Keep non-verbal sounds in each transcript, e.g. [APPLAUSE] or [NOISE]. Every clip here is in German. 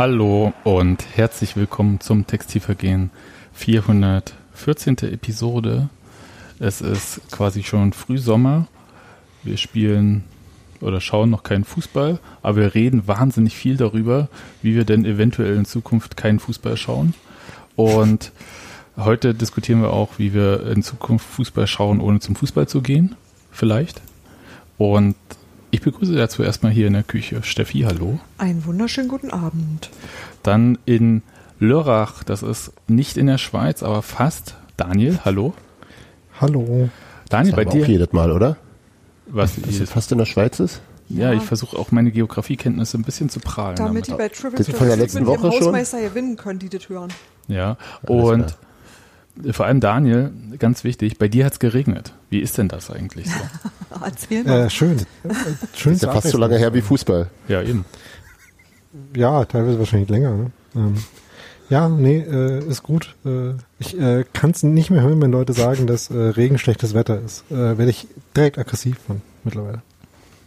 Hallo und herzlich willkommen zum Textilvergehen 414. Episode. Es ist quasi schon Frühsommer. Wir spielen oder schauen noch keinen Fußball, aber wir reden wahnsinnig viel darüber, wie wir denn eventuell in Zukunft keinen Fußball schauen. Und heute diskutieren wir auch, wie wir in Zukunft Fußball schauen, ohne zum Fußball zu gehen. Vielleicht. Und ich begrüße dazu erstmal hier in der Küche Steffi, hallo. Einen wunderschönen guten Abend. Dann in Lörrach, das ist nicht in der Schweiz, aber fast. Daniel, hallo. Hallo. Daniel, bei dir. auch jedes Mal, oder? Was, Dass es fast in der Schweiz ist? ja, Ja. ich versuche auch meine Geografiekenntnisse ein bisschen zu prahlen. Damit die damit. bei Trivial Das von der letzten Woche schon? Hausmeister gewinnen können, die das hören. Ja, und vor allem Daniel, ganz wichtig, bei dir hat es geregnet. Wie ist denn das eigentlich so? [LAUGHS] Erzähl mal. Äh, schön. Schön Ist ja fast so lange her wie Fußball. ja, eben. Ja, teilweise wahrscheinlich länger. Ne? Ähm, ja, nee, äh, ist gut. Äh, ich äh, kann es nicht mehr hören, wenn Leute sagen, dass äh, Regen schlechtes Wetter ist. Äh, Werde ich direkt aggressiv von mittlerweile.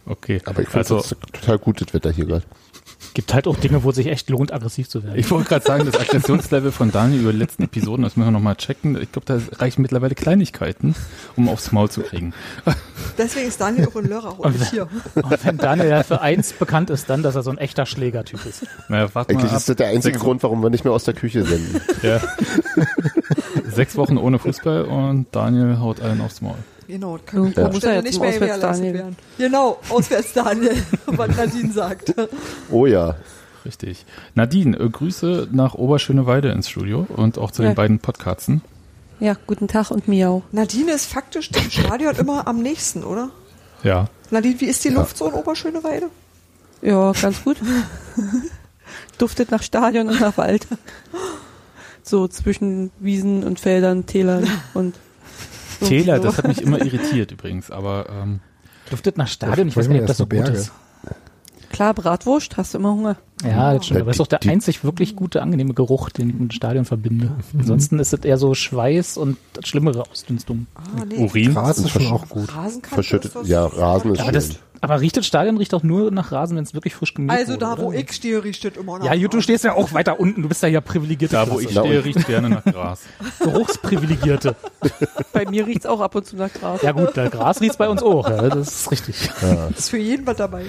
Okay. Aber ich finde also, es total gutes Wetter hier gerade. Gibt halt auch Dinge, wo es sich echt lohnt, aggressiv zu werden. ich wollte gerade sagen, das Aggressionslevel von Daniel über die letzten Episoden, das müssen wir nochmal checken. Ich glaube, da reichen mittlerweile Kleinigkeiten, um aufs Maul zu kriegen. Deswegen ist Daniel auch in Lörrach und nicht hier. Und wenn Daniel ja für eins bekannt ist, dann, dass er so ein echter Schlägertyp ist. Naja, warte mal Eigentlich ab. ist das der einzige Grund, warum wir nicht mehr aus der Küche senden. Ja. Sechs Wochen ohne Fußball und Daniel haut allen aufs Maul. Genau, das kann Ja. ja. Muss er jetzt nicht mehr Auswärts gewährleistet Daniel. werden. Genau, auswärts Daniel, [LAUGHS] was Nadine sagt. Oh ja. Richtig. Nadine, äh, Grüße nach Oberschöneweide ins Studio und auch zu Ja. den beiden Podcasten. Ja, guten Tag und Miau. Nadine ist faktisch dem Stadion immer am nächsten, oder? Ja. Nadine, wie ist die Luft so in Oberschöneweide? Ja, ganz gut. [LAUGHS] Duftet nach Stadion und nach Wald. So zwischen Wiesen und Feldern, Tälern [LAUGHS] und. Täler, das hat mich immer irritiert übrigens, aber ähm, Duftet nach Stadion, ich weiß gar nicht, ob das so gut ist. Klar, Bratwurst, hast du immer Hunger. Ja, das stimmt. Ja, Aber das ist doch der einzig wirklich gute, angenehme Geruch, den ich mit dem Stadion verbinde. Ansonsten ist es eher so Schweiß und schlimmere Ausdünstung. Ah, nee. Urin. Gras ist schon auch gut. Verschüttet. das- Ja, Rasen ist Aber, schön. das, aber riecht das Stadion riecht auch nur nach Rasen, wenn es wirklich frisch gemäht Also wurde, da, wo oder? ich stehe, riecht es immer nach Ja, gut, du stehst ja auch weiter unten. Du bist ja ja privilegierte da wo ich stehe, riecht gerne nach Gras. [LAUGHS] Geruchsprivilegierte. Bei mir riecht's auch ab und zu nach Gras. Ja gut, der Gras riecht bei uns auch. Ja, das ist richtig. [LAUGHS] Ist für jeden was dabei.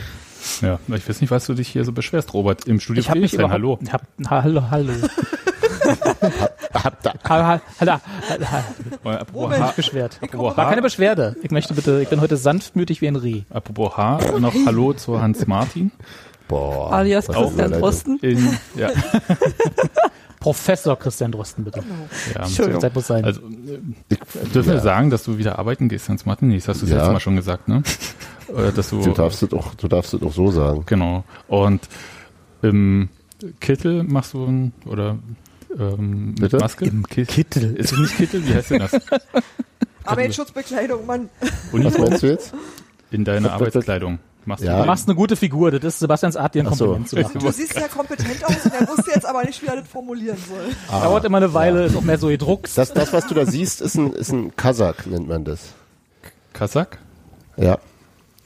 Ja, ich weiß nicht, was du dich hier so beschwerst, Robert. Im Studio Ich habe mich überhaupt, hallo. Hab, hallo, hallo. [LAUGHS] Hab da. Ha- ha- ha- ha- Beschwert. War keine Beschwerde. Ich möchte bitte, ich bin heute sanftmütig wie ein Reh. apropos Haar, noch Hallo zu Hans Martin. Boah. Alias Christian Drosten. In, ja, [LAUGHS] Professor Christian Drosten, bitte. ja. Entschuldigung. Zeit muss sein. Also, äh, dürfen wir sagen, dass du wieder arbeiten gehst, Hans Martin? Nee, das hast du das Ja. letzte Mal schon gesagt, ne? Oder dass du, Du darfst es auch, du darfst es auch so sagen. genau. Und im Kittel machst du ein, oder ähm, mit Bitte? Maske? Im Kittel. Ist es nicht Kittel? Wie heißt denn das? [LAUGHS] Aber in Schutzbekleidung, Mann. Was Uniform meinst du jetzt? in deiner Was- was- Arbeitskleidung. Machst Ja. Du du machst eine gute Figur. Das ist Sebastians Art, dir ein Ach so. Kompliment zu machen. Du siehst ja kompetent aus und er wusste jetzt aber nicht, wie er das formulieren soll. Dauert immer eine Weile, ist auch mehr so gedruckt. Das, das, was du da siehst, ist ein, ist ein Kasach, nennt man das. Kasach? Ja.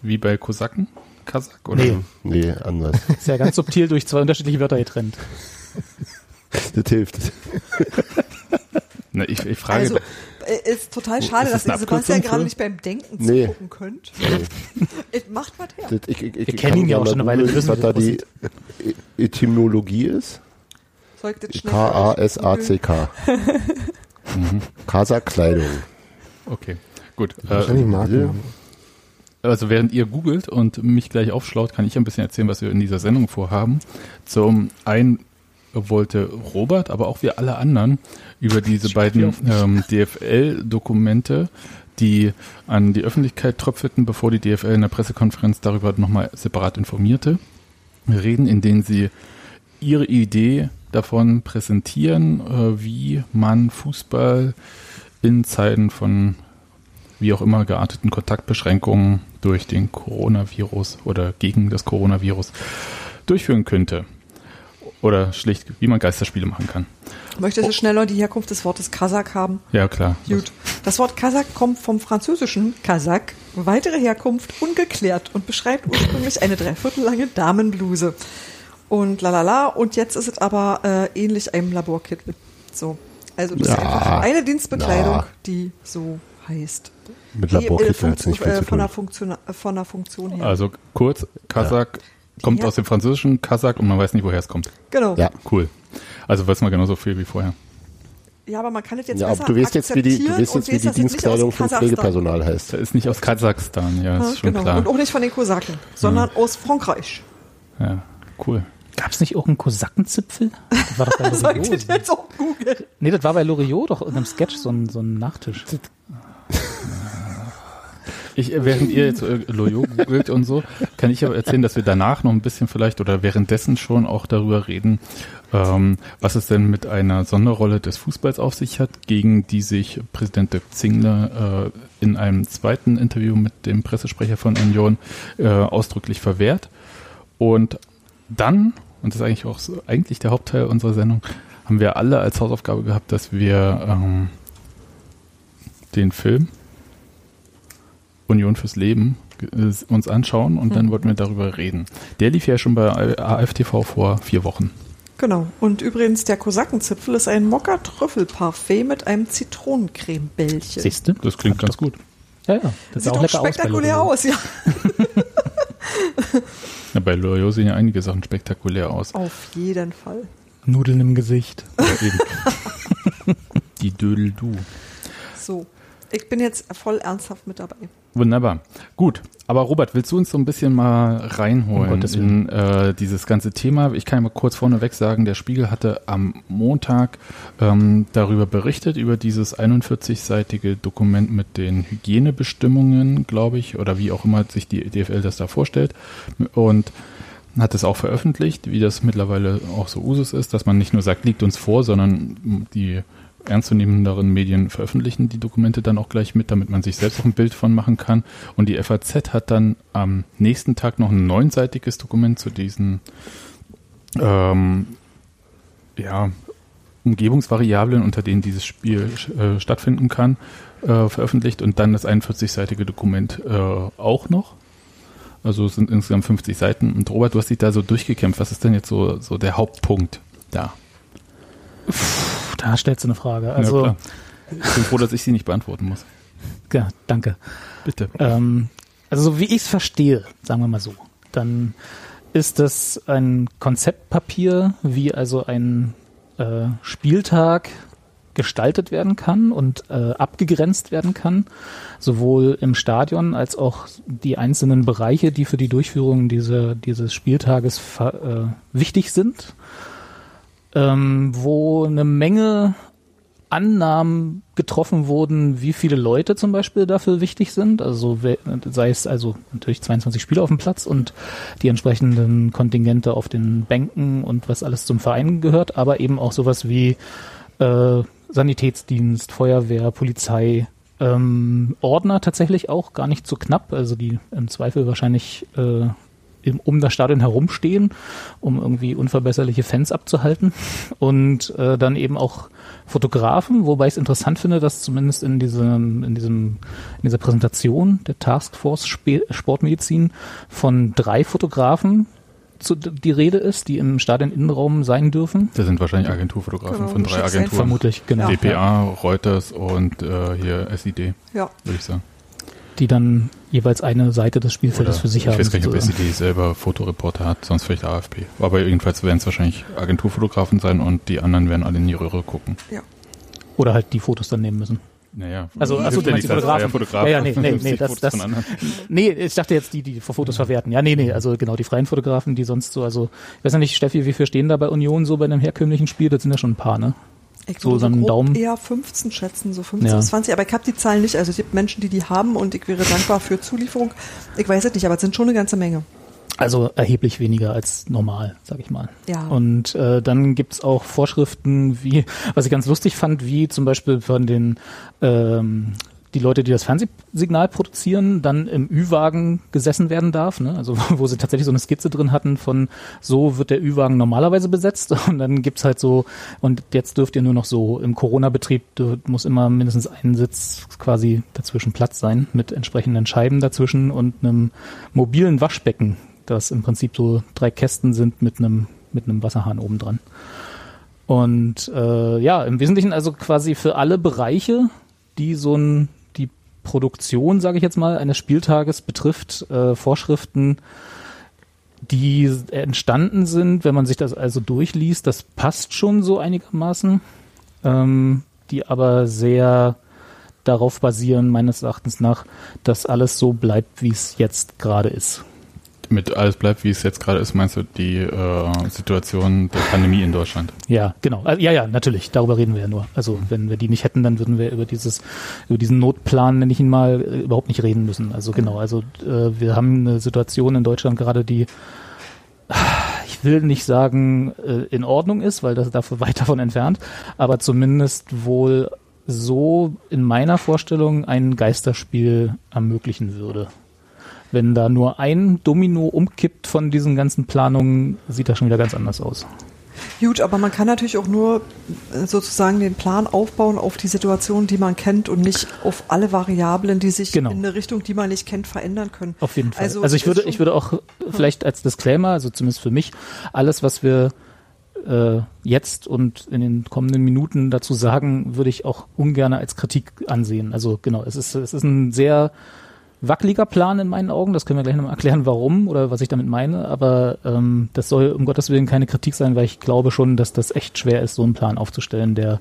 Wie bei Kosaken? Kasach? Oder? Nee, Nee, anders. [LAUGHS] ist ja ganz subtil durch zwei unterschiedliche Wörter getrennt. das hilft. Na, ich, ich frage, Also, äh, ist total schade, Ist dass das eine ihr Sebastian gerade nicht beim Denken Nee. zugucken könnt. Es [LAUGHS] macht was her. Das, ich, ich, ich Wir kennen ihn ja auch schon eine Weile, wir wissen, was da die E- Etymologie ist. K-A-S-A-C-K. Mhm. Kasach-Kleidung. okay, gut. Wahrscheinlich Äh, Markennamen. Also während ihr googelt und mich gleich aufschlaut, kann ich ein bisschen erzählen, was wir in dieser Sendung vorhaben. Zum einen wollte Robert, aber auch wir alle anderen über diese beiden ähm, DFL-Dokumente, die an die Öffentlichkeit tröpfelten, bevor die DFL in der Pressekonferenz darüber nochmal separat informierte, reden, in denen sie ihre Idee davon präsentieren, äh, wie man Fußball in Zeiten von wie auch immer gearteten Kontaktbeschränkungen durch den Coronavirus oder gegen das Coronavirus durchführen könnte. Oder schlicht, wie man Geisterspiele machen kann. Möchtest du schneller die Herkunft des Wortes Kasach haben? Ja, klar. Gut. Das Wort Kasach kommt vom französischen Kasach, weitere Herkunft ungeklärt und beschreibt ursprünglich eine dreiviertel lange Damenbluse. Und lalala, und jetzt ist es aber äh, ähnlich einem Laborkittel. So. Also das ist Ja. einfach eine Dienstbekleidung, Na. die so heißt. Mit äh, Laborkittel hat's nicht viel äh, zu von, der tun. Funktion, äh, von der Funktion her. Also kurz, Kasach kommt Ja. aus dem Französischen, Kasach und man weiß nicht, woher es kommt. genau. Ja. Cool. Also weiß man genauso viel wie vorher. Ja, aber man kann es jetzt Ja, besser aber du weißt jetzt, wie die, du weißt jetzt, wie die Dienstkleidung von Kasachstan Pflegepersonal heißt. Da ist nicht aus Kasachstan, ja, Ja, ist schon genau. klar. Und auch nicht von den Kosaken, sondern aus Frankreich. Ja, cool. Gab es nicht auch einen Kosakenzipfel? Das war doch bei [LAUGHS] Loriot. das jetzt auch googeln? Nee, das war bei Loriot doch in einem Sketch, so ein, so ein Nachtisch. Ich, äh, während ihr jetzt äh, googelt und so, kann ich aber erzählen, dass wir danach noch ein bisschen vielleicht oder währenddessen schon auch darüber reden, ähm, was es denn mit einer Sonderrolle des Fußballs auf sich hat, gegen die sich Präsident Dirk Zingler äh, in einem zweiten Interview mit dem Pressesprecher von Union äh, ausdrücklich verwehrt. Und dann, und das ist eigentlich auch so, eigentlich der Hauptteil unserer Sendung, haben wir alle als Hausaufgabe gehabt, dass wir ähm, den Film Union fürs Leben äh, uns anschauen und dann wollten wir darüber reden. Der lief ja schon bei AFTV vor vier Wochen. Genau. Und übrigens, der Kosakenzipfel ist ein Mokka-Trüffelparfait mit einem Zitronencreme-Bällchen. Siehst du? Das klingt ganz gut. Ja, ja. Das Sieht auch bei spektakulär Loriot. aus, ja. [LAUGHS] Ja, bei Loyo sehen ja einige Sachen spektakulär aus. Auf jeden Fall. Nudeln im Gesicht. [LAUGHS] Die Dödel-Du. So. Ich bin jetzt voll ernsthaft mit dabei. Wunderbar. Gut. Aber Robert, willst du uns so ein bisschen mal Um reinholen Gottes in äh, dieses ganze Thema? Ich kann ja mal kurz vorneweg sagen, der Spiegel hatte am Montag ähm, darüber berichtet, über dieses 41-seitige Dokument mit den Hygienebestimmungen, glaube ich, oder wie auch immer sich die DFL das da vorstellt. Und hat es auch veröffentlicht, wie das mittlerweile auch so Usus ist, dass man nicht nur sagt, liegt uns vor, sondern die ernstzunehmenderen Medien veröffentlichen die Dokumente dann auch gleich mit, damit man sich selbst auch ein Bild von machen kann. Und die FAZ hat dann am nächsten Tag noch ein neunseitiges Dokument zu diesen ähm, ja, Umgebungsvariablen, unter denen dieses Spiel äh, stattfinden kann, äh, veröffentlicht und dann das 41-seitige Dokument äh, auch noch. Also es sind insgesamt 50 Seiten. Und Robert, du hast dich da so durchgekämpft. Was ist denn jetzt so, so der Hauptpunkt da? Puh, Da stellst du eine Frage. ja, Also, klar. Ich bin froh, dass ich sie nicht beantworten muss. [LAUGHS] ja, danke. Bitte. Ähm, also so wie ich es verstehe, sagen wir mal so, dann ist das ein Konzeptpapier, wie also ein äh, Spieltag gestaltet werden kann und äh, abgegrenzt werden kann, sowohl im Stadion als auch die einzelnen Bereiche, die für die Durchführung dieser, dieses Spieltages äh, wichtig sind, ähm, wo eine Menge Annahmen getroffen wurden, wie viele Leute zum Beispiel dafür wichtig sind. Also sei es also natürlich 22 Spieler auf dem Platz und die entsprechenden Kontingente auf den Bänken und was alles zum Verein gehört, aber eben auch sowas wie äh, Sanitätsdienst, Feuerwehr, Polizei, ähm, Ordner tatsächlich auch gar nicht so knapp, also die im Zweifel wahrscheinlich äh, im, um das Stadion herumstehen, um irgendwie unverbesserliche Fans abzuhalten. Und äh, dann eben auch Fotografen, wobei ich es interessant finde, dass zumindest in diesem, in diesem, in dieser Präsentation der Taskforce Sportmedizin von drei Fotografen zu, die Rede ist, die im Stadioninnenraum sein dürfen. Das sind wahrscheinlich Agenturfotografen Genau, von drei Agenturen. Vermutlich, genau. DPA, Reuters und äh, hier SID, Ja. würde ich sagen. Die dann jeweils eine Seite des Spielfeldes für sich ich haben. weiß gar nicht, ob sozusagen. SID selber Fotoreporter hat, sonst vielleicht AFP. Aber jedenfalls werden es wahrscheinlich Agenturfotografen sein und die anderen werden alle in die Röhre gucken. Oder halt die Fotos dann nehmen müssen. Naja, Also, achso, du ja meinst die Fotografen. Fotograf. Ja, ja, nee, nee, 50 nee, das- Fotos das- von anderen. Nee, ich dachte jetzt die, die Fotos verwerten. Ja, nee, nee, also genau, die freien Fotografen, die sonst so, also, ich weiß ja nicht, Steffi, wie viel stehen da bei Union so bei einem herkömmlichen Spiel? Das sind ja schon ein paar, ne? Ich So würde so Daumen. eher 15 schätzen, so 15 Ja. bis 20, aber ich habe die Zahlen nicht. Also es gibt Menschen, die die haben und ich wäre dankbar für Zulieferung. Ich weiß es nicht, aber es sind schon eine ganze Menge. Also erheblich weniger als normal, sag ich mal. Ja. Und äh, dann gibt's auch Vorschriften, wie, was ich ganz lustig fand, wie zum Beispiel von den ähm, die Leute, die das Fernsehsignal produzieren, dann im Ü-Wagen gesessen werden darf. Ne? Also [LAUGHS] wo sie tatsächlich so eine Skizze drin hatten von so wird der Ü-Wagen normalerweise besetzt [LAUGHS] und dann gibt's halt so und jetzt dürft ihr nur noch so im Corona-Betrieb muss immer mindestens ein Sitz quasi dazwischen Platz sein mit entsprechenden Scheiben dazwischen und einem mobilen Waschbecken, das im Prinzip so drei Kästen sind mit einem mit einem Wasserhahn oben dran. Und äh, ja, im Wesentlichen also quasi für alle Bereiche, die so ein, Produktion, sage ich jetzt mal, eines Spieltages betrifft, äh, Vorschriften, die entstanden sind, wenn man sich das also durchliest, das passt schon so einigermaßen, ähm, die aber sehr darauf basieren, meines Erachtens nach, dass alles so bleibt, wie es jetzt gerade ist. Mit alles bleibt, wie es jetzt gerade ist, meinst du die äh, Situation der Pandemie in Deutschland? Ja, genau. Also, ja, ja, natürlich. Darüber reden wir ja nur. Also wenn wir die nicht hätten, dann würden wir über dieses, über diesen Notplan, nenne ich ihn mal, äh, überhaupt nicht reden müssen. Also genau. Also äh, wir haben eine Situation in Deutschland gerade, die ich will nicht sagen äh, in Ordnung ist, weil das dafür [LAUGHS] weit davon entfernt, aber zumindest wohl so in meiner Vorstellung ein Geisterspiel ermöglichen würde. Wenn da nur ein Domino umkippt von diesen ganzen Planungen, sieht das schon wieder ganz anders aus. Gut, aber man kann natürlich auch nur äh, sozusagen den Plan aufbauen auf die Situation, die man kennt und nicht auf alle Variablen, die sich Genau. in eine Richtung, die man nicht kennt, verändern können. Auf jeden Fall. Also, Also ich würde, ich würde auch vielleicht als Disclaimer, also zumindest für mich, alles, was wir äh, jetzt und in den kommenden Minuten dazu sagen, würde ich auch ungern als Kritik ansehen. Also genau, es ist, es ist ein sehr wackeliger Plan in meinen Augen. Das können wir gleich nochmal erklären, warum oder was ich damit meine. Aber ähm, das soll um Gottes Willen keine Kritik sein, weil ich glaube schon, dass das echt schwer ist, so einen Plan aufzustellen, der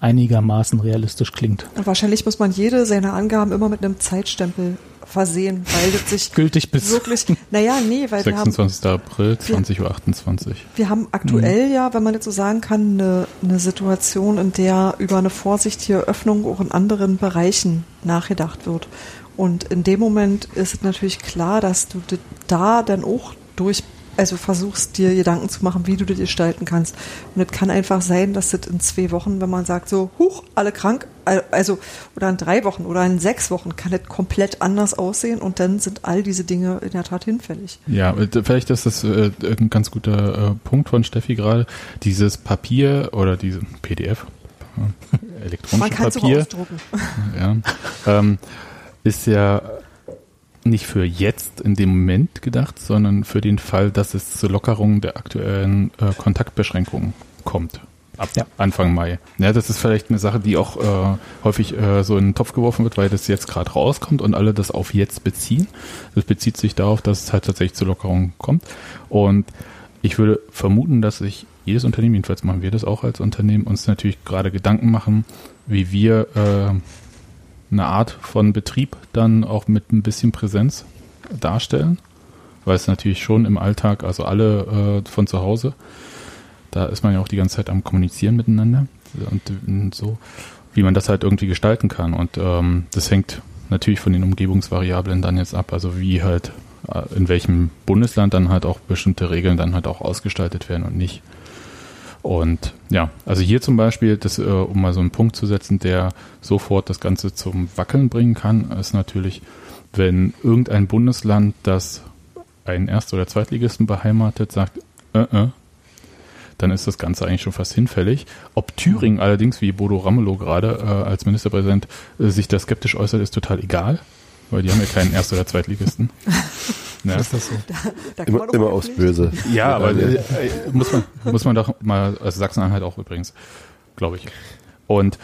einigermaßen realistisch klingt. Und wahrscheinlich muss man jede seiner Angaben immer mit einem Zeitstempel versehen, weil das sich Gültig bis wirklich, naja, nee, weil wir haben 26. April, 20.28 Uhr. Wir haben aktuell ja, wenn man jetzt so sagen kann, eine, eine Situation, in der über eine vorsichtige Öffnung auch in anderen Bereichen nachgedacht wird. Und in dem Moment ist es natürlich klar, dass du da dann auch durch, also versuchst dir Gedanken zu machen, wie du das gestalten kannst. Und es kann einfach sein, dass das in zwei Wochen, wenn man sagt so, huch, alle krank, al- also, oder in drei Wochen oder in sechs Wochen kann das komplett anders aussehen und dann sind all diese Dinge in der Tat hinfällig. Ja, äh, vielleicht ist das äh, ein ganz guter äh, Punkt von Steffi gerade. Dieses Papier oder diese PDF, äh, [LAUGHS] Man elektronische kann es Papier, ausdrucken. ja, ähm, ist ja nicht für jetzt in dem Moment gedacht, sondern für den Fall, dass es zur Lockerung der aktuellen äh, Kontaktbeschränkungen kommt. Ab Ja. Anfang Mai. Ja, das ist vielleicht eine Sache, die auch äh, häufig äh, so in den Topf geworfen wird, weil das jetzt gerade rauskommt und alle das auf jetzt beziehen. Das bezieht sich darauf, dass es halt tatsächlich zur Lockerung kommt. Und ich würde vermuten, dass sich jedes Unternehmen, jedenfalls machen wir das auch als Unternehmen, uns natürlich gerade Gedanken machen, wie wir äh, eine Art von Betrieb dann auch mit ein bisschen Präsenz darstellen, weil es natürlich schon im Alltag, also alle äh, von zu Hause, da ist man ja auch die ganze Zeit am Kommunizieren miteinander und, und so, wie man das halt irgendwie gestalten kann. Und ähm, das hängt natürlich von den Umgebungsvariablen dann jetzt ab, also wie halt äh, in welchem Bundesland dann halt auch bestimmte Regeln dann halt auch ausgestaltet werden und nicht. Und ja, also hier zum Beispiel, das, äh, um mal so einen Punkt zu setzen, der sofort das Ganze zum Wackeln bringen kann, ist natürlich, wenn irgendein Bundesland, das einen Erst- oder Zweitligisten beheimatet, sagt, äh, äh, dann ist das Ganze eigentlich schon fast hinfällig. Ob Thüringen allerdings, wie Bodo Ramelow gerade äh, als Ministerpräsident äh, sich da skeptisch äußert, ist total egal, weil die haben ja keinen Erst- oder Zweitligisten. [LAUGHS] ja. Ist das so? Da man Immer, immer aufs. Böse. Ja, aber äh, muss man muss man doch mal, also Sachsen-Anhalt auch übrigens, glaube ich. Und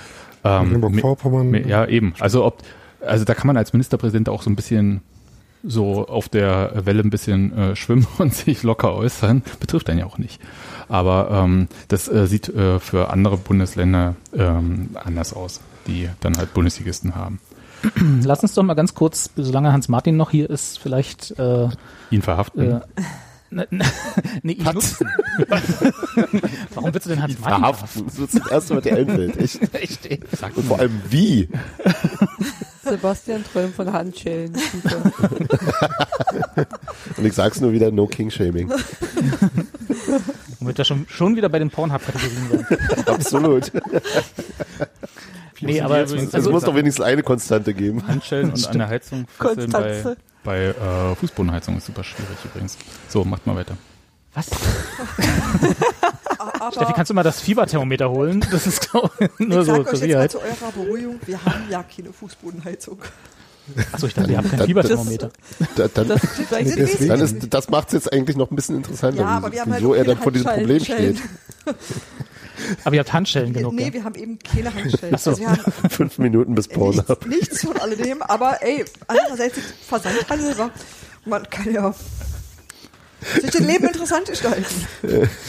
ähm, ja eben, also ob, also da kann man als Ministerpräsident auch so ein bisschen so auf der Welle ein bisschen äh, schwimmen [LAUGHS] und sich locker äußern, betrifft einen ja auch nicht. Aber ähm, das äh, sieht äh, für andere Bundesländer ähm, anders aus. die dann halt Bundesligisten haben. [CLEARS THROAT] Lass uns doch mal ganz kurz, solange Hans Martin noch hier ist, vielleicht äh, Ihn verhaften. äh, ne, ne, [LAUGHS] nee, ihn nutzen. [LAUGHS] Warum willst du denn Hans Ihn Martin verhaften. Das ist das erste Mal dir einfällt. Echt. Echt? Sag Und vor allem wie. Sebastian träumt von Handschellen. [LAUGHS] Und ich sag's nur wieder, no King Shaming. Womit wir schon, schon wieder bei den Pornhub-Kategorien werden. Absolut. Nee, aber übrigens- Es also, muss doch wenigstens eine Konstante geben. Handschellen und an der Heizung [LAUGHS] fesseln bei, Konstanze. bei äh, Fußbodenheizung ist super schwierig übrigens. So, macht mal weiter. was? Aber [LAUGHS] Steffi, kannst du mal das Fieberthermometer holen? Das ist glaub ich, nur ich so sag euch jetzt mal zu eurer Beruhigung, wir haben ja keine Fußbodenheizung. Achso, ich dachte, ihr habt kein Fieberthermometer. Da, dann, Das Deswegen- dann ist, das macht's jetzt eigentlich noch ein bisschen interessanter, Ja, aber wir haben halt wieso auch er dann vor diesem Problem steht. [LAUGHS] Aber ihr habt Handschellen genug, nee, ja? wir haben eben keine so. Also wir haben [LAUGHS] Fünf Minuten bis Porn nichts, nichts von alledem, aber ey, andererseits ist Versandhandel war, man kann ja sich das Leben interessant gestalten.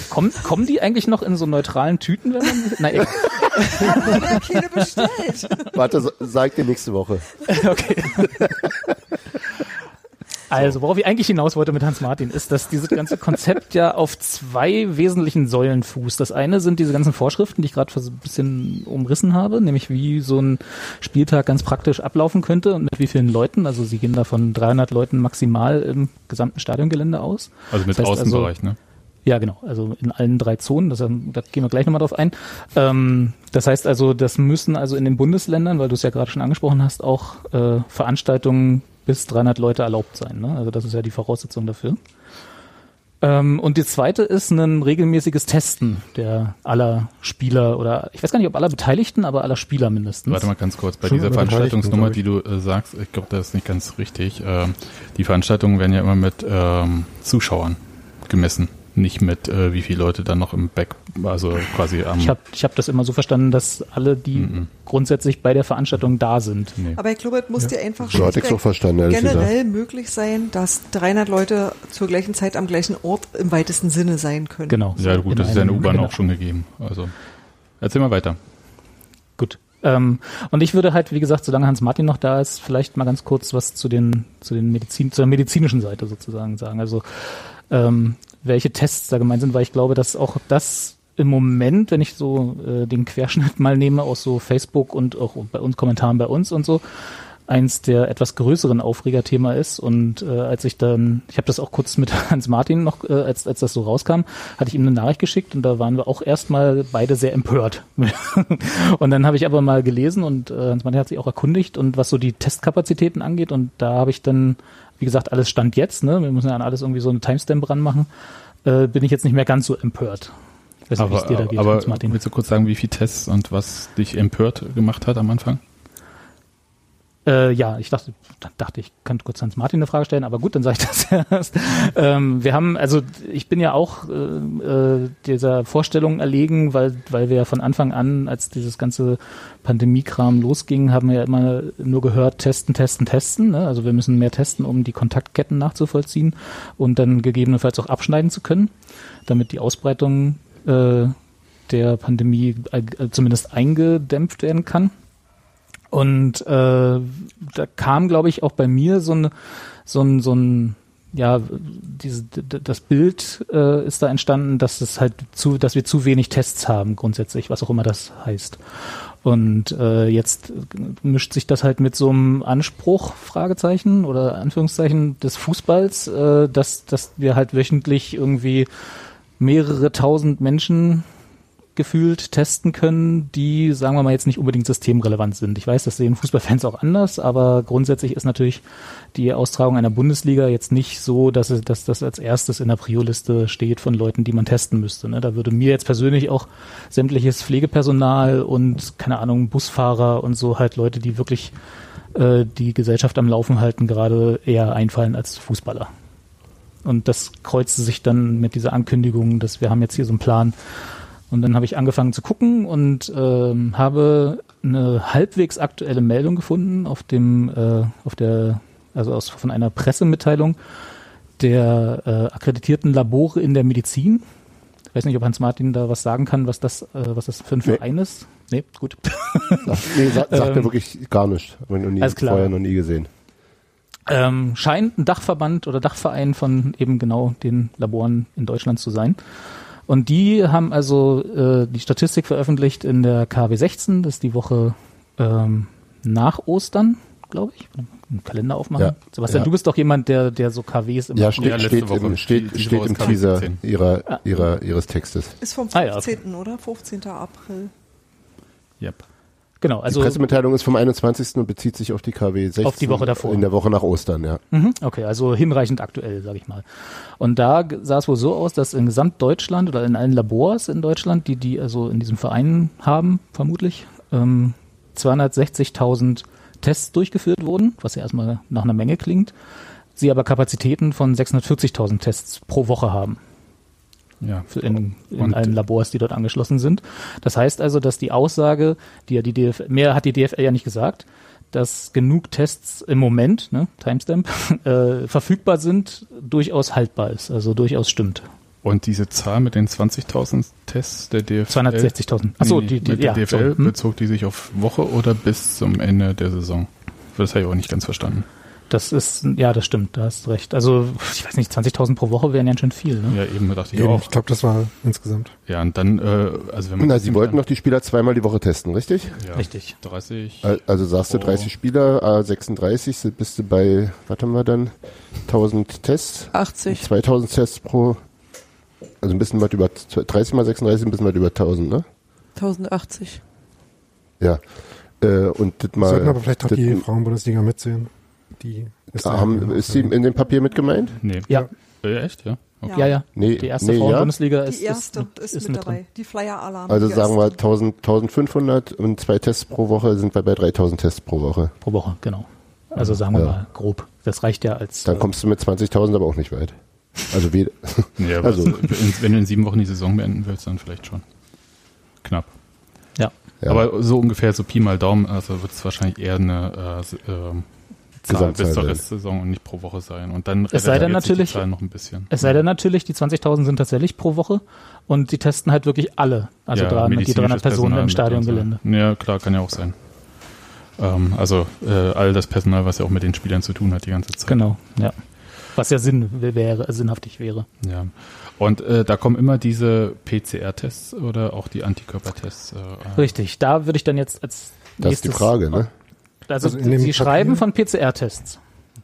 Kommen, kommen die eigentlich noch in so neutralen Tüten, wenn man. Hat man ja keine bestellt. Warte, sa- sag dir nächste Woche. [LAUGHS] okay. Also, worauf ich eigentlich hinaus wollte mit Hans Martin, ist, dass dieses ganze Konzept ja auf zwei wesentlichen Säulen fußt. Das eine sind diese ganzen Vorschriften, die ich gerade so ein bisschen umrissen habe, nämlich wie so ein Spieltag ganz praktisch ablaufen könnte und mit wie vielen Leuten. Also sie gehen da von 300 Leuten maximal im gesamten Stadiongelände aus. Also mit Das heißt also- Außenbereich, ne? Ja, genau. Also in allen drei Zonen. Das, da gehen wir gleich nochmal drauf ein. Ähm, das heißt also, das müssen also in den Bundesländern, weil du es ja gerade schon angesprochen hast, auch äh, Veranstaltungen bis 300 Leute erlaubt sein. Ne? Also das ist ja die Voraussetzung dafür. Ähm, und die zweite ist ein regelmäßiges Testen der aller Spieler oder ich weiß gar nicht, ob aller Beteiligten, aber aller Spieler mindestens. Warte mal ganz kurz, bei Schon dieser Veranstaltungsnummer, die du äh, sagst, ich glaube, das ist nicht ganz richtig. Ähm, die Veranstaltungen werden ja immer mit ähm, Zuschauern gemessen, nicht mit äh, wie viele Leute dann noch im Back, also quasi am... Ich habe ich hab das immer so verstanden, dass alle, die Mhm. grundsätzlich bei der Veranstaltung da sind. nee. Aber ich glaube, es muss dir einfach So so verstanden, generell möglich sein, dass 300 Leute zur gleichen Zeit am gleichen Ort im weitesten Sinne sein können. Genau. Ja gut, In das ist ja in U-Bahn genau. auch schon gegeben. Also erzähl mal weiter. Gut. Ähm, und ich würde halt, wie gesagt, solange Hans Martin noch da ist, vielleicht mal ganz kurz was zu den, zu den Medizin, zur medizinischen Seite sozusagen sagen. Also ähm, welche Tests da gemeint sind, weil ich glaube, dass auch das im Moment, wenn ich so äh, den Querschnitt mal nehme aus so Facebook und auch bei uns Kommentaren bei uns und so, eins der etwas größeren Aufregerthema ist. Und äh, als ich dann, ich habe das auch kurz mit [LAUGHS] Hans Martin noch, äh, als, als das so rauskam, hatte ich ihm eine Nachricht geschickt und da waren wir auch erstmal beide sehr empört. [LAUGHS] und dann habe ich aber mal gelesen und äh, Hans Martin hat sich auch erkundigt und was so die Testkapazitäten angeht und da habe ich dann, wie gesagt, alles stand jetzt, ne? Wir müssen ja an alles irgendwie so eine Timestamp ranmachen, äh, bin ich jetzt nicht mehr ganz so empört. Ich weiß nicht, Aber, dir da geht, aber willst du kurz sagen, wie viele Tests und was dich empört gemacht hat am Anfang? Äh, ja, ich dachte, dachte, ich könnte kurz Hans Martin eine Frage stellen, aber gut, dann sage ich das [LAUGHS] erst. ähm, wir haben, also ich bin ja auch äh, äh, dieser Vorstellung erlegen, weil, weil wir ja von Anfang an, als dieses ganze Pandemiekram losging, haben wir ja immer nur gehört, testen, testen, testen. Ne? Also wir müssen mehr testen, um die Kontaktketten nachzuvollziehen und dann gegebenenfalls auch abschneiden zu können, damit die Ausbreitung äh, der Pandemie äh, zumindest eingedämpft werden kann. Und äh, da kam, glaube ich, auch bei mir so ein, so ein, so ein ja, diese, das Bild äh, ist da entstanden, dass es halt zu, dass wir zu wenig Tests haben grundsätzlich, was auch immer das heißt. Und äh, jetzt mischt sich das halt mit so einem Anspruch, Fragezeichen oder Anführungszeichen des Fußballs, äh, dass, dass wir halt wöchentlich irgendwie mehrere tausend Menschen gefühlt testen können, die, sagen wir mal, jetzt nicht unbedingt systemrelevant sind. Ich weiß, das sehen Fußballfans auch anders, aber grundsätzlich ist natürlich die Austragung einer Bundesliga jetzt nicht so, dass, dass das als erstes in der Prio-Liste steht von Leuten, die man testen müsste. Ne? Da würde mir jetzt persönlich auch sämtliches Pflegepersonal und, keine Ahnung, Busfahrer und so halt Leute, die wirklich äh, die Gesellschaft am Laufen halten, gerade eher einfallen als Fußballer. Und das kreuzte sich dann mit dieser Ankündigung, dass wir haben jetzt hier so einen Plan, und dann habe ich angefangen zu gucken und ähm, habe eine halbwegs aktuelle Meldung gefunden auf dem, äh, auf der, also aus, von einer Pressemitteilung der äh, akkreditierten Labore in der Medizin. Ich weiß nicht, ob Hans-Martin da was sagen kann, was das, äh, was das für ein Nee. Verein ist. Nee, gut. Nee, sa [LAUGHS] sagt er Ähm, wirklich gar nicht. Hab ich noch nie, vorher noch nie gesehen. ähm, scheint ein Dachverband oder Dachverein von eben genau den Laboren in Deutschland zu sein. Und die haben also äh, die Statistik veröffentlicht in der KW 16, das ist die Woche ähm, nach Ostern, glaube ich. Einen Kalender aufmachen. Ja. Sebastian, Ja. du bist doch jemand, der, der so KWs immer Ja, Ja, steht, letzte steht, Woche. im, steht, Die- steht im Teaser KW 10. ihrer, ihrer, ihres Textes. Ist vom Ah, ja, 15. oder? 15. April. Yep. Genau, Also, die Pressemitteilung ist vom 21. und bezieht sich auf die KW 16. Auf die Woche davor. In der Woche nach Ostern, ja. Mhm, Okay, also hinreichend aktuell, sage ich mal. Und da sah es wohl so aus, dass in Gesamtdeutschland oder in allen Labors in Deutschland, die die also in diesem Verein haben, vermutlich, ähm, 260.000 Tests durchgeführt wurden, was ja erstmal nach einer Menge klingt. Sie aber Kapazitäten von 640.000 Tests pro Woche haben Ja. in, in allen Labors, die dort angeschlossen sind. Das heißt also, dass die Aussage, die ja die DFL, mehr hat die DFL ja nicht gesagt, dass genug Tests im Moment, ne, Timestamp, [LAUGHS] äh, verfügbar sind, durchaus haltbar ist, also durchaus stimmt. Und diese Zahl mit den 20.000 Tests der DFL. 260.000. Achso, Nee, die, die, mit ja, der DFL so, hm? bezog die sich auf Woche oder bis zum Ende der Saison? Das habe ich auch nicht ganz verstanden. Das ist, ja, das stimmt, da hast recht. Also, ich weiß nicht, 20.000 pro Woche wären ja schon viel, ne? Ja, eben dachte ich Eben, auch. ich glaube, das war insgesamt. Ja, und dann, äh, also wenn man. Na, sie wollten noch die Spieler zweimal die Woche testen, richtig? ja, Richtig. 30. Al- Also sagst du Oh. 30 Spieler, äh, 36, sind- bist du bei, was haben wir dann? 1000 Tests, 80. 2000 Tests pro, also ein bisschen was über, 30 mal 36, ein bisschen was über 1000, ne? 1080. Ja. Äh, und das mal. Sollten aber vielleicht auch das- die Frauenbundesliga mitsehen. Die ist, da haben, ja ist sie in dem Papier mit gemeint? Nee. Ja, Äh, echt, ja? Okay. ja, ja. Nee, Die erste nee, ja. Frauenbundesliga ist, Die erste ist, ist, mit, dabei. Die Flyer-Alarm. Also sagen wir erste. 1000, 1500 und zwei Tests pro Woche sind wir bei 3000 Tests pro Woche. pro Woche, genau. Also sagen wir Ja. mal grob. Das reicht ja als. Dann äh, kommst du mit 20.000 aber auch nicht weit. Also wie, [LAUGHS] Ja, Also- wenn du in sieben Wochen die Saison beenden willst, dann vielleicht schon. Knapp. ja. ja. Aber so ungefähr so Pi mal Daumen, also wird es wahrscheinlich eher eine äh, ähm, Zahl Gesamtzahl bis zur. Restsaison und nicht pro Woche sein. Und dann Es sei denn natürlich- die Zahl noch ein bisschen. Es sei denn natürlich, die 20.000 sind tatsächlich pro Woche und die testen halt wirklich alle, also Ja, 300, die medizinisches 300 Personen Personal im Stadiongelände. Ja, klar, kann ja auch sein. Ähm, also äh, all das Personal, was ja auch mit den Spielern zu tun hat die ganze Zeit. Genau, ja. Was ja Sinn wäre, sinnhaftig wäre. Ja. Und äh, da kommen immer diese PCR-Tests oder auch die Antikörpertests. Äh, Richtig, da würde ich dann jetzt als das ist die nächstes- Frage, ne? Also, Also in dem Sie Papier- schreiben von PCR-Tests.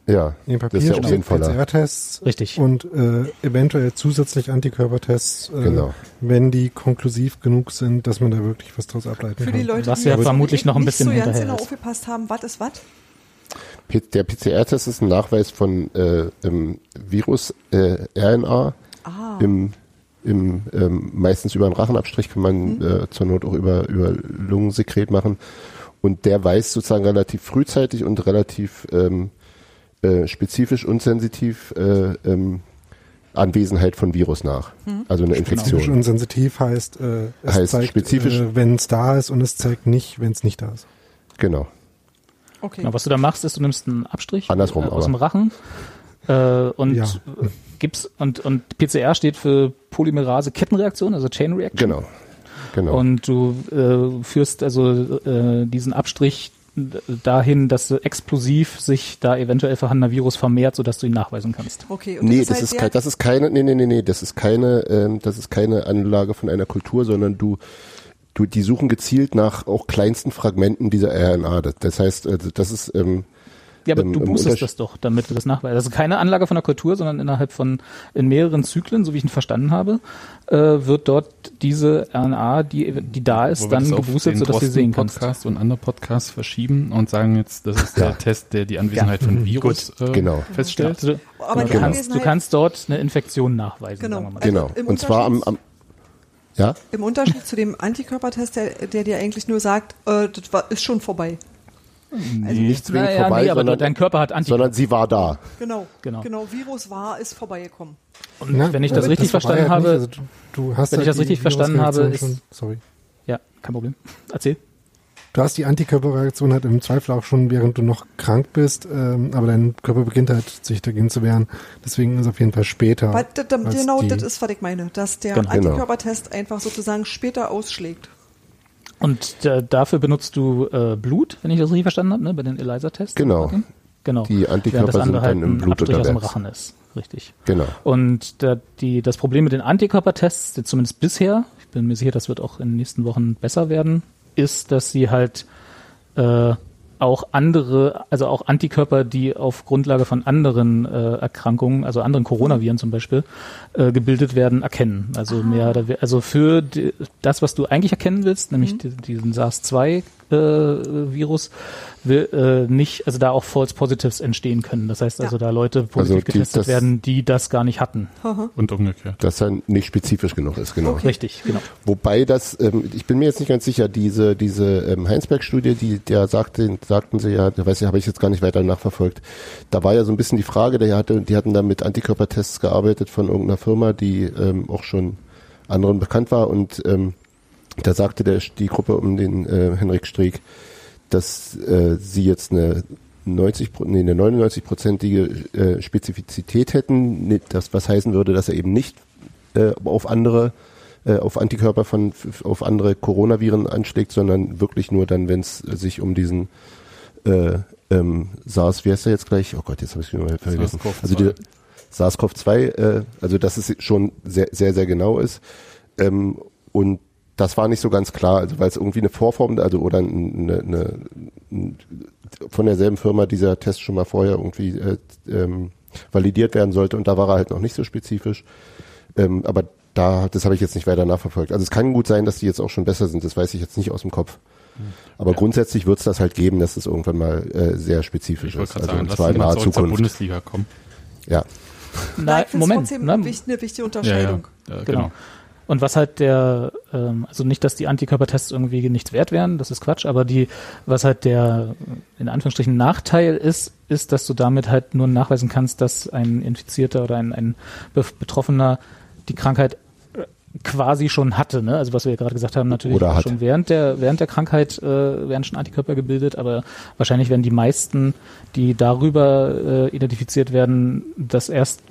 Ja, In dem das Papier ist ja sinnvoller. PCR-Tests Richtig. und äh, eventuell zusätzlich Antikörpertests, äh, Genau. wenn die konklusiv genug sind, dass man da wirklich was draus ableiten Für kann. die Leute, Was die ja vermutlich noch ein nicht bisschen so ganz hinterher genau ist. aufgepasst haben, was ist was? Der PCR-Test ist ein Nachweis von äh, im Virus äh, RNA Ah, im, im ähm, meistens über einen Rachenabstrich kann man äh, zur Not auch über, über Lungensekret machen. Und der weist sozusagen relativ frühzeitig und relativ ähm, äh, spezifisch und sensitiv äh, ähm, Anwesenheit von Virus nach. Also eine Spezifisch Infektion. und sensitiv heißt, äh, es Heißt zeigt, spezifisch- äh, wenn es da ist und es zeigt nicht, wenn es nicht da ist. Genau. okay. Genau, was du da machst, ist, du nimmst einen Abstrich Andersrum, äh, aus aber. dem Rachen äh, und Ja. gibst und, und PCR steht für Polymerase Kettenreaktion, also Chain Reaction. Genau. Genau. Und du äh, führst also äh, diesen Abstrich dahin, dass explosiv sich da eventuell vorhandener Virus vermehrt, sodass du ihn nachweisen kannst. okay. Und Nee, das das halt ist, kein, das ist keine, nee, nee, nee, nee, das ist keine, ähm, das ist keine Anlage von einer Kultur, sondern du, du, die suchen gezielt nach auch kleinsten Fragmenten dieser RNA. Das, das heißt, äh, das ist, ähm, Ja, aber Ähm, du im boostest das doch, damit du das nachweist. Also keine Anlage von der Kultur, sondern innerhalb von in mehreren Zyklen, so wie ich ihn verstanden habe, äh, wird dort diese RNA, die, die da ist, Wo dann geboostet, sodass sie sehen kannst. Podcast und andere Podcasts verschieben und sagen jetzt, das ist der Ja. Test, der die Anwesenheit von Virus äh, Genau. feststellt. Also, Aber du, kannst, du kannst dort eine Infektion nachweisen. Genau. Sagen wir mal. Also genau. im Und zwar am, Unterschied- am ja, Im Unterschied zu dem Antikörpertest, der, der dir eigentlich nur sagt, äh, das war, ist schon vorbei. Also nicht zwingend Naja, vorbei, nee, aber sondern, dein Körper hat Antikörper. sondern sie war da. Genau, Genau. genau. Virus war, ist vorbeigekommen. Und Na, wenn ich das richtig war verstanden habe, also du, du hast wenn ich das die richtig verstanden habe, ist- schon, sorry. ja, kein Problem. [LAUGHS] Erzähl. du hast die Antikörperreaktion halt im Zweifel auch schon, während du noch krank bist, ähm, aber dein Körper beginnt halt, sich dagegen zu wehren. Deswegen ist es auf jeden Fall später. Genau, das ist, was ich meine, dass der Genau. Antikörpertest einfach sozusagen später ausschlägt. Und äh, dafür benutzt du äh, Blut, wenn ich das richtig verstanden habe, ne? bei den ELISA-Tests? Genau. Genau. Die Antikörper sind dann halt im Blut Abstrich aus dem unterwegs. Rachen ist. Richtig. Genau. Und da, die, das Problem mit den Antikörpertests, zumindest bisher, ich bin mir sicher, das wird auch in den nächsten Wochen besser werden, ist, dass sie halt äh, auch andere, also auch Antikörper, die auf Grundlage von anderen äh, Erkrankungen, also anderen Coronaviren zum Beispiel, äh, gebildet werden, erkennen. Also mehr, oder we- also für die, das, was du eigentlich erkennen willst, nämlich die, diesen SARS-2-Virus, will, äh, nicht, also da auch False Positives entstehen können. Das heißt also, Ja. da Leute positiv Also die- getestet das- werden, die das gar nicht hatten. Und umgekehrt. Dass er nicht spezifisch genug ist, genau. Richtig, genau. Wobei das, ähm, ich bin mir jetzt nicht ganz sicher, diese, diese ähm, Heinsberg-Studie, die der sagte, sagten sie ja, weiß ich, habe ich jetzt gar nicht weiter nachverfolgt. Da war ja so ein bisschen die Frage, der hatte, die hatten da mit Antikörpertests gearbeitet von irgendeiner Firma, die ähm, auch schon anderen bekannt war und ähm, da sagte der, die Gruppe um den äh, Henrik Streeck, dass äh, sie jetzt eine 90, Pro- nee, eine 99-prozentige äh, Spezifizität hätten, das was heißen würde, dass er eben nicht äh, auf andere äh, auf Antikörper von auf andere Coronaviren anschlägt, sondern wirklich nur dann, wenn es sich um diesen äh, ähm, SARS, wie heißt der jetzt gleich? Oh Gott, jetzt habe ich wieder vergessen. SARS-CoV-2. Also die SARS-CoV-2, äh, also dass es schon sehr, sehr, sehr genau ist. Ähm, und das war nicht so ganz klar, also weil es irgendwie eine Vorform, also oder eine, eine, ein- von derselben Firma dieser Test schon mal vorher irgendwie äh, ähm, validiert werden sollte und da war er halt noch nicht so spezifisch. Ähm, aber da, das habe ich jetzt nicht weiter nachverfolgt. Also es kann gut sein, dass die jetzt auch schon besser sind, das weiß ich jetzt nicht aus dem Kopf. Aber grundsätzlich wird es das halt geben, dass es irgendwann mal äh, sehr spezifisch Ich ist. Also sagen, und zwar in naher Zukunft. Bundesliga kommen. Ja. Ich finde Moment. trotzdem ne? eine wichtige Ja, ja. Unterscheidung. ja Genau. genau. Und was halt der, ähm, also nicht, dass die Antikörpertests irgendwie nichts wert wären, das ist Quatsch, aber die, was halt der in Anführungsstrichen Nachteil ist, ist, dass du damit halt nur nachweisen kannst, dass ein Infizierter oder ein, ein Be- Betroffener die Krankheit äh, quasi schon hatte, ne? Also was wir ja gerade gesagt haben, natürlich schon während der während der Krankheit äh, werden schon Antikörper gebildet, aber wahrscheinlich werden die meisten, die darüber äh, identifiziert werden, das erst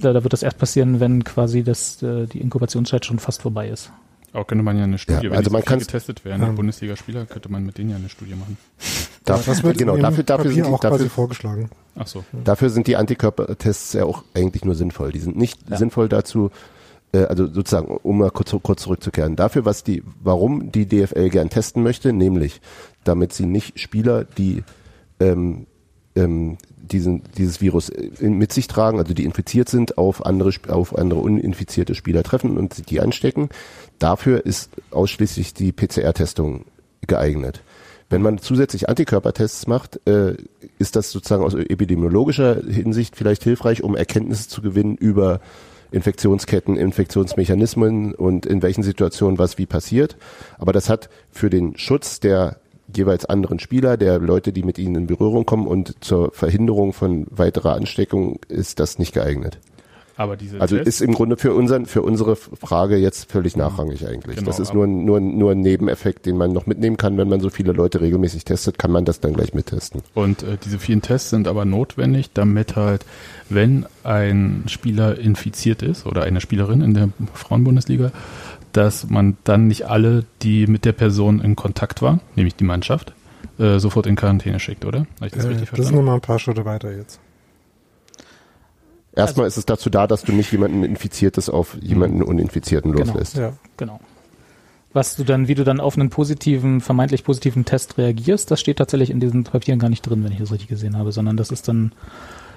da da wird das erst passieren, wenn quasi das äh, die Inkubationszeit schon fast vorbei ist. Auch könnte man ja eine Studie, Ja, wenn also die so man kann's- getestet werden, die Ähm. Bundesliga-Spieler, könnte man mit denen ja eine Studie machen. Wird genau, dafür, dafür, sind die, auch quasi dafür, vorgeschlagen. Ach so. dafür sind die Antikörpertests ja auch eigentlich nur sinnvoll. Die sind nicht Ja. sinnvoll dazu, äh, also sozusagen, um mal kurz, kurz zurückzukehren. Dafür, was die, warum die DFL gern testen möchte, nämlich, damit sie nicht Spieler, die ähm, ähm, diesen, dieses Virus in, mit sich tragen, also die infiziert sind, auf andere, auf andere uninfizierte Spieler treffen und die anstecken. Dafür ist ausschließlich die PCR-Testung geeignet. Wenn man zusätzlich Antikörpertests macht, äh, ist das sozusagen aus epidemiologischer Hinsicht vielleicht hilfreich, um Erkenntnisse zu gewinnen über Infektionsketten, Infektionsmechanismen und in welchen Situationen was wie passiert. Aber das hat für den Schutz der jeweils anderen Spieler, der Leute, die mit ihnen in Berührung kommen und zur Verhinderung von weiterer Ansteckung ist das nicht geeignet. Aber diese Also Tests, ist im Grunde für unseren, für unsere Frage jetzt völlig nachrangig eigentlich. Genau, das ist nur, nur, nur ein Nebeneffekt, den man noch mitnehmen kann. Wenn man so viele Leute regelmäßig testet, kann man das dann gleich mittesten. Und äh, diese vielen Tests sind aber notwendig, damit halt, wenn ein Spieler infiziert ist oder eine Spielerin in der Frauenbundesliga, dass man dann nicht alle, die mit der Person in Kontakt waren, nämlich die Mannschaft, äh, sofort in Quarantäne schickt, oder? Habe ich das Äh, richtig das ist verstanden? nochmal ein paar Schritte weiter jetzt. Erstmal ist es dazu da, dass du nicht jemanden Infiziertes auf jemanden Uninfizierten Genau. loslässt. Ja. Genau. Was du dann, wie du dann auf einen positiven, vermeintlich positiven Test reagierst, das steht tatsächlich in diesen Papieren gar nicht drin, wenn ich das richtig gesehen habe, sondern das ist dann,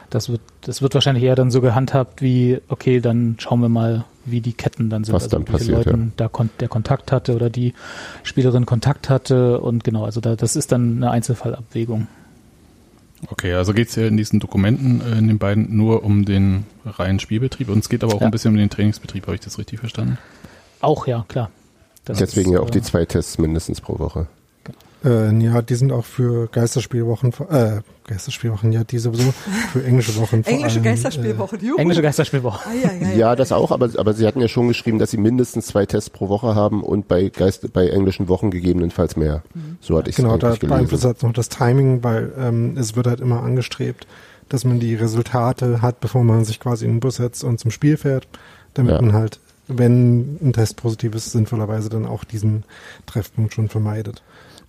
das wird, das wird wahrscheinlich eher dann so gehandhabt wie, okay, dann schauen wir mal, wie die Ketten dann sind, Was dann wie viele passiert, Leuten da kon der Kontakt hatte oder die Spielerin Kontakt hatte und genau, also da, das ist dann eine Einzelfallabwägung. Okay, also geht es ja in diesen Dokumenten, äh, in den beiden, nur um den reinen Spielbetrieb und es geht aber auch Ja. ein bisschen um den Trainingsbetrieb, habe ich das richtig verstanden? Auch ja, klar. Das Deswegen ist, ja auch die äh, zwei Tests mindestens pro Woche. Äh, ja, die sind auch für Geisterspielwochen, äh, Geisterspielwochen, ja, die sowieso für englische Wochen. vor Englische allem, Geisterspielwoche. Juhu. Englische Geisterspielwoche. Ah, ja, ja, das auch, aber, aber sie hatten ja schon geschrieben, dass sie mindestens zwei Tests pro Woche haben und bei Geist, bei englischen Wochen gegebenenfalls mehr. So hatte ich Äh, genau, da beeinflusst halt noch das Timing, weil ähm, es wird halt immer angestrebt, dass man die Resultate hat, bevor man sich quasi in den Bus setzt und zum Spiel fährt, damit Ja. man halt, wenn ein Test positiv ist, sinnvollerweise dann auch diesen Treffpunkt schon vermeidet.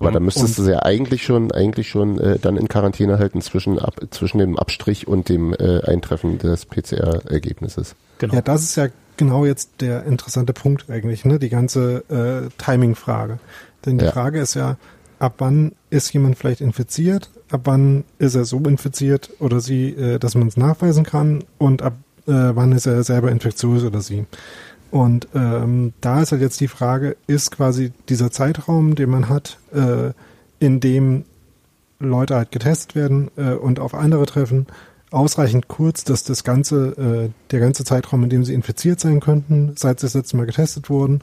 Aber da müsstest Und- du sie ja eigentlich schon, eigentlich schon äh, dann in Quarantäne halten zwischen, ab, zwischen dem Abstrich und dem äh, Eintreffen des PCR-Ergebnisses. Genau. Ja, das ist ja genau jetzt der interessante Punkt eigentlich, ne? Die ganze äh, Timing-Frage. Denn die Ja. Frage ist ja, ab wann ist jemand vielleicht infiziert, ab wann ist er so infiziert oder sie, äh, dass man es nachweisen kann und ab äh, wann ist er selber infektiös oder sie. Und ähm, da ist halt jetzt die Frage, ist quasi dieser Zeitraum, den man hat, äh, in dem Leute halt getestet werden äh, und auf andere treffen, ausreichend kurz, dass das ganze, äh, der ganze Zeitraum, in dem sie infiziert sein könnten, seit sie das letzte Mal getestet wurden,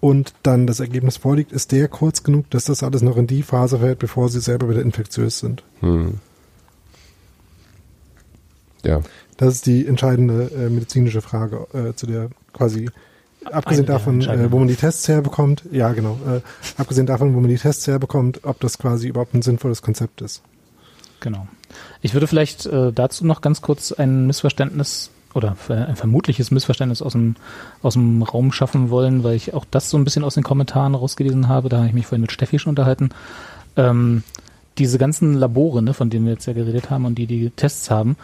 und dann das Ergebnis vorliegt, ist der kurz genug, dass das alles noch in die Phase fällt, bevor sie selber wieder infektiös sind. Hm. Ja. Das ist die entscheidende äh, medizinische Frage, äh, zu der quasi abgesehen der davon, äh, wo man die Tests herbekommt, ja genau, äh, abgesehen davon, wo man die Tests herbekommt, ob das quasi überhaupt ein sinnvolles Konzept ist. Genau. Ich würde vielleicht äh, dazu noch ganz kurz ein Missverständnis oder ein vermutliches Missverständnis aus dem, aus dem Raum schaffen wollen, weil ich auch das so ein bisschen aus den Kommentaren rausgelesen habe. Da habe ich mich vorhin mit Steffi schon unterhalten. Ähm, diese ganzen Labore, ne, von denen wir jetzt ja geredet haben und die die Tests haben,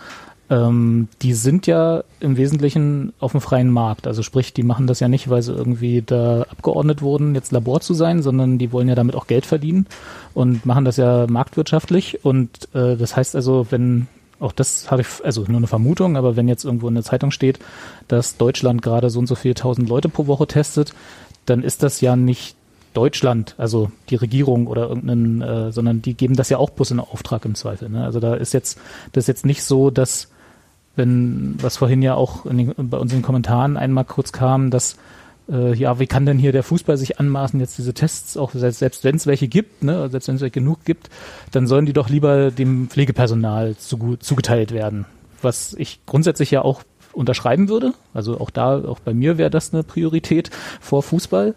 ähm, die sind ja im Wesentlichen auf dem freien Markt. Also sprich, die machen das ja nicht, weil sie irgendwie da abgeordnet wurden, jetzt Labor zu sein, sondern die wollen ja damit auch Geld verdienen und machen das ja marktwirtschaftlich. Und äh, das heißt also, wenn auch das habe ich, also nur eine Vermutung, aber wenn jetzt irgendwo in der Zeitung steht, dass Deutschland gerade so und so viele tausend Leute pro Woche testet, dann ist das ja nicht Deutschland, also die Regierung oder irgendeinen, äh, sondern die geben das ja auch bloß in Auftrag im Zweifel. Ne? Also da ist jetzt das ist jetzt nicht so, dass wenn, was vorhin ja auch den, bei unseren Kommentaren einmal kurz kam, dass äh, ja, wie kann denn hier der Fußball sich anmaßen, jetzt diese Tests, auch selbst, selbst wenn es welche gibt, ne, selbst wenn es genug gibt, dann sollen die doch lieber dem Pflegepersonal zugu- zugeteilt werden. Was ich grundsätzlich ja auch unterschreiben würde. Also auch da, auch bei mir wäre das eine Priorität vor Fußball.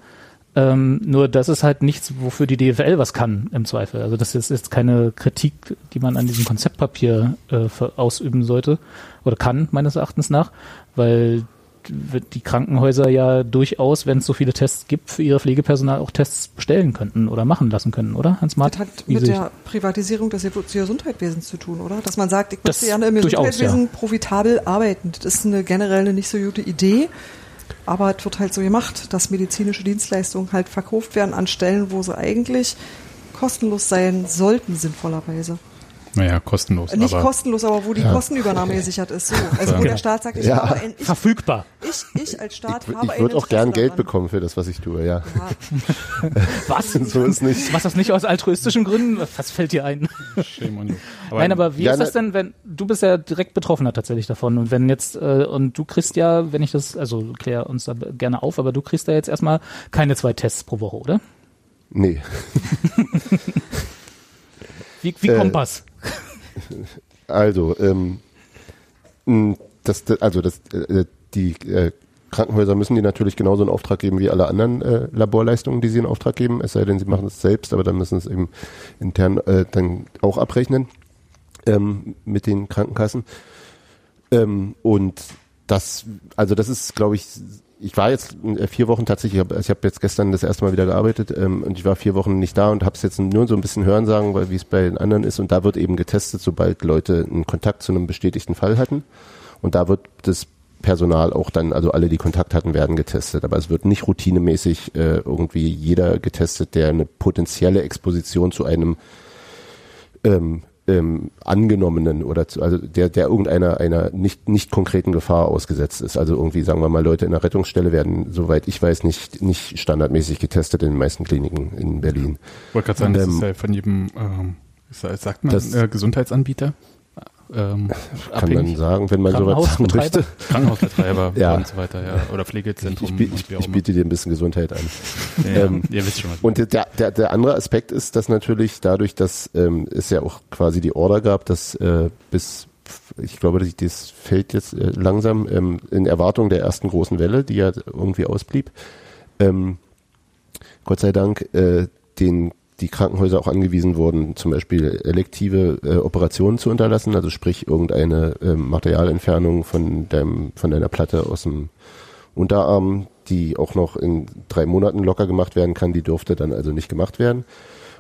Ähm, nur das ist halt nichts, wofür die DFL was kann im Zweifel. Also das ist jetzt keine Kritik, die man an diesem Konzeptpapier äh, ausüben sollte oder kann meines Erachtens nach, weil die Krankenhäuser ja durchaus, wenn es so viele Tests gibt, für ihr Pflegepersonal auch Tests bestellen könnten oder machen lassen können, oder? Hans Das Martin? hat Wie mit der Privatisierung des Gesundheitswesens zu tun, oder? Dass man sagt, ich Das möchte gerne im durchaus, Gesundheitswesen profitabel arbeiten. Das ist eine generell eine nicht so gute Idee, aber es wird halt so gemacht, dass medizinische Dienstleistungen halt verkauft werden an Stellen, wo sie eigentlich kostenlos sein sollten, sinnvollerweise. Naja, kostenlos. Nicht aber kostenlos, aber wo die Kostenübernahme gesichert ist. So. Also wo Genau. der Staat sagt, ich, Ja. habe ein, ich, Verfügbar. ich, ich als Staat Ich, habe ich würde auch gern Geld bekommen für das, was ich tue, ja. Ja. [LAUGHS] Was? [LAUGHS] So ist nicht. Was das nicht aus altruistischen Gründen? Was fällt dir ein? shame on you. Nein, aber wie Ja, ist das na- denn, wenn du bist ja direkt Betroffener tatsächlich davon und wenn jetzt äh, und du kriegst ja, wenn ich das, also klär uns da gerne auf, aber du kriegst da jetzt erstmal keine zwei Tests pro Woche, oder? Nee. Wie, wie Äh, Kompass. Also, ähm, das, also das, äh, die äh, Krankenhäuser müssen die natürlich genauso in Auftrag geben wie alle anderen äh, Laborleistungen, die sie in Auftrag geben, es sei denn, sie machen es selbst, aber dann müssen sie es eben intern äh, dann auch abrechnen ähm, mit den Krankenkassen. Ähm, und das, also das ist, glaube ich, ich war jetzt äh, vier Wochen tatsächlich, ich habe hab jetzt gestern das erste Mal wieder gearbeitet ähm, und ich war vier Wochen nicht da und habe es jetzt nur so ein bisschen hören sagen, weil wie es bei den anderen ist und da wird eben getestet, sobald Leute einen Kontakt zu einem bestätigten Fall hatten und da wird das Personal auch dann, also alle, die Kontakt hatten, werden getestet. Aber es wird nicht routinemäßig äh, irgendwie jeder getestet, der eine potenzielle Exposition zu einem ähm, ähm, angenommenen oder zu, also der, der irgendeiner einer nicht, nicht konkreten Gefahr ausgesetzt ist. Also irgendwie, sagen wir mal, Leute in der Rettungsstelle werden, soweit ich weiß, nicht, nicht standardmäßig getestet in den meisten Kliniken in Berlin. Ich wollte gerade sagen, das Ähm, ist ja von jedem, ähm, sagt man, das- äh, Gesundheitsanbieter ähm, [LAUGHS] Kann abhängig. man sagen, wenn man sowas sagen möchte. Krankenhausbetreiber [LAUGHS] Ja. und so weiter, ja. Oder Ich, Pflegezentrum ich, ich immer. biete dir ein bisschen Gesundheit an. ja, ähm, ihr wisst schon was. Und der, der, der andere Aspekt ist, dass natürlich dadurch, dass ähm, es ja auch quasi die Order gab, dass äh, bis, ich glaube, das, das fällt jetzt äh, langsam ähm, in Erwartung der ersten großen Welle, die ja irgendwie ausblieb, ähm, Gott sei Dank äh, den die Krankenhäuser auch angewiesen wurden, zum Beispiel elektive äh, Operationen zu unterlassen, also sprich irgendeine ähm, Materialentfernung von deinem, von deiner Platte aus dem Unterarm, die auch noch in drei Monaten locker gemacht werden kann, die durfte dann also nicht gemacht werden.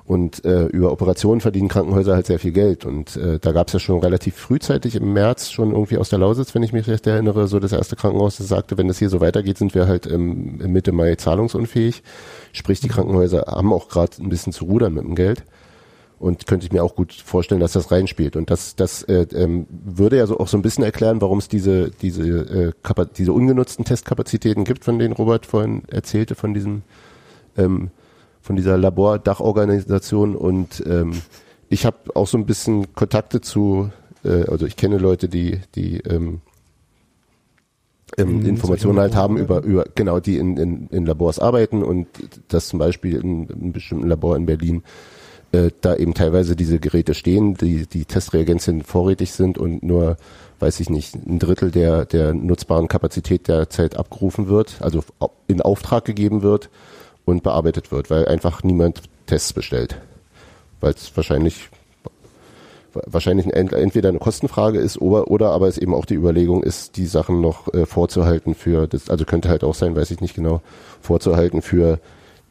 Und äh, über Operationen verdienen Krankenhäuser halt sehr viel Geld. Und äh, da gab es ja schon relativ frühzeitig im März schon irgendwie aus der Lausitz, wenn ich mich recht erinnere, so das erste Krankenhaus, das sagte, wenn das hier so weitergeht, sind wir halt im Mitte Mai zahlungsunfähig. Sprich, die Krankenhäuser haben auch gerade ein bisschen zu rudern mit dem Geld. Und könnte ich mir auch gut vorstellen, dass das reinspielt. Und das, das äh, ähm, würde ja so auch so ein bisschen erklären, warum es diese, diese, äh, Kapa diese ungenutzten Testkapazitäten gibt, von denen Robert vorhin erzählte, von diesem ähm, von dieser Labordachorganisation und ähm, ich habe auch so ein bisschen Kontakte zu, äh, also ich kenne Leute, die die ähm, ähm, In Informationen halt haben über über genau die in, in, in Labors arbeiten und das zum Beispiel in, in einem bestimmten Labor in Berlin äh, da eben teilweise diese Geräte stehen, die die Testreagenzien vorrätig sind und nur weiß ich nicht, ein Drittel der, der nutzbaren Kapazität derzeit abgerufen wird, also in Auftrag gegeben wird und bearbeitet wird, weil einfach niemand Tests bestellt. Weil es wahrscheinlich wahrscheinlich ein- entweder eine Kostenfrage ist oder, oder aber es eben auch die Überlegung ist, die Sachen noch äh, vorzuhalten für das, also könnte halt auch sein, weiß ich nicht genau, vorzuhalten für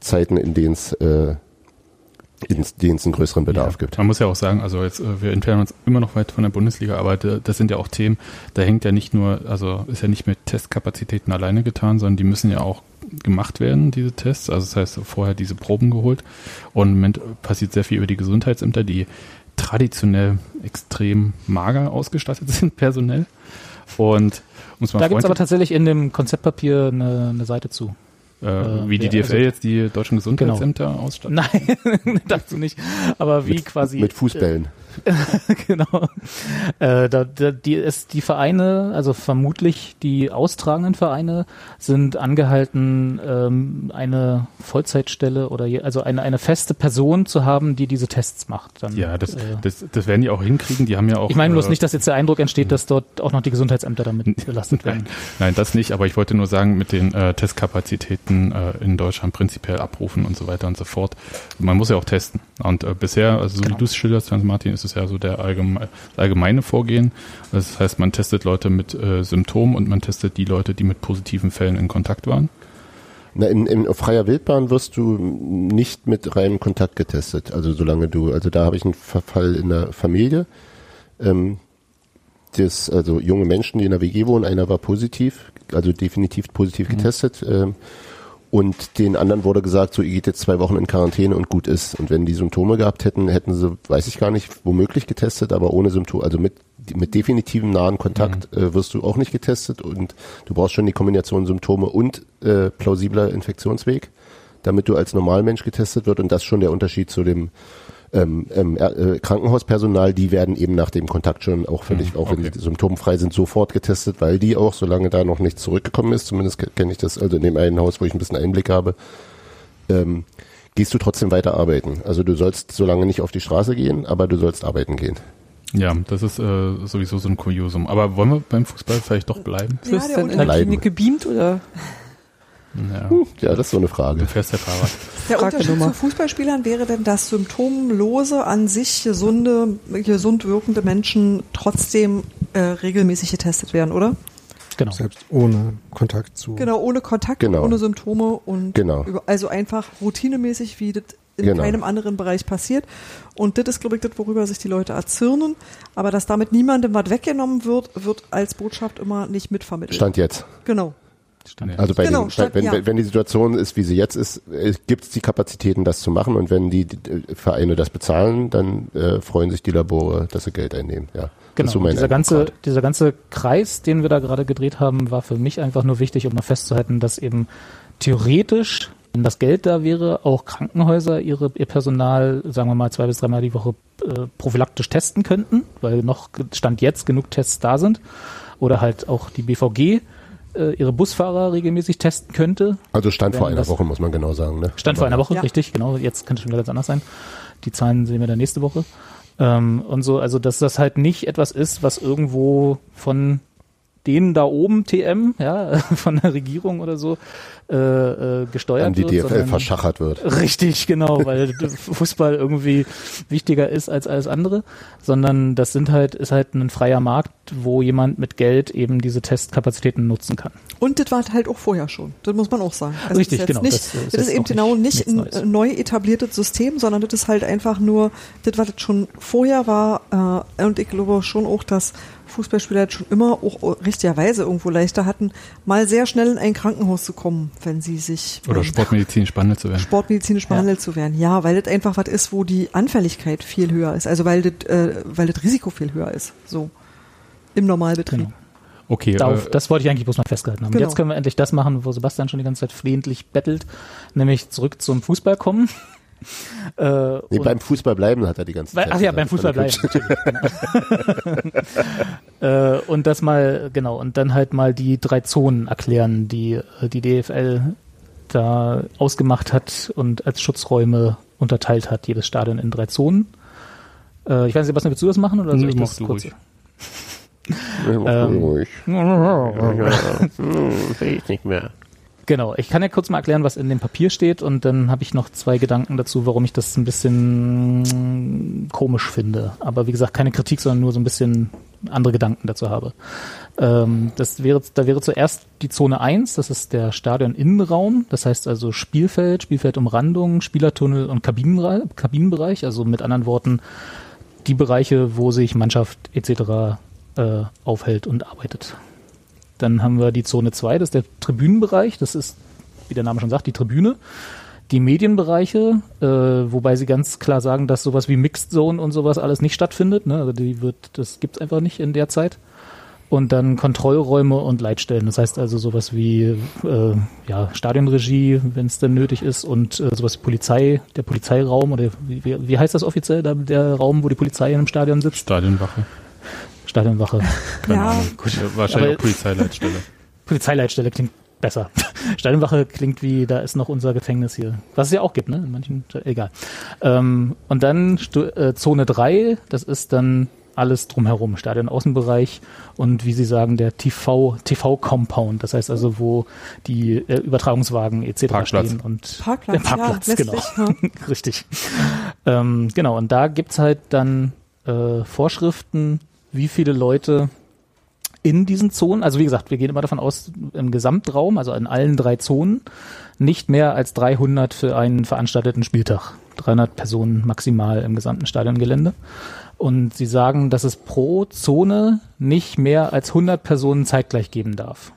Zeiten, in denen es äh, denen es einen größeren Bedarf ja, gibt. Man muss ja auch sagen, also jetzt, äh, wir entfernen uns immer noch weit von der Bundesliga, aber da- das sind ja auch Themen, da hängt ja nicht nur, also ist ja nicht mit Testkapazitäten alleine getan, sondern die müssen ja auch gemacht werden, diese Tests. Also das heißt, vorher diese Proben geholt. Und im Moment passiert sehr viel über die Gesundheitsämter, die traditionell extrem mager ausgestattet [LAUGHS] sind, personell. Und muss man Da gibt's aber freundlich- tatsächlich in dem Konzeptpapier eine, eine Seite zu. Äh, äh, wie die ja, DFL also- jetzt die deutschen Gesundheitsämter ausstattet. [LAUGHS] Nein, [LAUGHS] dazu nicht. Aber wie quasi. Mit Fußbällen. [LAUGHS] genau. Äh, da, da, die, ist die Vereine, also vermutlich die austragenden Vereine, sind angehalten, ähm, eine Vollzeitstelle oder je, also eine, eine feste Person zu haben, die diese Tests macht. Dann, Ja, das, äh, das, das werden die auch hinkriegen. Die haben ja auch. ich meine bloß äh, nicht, dass jetzt der Eindruck entsteht, dass dort auch noch die Gesundheitsämter damit belastet werden. Nein, das nicht, aber ich wollte nur sagen, mit den äh, Testkapazitäten äh, in Deutschland prinzipiell abrufen und so weiter und so fort. Man muss ja auch testen. Und äh, bisher, also so Genau. wie du es schilderst, Hans Martin, ist es ja so der allgeme allgemeine Vorgehen. Das heißt, man testet Leute mit äh, Symptomen und man testet die Leute, die mit positiven Fällen in Kontakt waren. Na, in, in, freier Wildbahn wirst du nicht mit reinem Kontakt getestet. Also solange du, also da habe ich einen Verfall in der Familie. Ähm, das, also junge Menschen, die in der WG wohnen, einer war positiv, also definitiv positiv getestet. Ähm, und den anderen wurde gesagt, so ihr geht jetzt zwei Wochen in Quarantäne und gut ist. Und wenn die Symptome gehabt hätten, hätten sie, weiß ich gar nicht, womöglich getestet, aber ohne Symptome, also mit, mit definitivem nahen Kontakt äh, wirst du auch nicht getestet. Und du brauchst schon die Kombination Symptome und äh, plausibler Infektionsweg, damit du als Normalmensch getestet wird. Und das ist schon der Unterschied zu dem ähm, ähm, äh, Krankenhauspersonal, die werden eben nach dem Kontakt schon auch völlig, auch wenn die symptomfrei sind, sofort getestet, weil die auch, solange da noch nichts zurückgekommen ist, zumindest ke- kenne ich das, also in dem einen Haus, wo ich ein bisschen Einblick habe, ähm, gehst du trotzdem weiter arbeiten. Also du sollst so lange nicht auf die Straße gehen, aber du sollst arbeiten gehen. Ja, das ist äh, sowieso so ein Kuriosum. Aber wollen wir beim Fußball vielleicht doch bleiben? Ja, du dann in der Klinik gebeamt oder? Ja, Ja, das ist so eine Frage. du fährst ja Fahrrad. Der Frage Unterschied Nummer. zu Fußballspielern wäre denn, dass symptomlose, an sich gesunde, gesund wirkende Menschen trotzdem äh, regelmäßig getestet werden, oder? Genau. Selbst ohne Kontakt zu. Genau, ohne Kontakt, Genau. ohne Symptome und Genau. über, also einfach routinemäßig, wie das in Genau. keinem anderen Bereich passiert. Und das ist, glaube ich, das, worüber sich die Leute erzürnen. Aber dass damit niemandem was weggenommen wird, wird als Botschaft immer nicht mitvermittelt. Stand jetzt. Genau. Stand Also bei Genau, den, Stand- wenn, ja. wenn, die Situation ist, wie sie jetzt ist, gibt es die Kapazitäten, das zu machen. Und wenn die, die Vereine das bezahlen, dann äh, freuen sich die Labore, dass sie Geld einnehmen. Ja, Genau. so dieser ganze, dieser ganze Kreis, den wir da gerade gedreht haben, war für mich einfach nur wichtig, um mal festzuhalten, dass eben theoretisch wenn das Geld da wäre, auch Krankenhäuser ihre, ihr Personal, sagen wir mal, zwei bis dreimal die Woche äh, prophylaktisch testen könnten, weil noch Stand jetzt genug Tests da sind. Oder halt auch die BVG äh, ihre Busfahrer regelmäßig testen könnte. Also Stand vor einer Woche, muss man genau sagen. Ne? Stand vor einer Woche, Ja. richtig, genau. Jetzt könnte es schon wieder ganz anders sein. Die Zahlen sehen wir dann nächste Woche. Ähm, und so, also dass das halt nicht etwas ist, was irgendwo von denen da oben TM, ja, [LAUGHS] von der Regierung oder so, äh, äh, gesteuert An die wird. DFL verschachert wird. [LAUGHS] Richtig, genau, weil Fußball irgendwie wichtiger ist als alles andere, sondern das sind halt, ist halt ein freier Markt, wo jemand mit Geld eben diese Testkapazitäten nutzen kann. Und das war halt auch vorher schon. Das muss man auch sagen. Also Richtig, das ist genau. jetzt Das Nicht, ist das, ist eben genau nicht- nicht ein Neues. neu etabliertes System, sondern das ist halt einfach nur, das, was das schon vorher war. Äh, und ich glaube schon auch, dass Fußballspieler jetzt schon immer auch richtigerweise irgendwo leichter hatten, mal sehr schnell in ein Krankenhaus zu kommen, wenn sie sich Oder sportmedizinisch behandelt zu werden. sportmedizinisch behandelt zu werden. Ja, weil das einfach was ist, wo die Anfälligkeit viel höher ist. Also weil das, äh, weil das Risiko viel höher ist. So. Im Normalbetrieb. Genau. Okay, Darauf, äh, das wollte ich eigentlich bloß mal festgehalten haben. Genau. Jetzt können wir endlich das machen, wo Sebastian schon die ganze Zeit flehentlich bettelt, nämlich zurück zum Fußball kommen. Äh, Nee, beim Fußball bleiben hat er die ganze Zeit. ach ja, gesagt. beim Fußball bleiben. natürlich, genau. [LAUGHS] äh, und das mal, genau, und dann halt mal die drei Zonen erklären, die äh, die DFL da ausgemacht hat und als Schutzräume unterteilt hat, jedes Stadion in drei Zonen. Äh, ich weiß nicht, Sebastian, willst du das machen oder soll ich mach das kurz? ruhig. Ja, Ähm, ruhig. [LAUGHS] Hm, will ich nicht mehr. Genau, ich kann ja kurz mal erklären, was in dem Papier steht und dann habe ich noch zwei Gedanken dazu, warum ich das ein bisschen komisch finde. Aber wie gesagt, keine Kritik, sondern nur so ein bisschen andere Gedanken dazu habe. Ähm, das wäre, da wäre zuerst die Zone 1, das ist der Stadion-Innenraum, das heißt also Spielfeld, Spielfeldumrandung, Spielertunnel und Kabinenra- Kabinenbereich, also mit anderen Worten die Bereiche, wo sich Mannschaft etc. Äh, aufhält und arbeitet. Dann haben wir die Zone 2, das ist der Tribünenbereich. Das ist, wie der Name schon sagt, die Tribüne. Die Medienbereiche, äh, wobei sie ganz klar sagen, dass sowas wie Mixed Zone und sowas alles nicht stattfindet. Ne? Also die wird, das gibt's einfach nicht in der Zeit. Und dann Kontrollräume und Leitstellen. Das heißt also sowas wie äh, ja, Stadionregie, wenn es denn nötig ist, und äh, sowas wie Polizei, der Polizeiraum oder wie, wie, heißt das offiziell, da, der Raum, wo die Polizei in einem Stadion sitzt? Stadionwache. Stadionwache. [LAUGHS] Keine Ja. Ahnung. Gut, wahrscheinlich Aber- auch Polizeileitstelle. [LAUGHS] Polizeileitstelle klingt besser. Stadionwache klingt wie, da ist noch unser Gefängnis hier. Was es ja auch gibt, ne? In manchen, egal. Ähm, und dann Stu äh, Zone 3, das ist dann alles drumherum, Stadion-Außenbereich und wie Sie sagen, der TV, TV-Compound, das heißt also, wo die äh, Übertragungswagen etc. Parkplatz. stehen und Parkplatz, [LAUGHS] der Parkplatz, ja, genau. ja. Richtig. Ähm, genau, und da gibt's halt dann äh, Vorschriften, wie viele Leute in diesen Zonen, also wie gesagt, wir gehen immer davon aus, im Gesamtraum, also in allen drei Zonen, nicht mehr als 300 für einen veranstalteten Spieltag. 300 Personen maximal im gesamten Stadiongelände. Und sie sagen, dass es pro Zone nicht mehr als 100 Personen zeitgleich geben darf.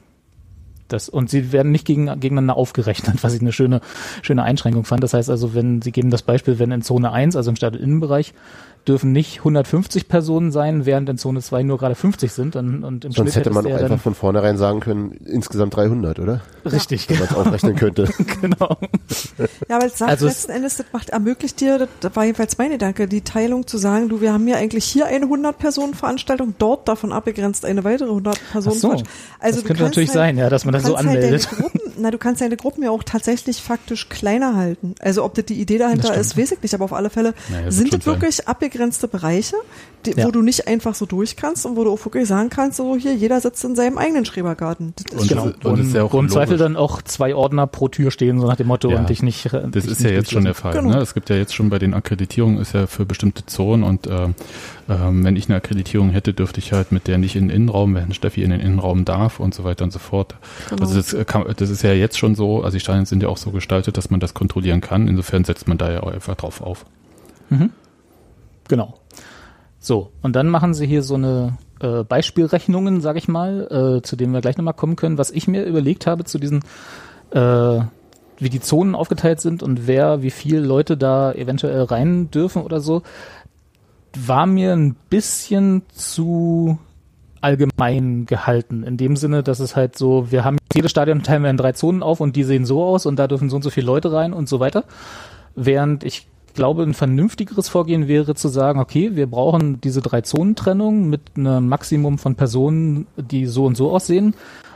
Das, und sie werden nicht gegen, gegeneinander aufgerechnet, [LAUGHS] was ich eine schöne, schöne Einschränkung fand. Das heißt also, wenn, sie geben das Beispiel, wenn in Zone 1, also im Stadioninnenbereich, dürfen nicht 150 Personen sein, während in Zone 2 nur gerade 50 sind. Und, und im Sonst Schnitt hätte man der einfach von vornherein sagen können, insgesamt 300, oder? richtig, Wenn man es aufrechnen könnte. [LAUGHS] genau. Ja, weil es sagt Also es- letzten Endes, das macht, ermöglicht dir, das, war jedenfalls mein Gedanke, die Teilung zu sagen, du, wir haben ja eigentlich hier eine 100-Personen-Veranstaltung, dort davon abgegrenzt eine weitere 100-Personen-Veranstaltung. Also das könnte natürlich sein, ja, dass man das so halt anmeldet. deine Gruppen, na, du kannst deine Gruppen ja auch tatsächlich faktisch kleiner halten. Also ob das die Idee dahinter Das ist, weiß ich nicht, aber auf alle Fälle Naja, sind das wirklich abbegrenzte Bereiche, die, Ja. wo du nicht einfach so durch kannst und wo du auch wirklich sagen kannst, so hier, jeder sitzt in seinem eigenen Schrebergarten. Das ist Und Genau. und ist ja auch wo im. Zweifel dann auch zwei Ordner pro Tür stehen, so nach dem Motto, Ja. und dich nicht. äh, Das dich ist nicht ja jetzt schon der. Fall. Genau. Ne? Es gibt ja jetzt schon bei den Akkreditierungen ist ja für bestimmte Zonen und äh, ähm, wenn ich eine Akkreditierung hätte, dürfte ich halt mit der nicht in den Innenraum, wenn Steffi in den Innenraum darf und so weiter und so fort. Genau. Also das, kann, das ist ja jetzt schon so, also die Stadien sind ja auch so gestaltet, dass man das kontrollieren kann. Insofern setzt man da ja auch einfach drauf auf. Genau. So, und dann machen sie hier so eine äh, Beispielrechnungen, sag ich mal, äh, zu denen wir gleich nochmal kommen können. Was ich mir überlegt habe zu diesen, äh, wie die Zonen aufgeteilt sind und wer, wie viele Leute da eventuell rein dürfen oder so, war mir ein bisschen zu allgemein gehalten. In dem Sinne, dass es halt so, wir haben jedes Stadion teilen wir in drei Zonen auf und die sehen so aus und da dürfen so und so viele Leute rein und so weiter. Während ich glaube, ein vernünftigeres Vorgehen wäre zu sagen, okay, wir brauchen diese drei Zonentrennung mit einem Maximum von Personen, die so und so aussehen.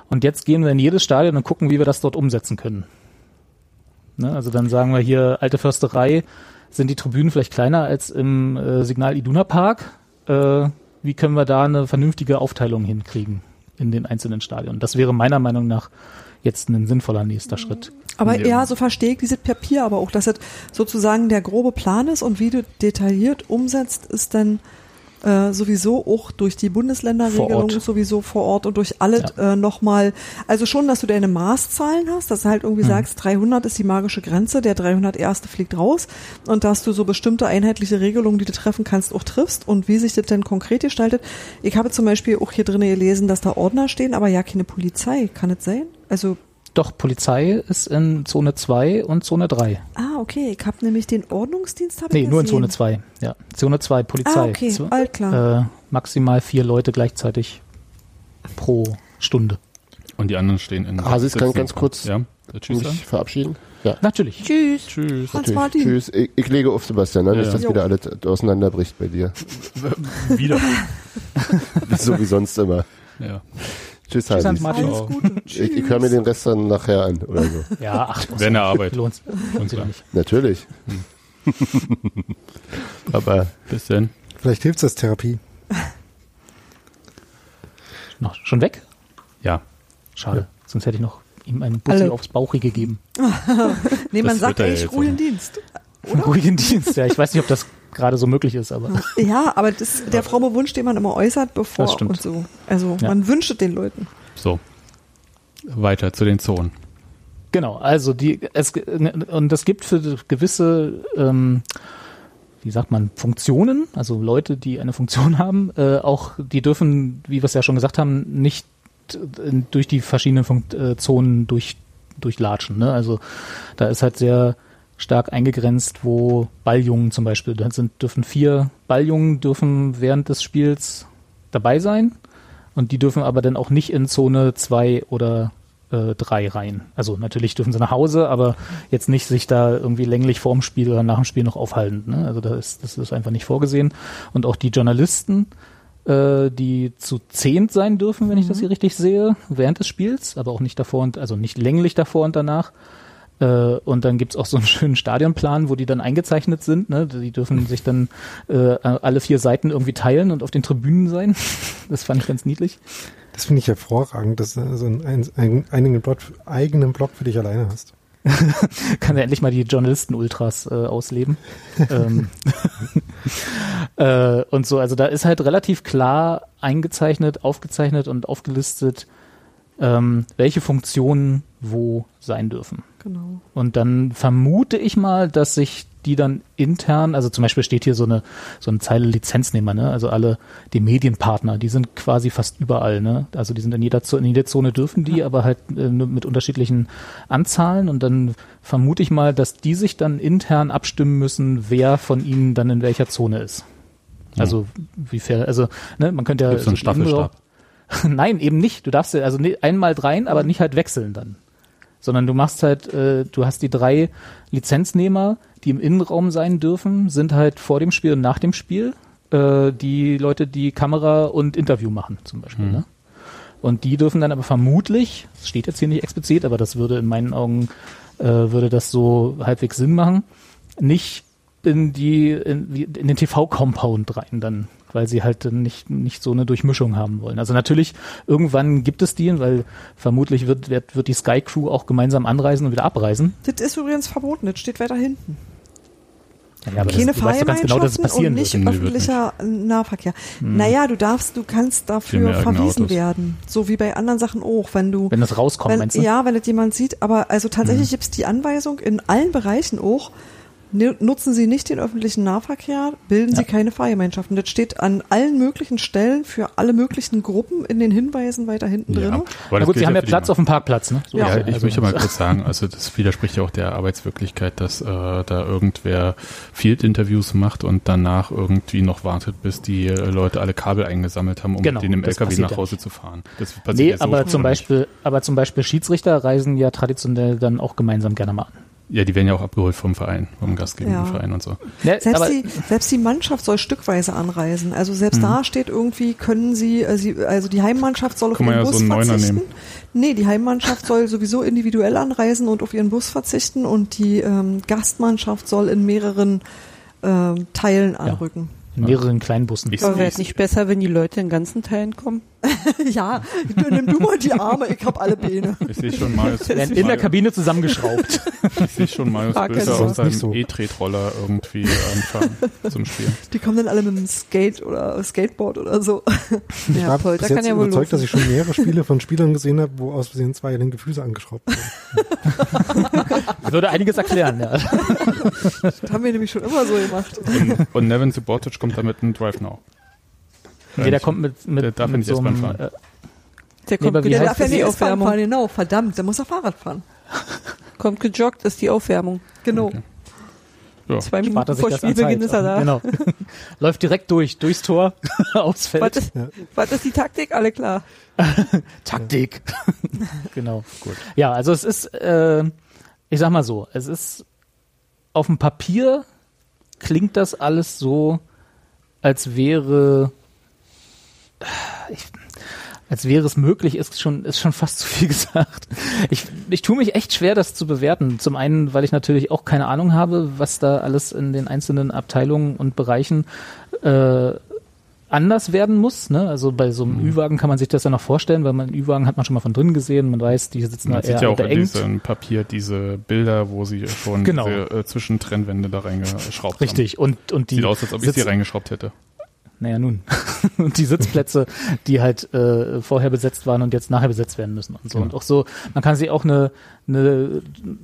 Und jetzt gehen wir in jedes Stadion und gucken, wie wir das dort umsetzen können. Ne? Also dann sagen wir hier, alte Försterei, sind die Tribünen vielleicht kleiner als im äh, Signal Iduna Park? Äh, wie können wir da eine vernünftige Aufteilung hinkriegen in den einzelnen Stadien? Das wäre meiner Meinung nach jetzt ein sinnvoller nächster Schritt. Aber Ja. ja, so verstehe ich dieses Papier aber auch, dass das sozusagen der grobe Plan ist und wie du detailliert umsetzt, ist dann äh, sowieso auch durch die Bundesländerregelung sowieso vor Ort und durch alle äh, nochmal, also schon, dass du deine Maßzahlen hast, dass du halt irgendwie sagst, 300 ist die magische Grenze, der 301. fliegt raus und dass du so bestimmte einheitliche Regelungen, die du treffen kannst, auch triffst und wie sich das denn konkret gestaltet. Ich habe zum Beispiel auch hier drin gelesen, dass da Ordner stehen, aber ja keine Polizei, kann es sein? Also Doch, Polizei ist in Zone 2 und Zone 3. Ah, okay. Ich habe nämlich den Ordnungsdienst hab Nee, nur in. Zone 2. Ja, Zone 2 Polizei. Ah, okay. Zw- All klar. Äh, maximal vier Leute gleichzeitig pro Stunde. Und die anderen stehen in. Hasis kann ganz kurz Ja, tschüss. mich verabschieden? Ja. Natürlich. Tschüss. Tschüss. Hans Natürlich. Martin. Tschüss. Ich, ich lege auf Sebastian, ne? Ja, nicht, ja. dass Jo. wieder alles auseinanderbricht bei dir. [LAUGHS] Wieder. [LAUGHS] so wie sonst immer. Ja. Tschüss, Tschüss, Hans. Martin. Alles. Gute. Ich, ich höre mir den Rest dann nachher an oder so. Ja, ach, Während der Arbeit. lohnt, sich nicht. Natürlich. [LAUGHS] Aber Bis denn. Vielleicht hilft das Therapie. Noch, schon weg? Ja. Schade. Sonst hätte ich noch ihm einen Bussi Alle. aufs Bauchi gegeben. [LAUGHS] Nee, man Das sagt er eigentlich ruhigen. Dienst. Einen ruhigen Dienst. Ja, ich weiß nicht, ob das gerade so möglich ist, aber [LAUGHS] Ja, aber das ist der fromme Wunsch, den man immer äußert, bevor Das stimmt. und so. Also Ja. man wünscht es den Leuten. So. Weiter zu den Zonen. Genau, also die es und es gibt für gewisse ähm, wie sagt man Funktionen, also Leute, die eine Funktion [LAUGHS] haben, äh, auch die dürfen, wie wir es ja schon gesagt haben, nicht äh, durch die verschiedenen Funkt äh, Zonen durch durchlatschen. Ne? Also da ist halt sehr stark eingegrenzt, wo Balljungen zum Beispiel, da sind dürfen vier Balljungen dürfen während des Spiels dabei sein und die dürfen aber dann auch nicht in Zone zwei oder äh, drei rein. Also natürlich dürfen sie nach Hause, aber jetzt nicht sich da irgendwie länglich vorm Spiel oder nach dem Spiel noch aufhalten. Ne? Also da ist, das ist einfach nicht vorgesehen. Und auch die Journalisten, äh, die zu zehnt sein dürfen, wenn ich das hier richtig sehe, während des Spiels, aber auch nicht davor und also nicht länglich davor und danach. Äh, und dann gibt's auch so einen [LAUGHS] schönen Stadionplan, wo die dann eingezeichnet sind. Ne? Die dürfen sich dann äh, alle vier Seiten irgendwie teilen und auf den Tribünen sein. [LAUGHS] Das fand ich ganz niedlich. Das finde ich hervorragend, dass du so einen, einen, einen eigenen, Blog, eigenen Blog für dich alleine hast. [LAUGHS] kann er endlich mal die Journalisten-Ultras äh, ausleben. ähm, äh, und so, also da ist halt relativ klar eingezeichnet, aufgezeichnet und aufgelistet, ähm, welche Funktionen wo sein dürfen. Genau. Und dann vermute ich mal, dass sich die dann intern, also zum Beispiel steht hier so eine, so eine Zeile Lizenznehmer, ne? Also alle die Medienpartner, die sind quasi fast überall, ne? Also die sind in jeder, in jeder Zone dürfen die, aber halt äh, nur mit unterschiedlichen Anzahlen und dann vermute ich mal, dass die sich dann intern abstimmen müssen, wer von ihnen dann in welcher Zone ist. Also wie fair, also ne, man könnte ja Gibt's so einen Staffelstab? [LAUGHS] Nein, eben nicht. Du darfst ja also ne- einmal rein, aber nicht halt wechseln dann. Sondern du machst halt, äh, du hast die drei Lizenznehmer, die im Innenraum sein dürfen, sind halt vor dem Spiel und nach dem Spiel äh, die Leute, die Kamera und Interview machen zum Beispiel. Mhm. Ne? Und die dürfen dann aber vermutlich, das steht jetzt hier nicht explizit, aber das würde in meinen Augen, äh, würde das so halbwegs Sinn machen, nicht in die, in, in den TV-Compound rein dann, weil sie halt dann nicht, nicht so eine Durchmischung haben wollen. Also natürlich, irgendwann gibt es die, weil vermutlich wird, wird, wird die Sky Crew auch gemeinsam anreisen und wieder abreisen. Das ist übrigens verboten, das steht weiter hinten. Ja, aber Keine das, du weißt ganz genau, dass es Fahrgemeinschaften passieren und nicht wird. Öffentlicher Nahverkehr. Naja, du darfst, du kannst dafür verwiesen Autos. werden. So wie bei anderen Sachen auch, wenn du Wenn das rauskommt, wenn, meinst du? Ja, wenn das jemand sieht, aber also tatsächlich gibt's die Anweisung in allen Bereichen auch, nutzen Sie nicht den öffentlichen Nahverkehr, bilden Sie Ja. keine Fahrgemeinschaften. Das steht an allen möglichen Stellen für alle möglichen Gruppen in den Hinweisen weiter hinten drin. aber Na gut, Sie haben ja Platz auf dem Parkplatz, ne? So Ja, ich Also- möchte mal kurz sagen, also das widerspricht ja auch der Arbeitswirklichkeit, dass äh, da irgendwer Field-Interviews macht und danach irgendwie noch wartet, bis die äh, Leute alle Kabel eingesammelt haben, um Genau, mit denen im LKW nach ja Hause zu fahren. Das passiert Nee, ja so aber zum. Beispiel, aber zum Beispiel Schiedsrichter reisen ja traditionell dann auch gemeinsam gerne mal an. Ja, die werden ja auch abgeholt vom Verein, vom gastgebenden Ja. Verein und so. Ne, Selbst aber, die, selbst die Mannschaft soll stückweise anreisen. Also selbst da steht irgendwie, können sie, äh, also die Heimmannschaft soll auf Kann man ihren ja Bus so einen Neuner verzichten. nehmen. Nee, die Heimmannschaft soll sowieso individuell anreisen und auf ihren Bus verzichten und die ähm, Gastmannschaft soll in mehreren ähm, Teilen anrücken. in mehreren kleinen Bussen. Ich- Aber wäre es nicht besser, wenn die Leute in ganzen Teilen kommen? [LAUGHS] Ja, nimm du mal die Arme, ich hab alle Beine. Ich sehe schon Marius, Werden in der Kabine zusammengeschraubt. [LAUGHS] ich sehe schon Marius Bilder also. auf seinem Nicht so. E-Tretroller irgendwie anfahren zum Spielen. Die kommen dann alle mit dem Skate oder Skateboard oder so. [LAUGHS] Ich Ja, war voll, bis da kann jetzt ja wohl überzeugt, dass ich schon mehrere Spiele von Spielern gesehen habe, wo aus Versehen zwei linke Füße angeschraubt wurden. Würde einiges erklären, ja. Das haben wir nämlich schon immer so gemacht. Und, und Nevin Subotic kommt da mit einem Drive Now. Nee, der kommt mit, mit, Der darf mit nicht so einem, Fahren. äh, Der Nee, kommt, wie Der darf ja nicht die erst Bahn Aufwärmung. fahren, genau. Verdammt, der muss auf Fahrrad fahren. [LAUGHS] kommt gejoggt, ist die Aufwärmung. Genau. Okay. Ja. Zwei er Minuten vor Spielbeginn ist er da. Genau. [LAUGHS] Läuft direkt durch, durchs Tor, [LAUGHS] aufs Feld. Was ist, Ja. was ist die Taktik? Alle klar. Taktik. genau. Gut. Ja, also es ist, äh, ich sag mal so, es ist auf dem Papier klingt das alles so, als wäre, ich, als wäre es möglich, ist schon, ist schon fast zu viel [LAUGHS] gesagt. Ich, ich tue mich echt schwer, das zu bewerten. Zum einen, weil ich natürlich auch keine Ahnung habe, was da alles in den einzelnen Abteilungen und Bereichen äh, anders werden muss. Ne? Also bei so einem Ü-Wagen kann man sich das ja noch vorstellen, weil man Ü-Wagen hat man schon mal von drin gesehen, man weiß, die sitzen Man da eher ja auch in diesem Papier diese Bilder, wo sie schon Genau. diese äh, Zwischentrennwände da reingeschraubt Richtig. Und, und haben. die Sieht aus, als ob ich sie reingeschraubt hätte. Naja, nun. [LAUGHS] und die Sitzplätze, die halt äh, vorher besetzt waren und jetzt nachher besetzt werden müssen und so. Genau. Und auch so, man kann sich auch eine, eine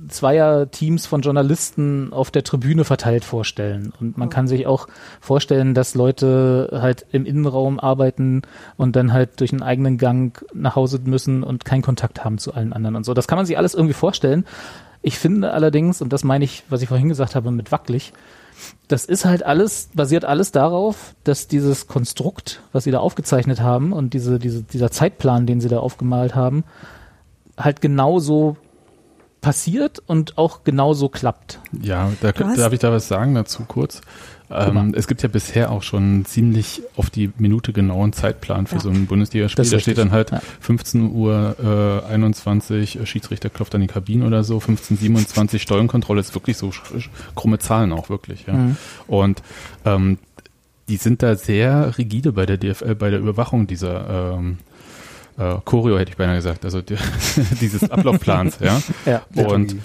Zweier-Teams von Journalisten auf der Tribüne verteilt vorstellen. Und man kann sich auch vorstellen, dass Leute halt im Innenraum arbeiten und dann halt durch einen eigenen Gang nach Hause müssen und keinen Kontakt haben zu allen anderen und so. Das kann man sich alles irgendwie vorstellen. Ich finde allerdings, und das meine ich, was ich vorhin gesagt habe mit wackelig, das ist halt alles, basiert alles darauf, dass dieses Konstrukt, was sie da aufgezeichnet haben und diese, diese, dieser Zeitplan, den sie da aufgemalt haben, halt genauso passiert und auch genauso klappt. Ja, da, hast- darf ich da was sagen dazu kurz? Ähm, es gibt ja bisher auch schon ziemlich auf die Minute genauen Zeitplan für Ja. so ein Bundesligaspiel. Da steht dann halt ja. 15 Uhr äh, 21, äh, Schiedsrichter klopft an die Kabine oder so, 15.27 Steuernkontrolle ist wirklich so krumme Zahlen auch wirklich. Ja. Mhm. Und ähm, die sind da sehr rigide bei der DFL, bei der Überwachung dieser ähm, äh, Choreo hätte ich beinahe gesagt, also die, [LAUGHS] dieses Ablaufplans, ja. Ja. Und,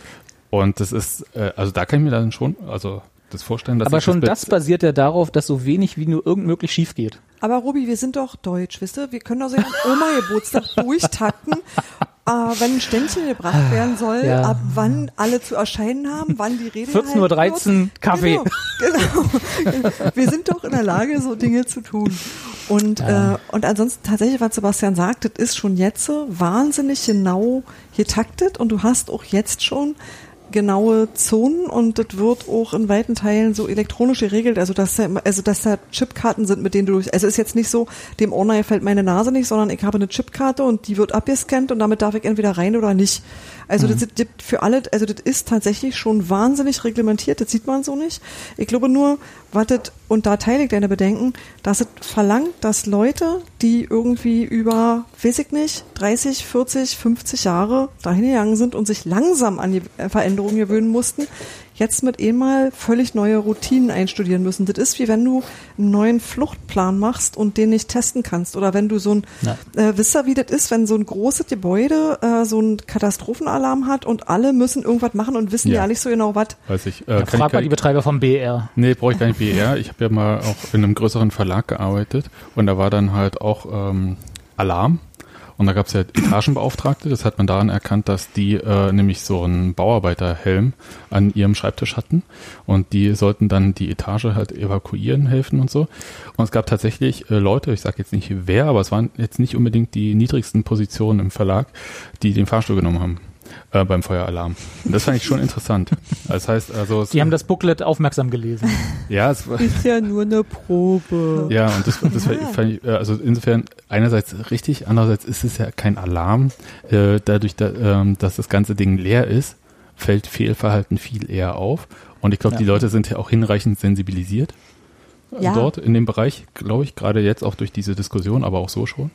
und das ist, äh, also da kann ich mir dann schon, also das vorstellen, dass Aber schon das, das basiert ja darauf, dass so wenig wie nur irgend möglich schief geht. Aber Robi, wir sind doch deutsch, wisst ihr? Wir können doch so ihren [LAUGHS] Oma-Geburtstag durchtakten, äh, wenn ein Ständchen gebracht werden soll, Ja. ab wann alle zu erscheinen haben, wann die Rede 14.13 Uhr. Kaffee. Genau, genau. Wir sind doch in der Lage, so Dinge zu tun. Und, Ja. äh, und ansonsten tatsächlich, was Sebastian sagt, das ist schon jetzt so wahnsinnig genau getaktet und du hast auch jetzt schon genaue Zonen und das wird auch in weiten Teilen so elektronisch geregelt, also dass da, also dass da Chipkarten sind, mit denen du durch, also es ist jetzt nicht so, dem Ordner gefällt meine Nase nicht, sondern ich habe eine Chipkarte und die wird abgescannt und damit darf ich entweder rein oder nicht. Also das ist das für alle, also das ist tatsächlich schon wahnsinnig reglementiert, das sieht man so nicht. Ich glaube nur, was das, und da teile ich deine Bedenken, dass es verlangt, dass Leute, die irgendwie über, weiß ich nicht, 30, 40, 50 Jahre dahin gegangen sind und sich langsam an die äh, Veränderungen gewöhnen mussten, jetzt mit einmal völlig neue Routinen einstudieren müssen. Das ist wie wenn du einen neuen Fluchtplan machst und den nicht testen kannst. Oder wenn du so ein, äh, wisst ihr, wie das ist, wenn so ein großes Gebäude äh, so einen Katastrophenalarm hat und alle müssen irgendwas machen und wissen ja, Ja. nicht so genau was. weiß ich, äh, Ja, kann ich, frag mal die Betreiber vom BR. nee, brauche ich gar nicht BR. Ich habe ja mal auch in einem größeren Verlag gearbeitet und da war dann halt auch ähm, Alarm Und da gab es ja Etagenbeauftragte, das hat man daran erkannt, dass die äh, nämlich so einen Bauarbeiterhelm an ihrem Schreibtisch hatten. Und die sollten dann die Etage halt evakuieren helfen und so. Und es gab tatsächlich äh, Leute, ich sage jetzt nicht wer, aber es waren jetzt nicht unbedingt die niedrigsten Positionen im Verlag, die den Fahrstuhl genommen haben äh, beim Feueralarm. Und das fand ich schon interessant. Das heißt, also es, Die haben das Booklet aufmerksam gelesen. [LAUGHS] ja, es war, Ist ja nur eine Probe. ja, und das, das fand ich, äh, also insofern einerseits richtig, andererseits ist es ja kein Alarm. Äh, dadurch, da, ähm, dass das ganze Ding leer ist, fällt Fehlverhalten viel eher auf. Und ich glaube, Ja. die Leute sind ja auch hinreichend sensibilisiert äh, Ja. dort in dem Bereich, glaube ich, gerade jetzt auch durch diese Diskussion, aber auch so schon,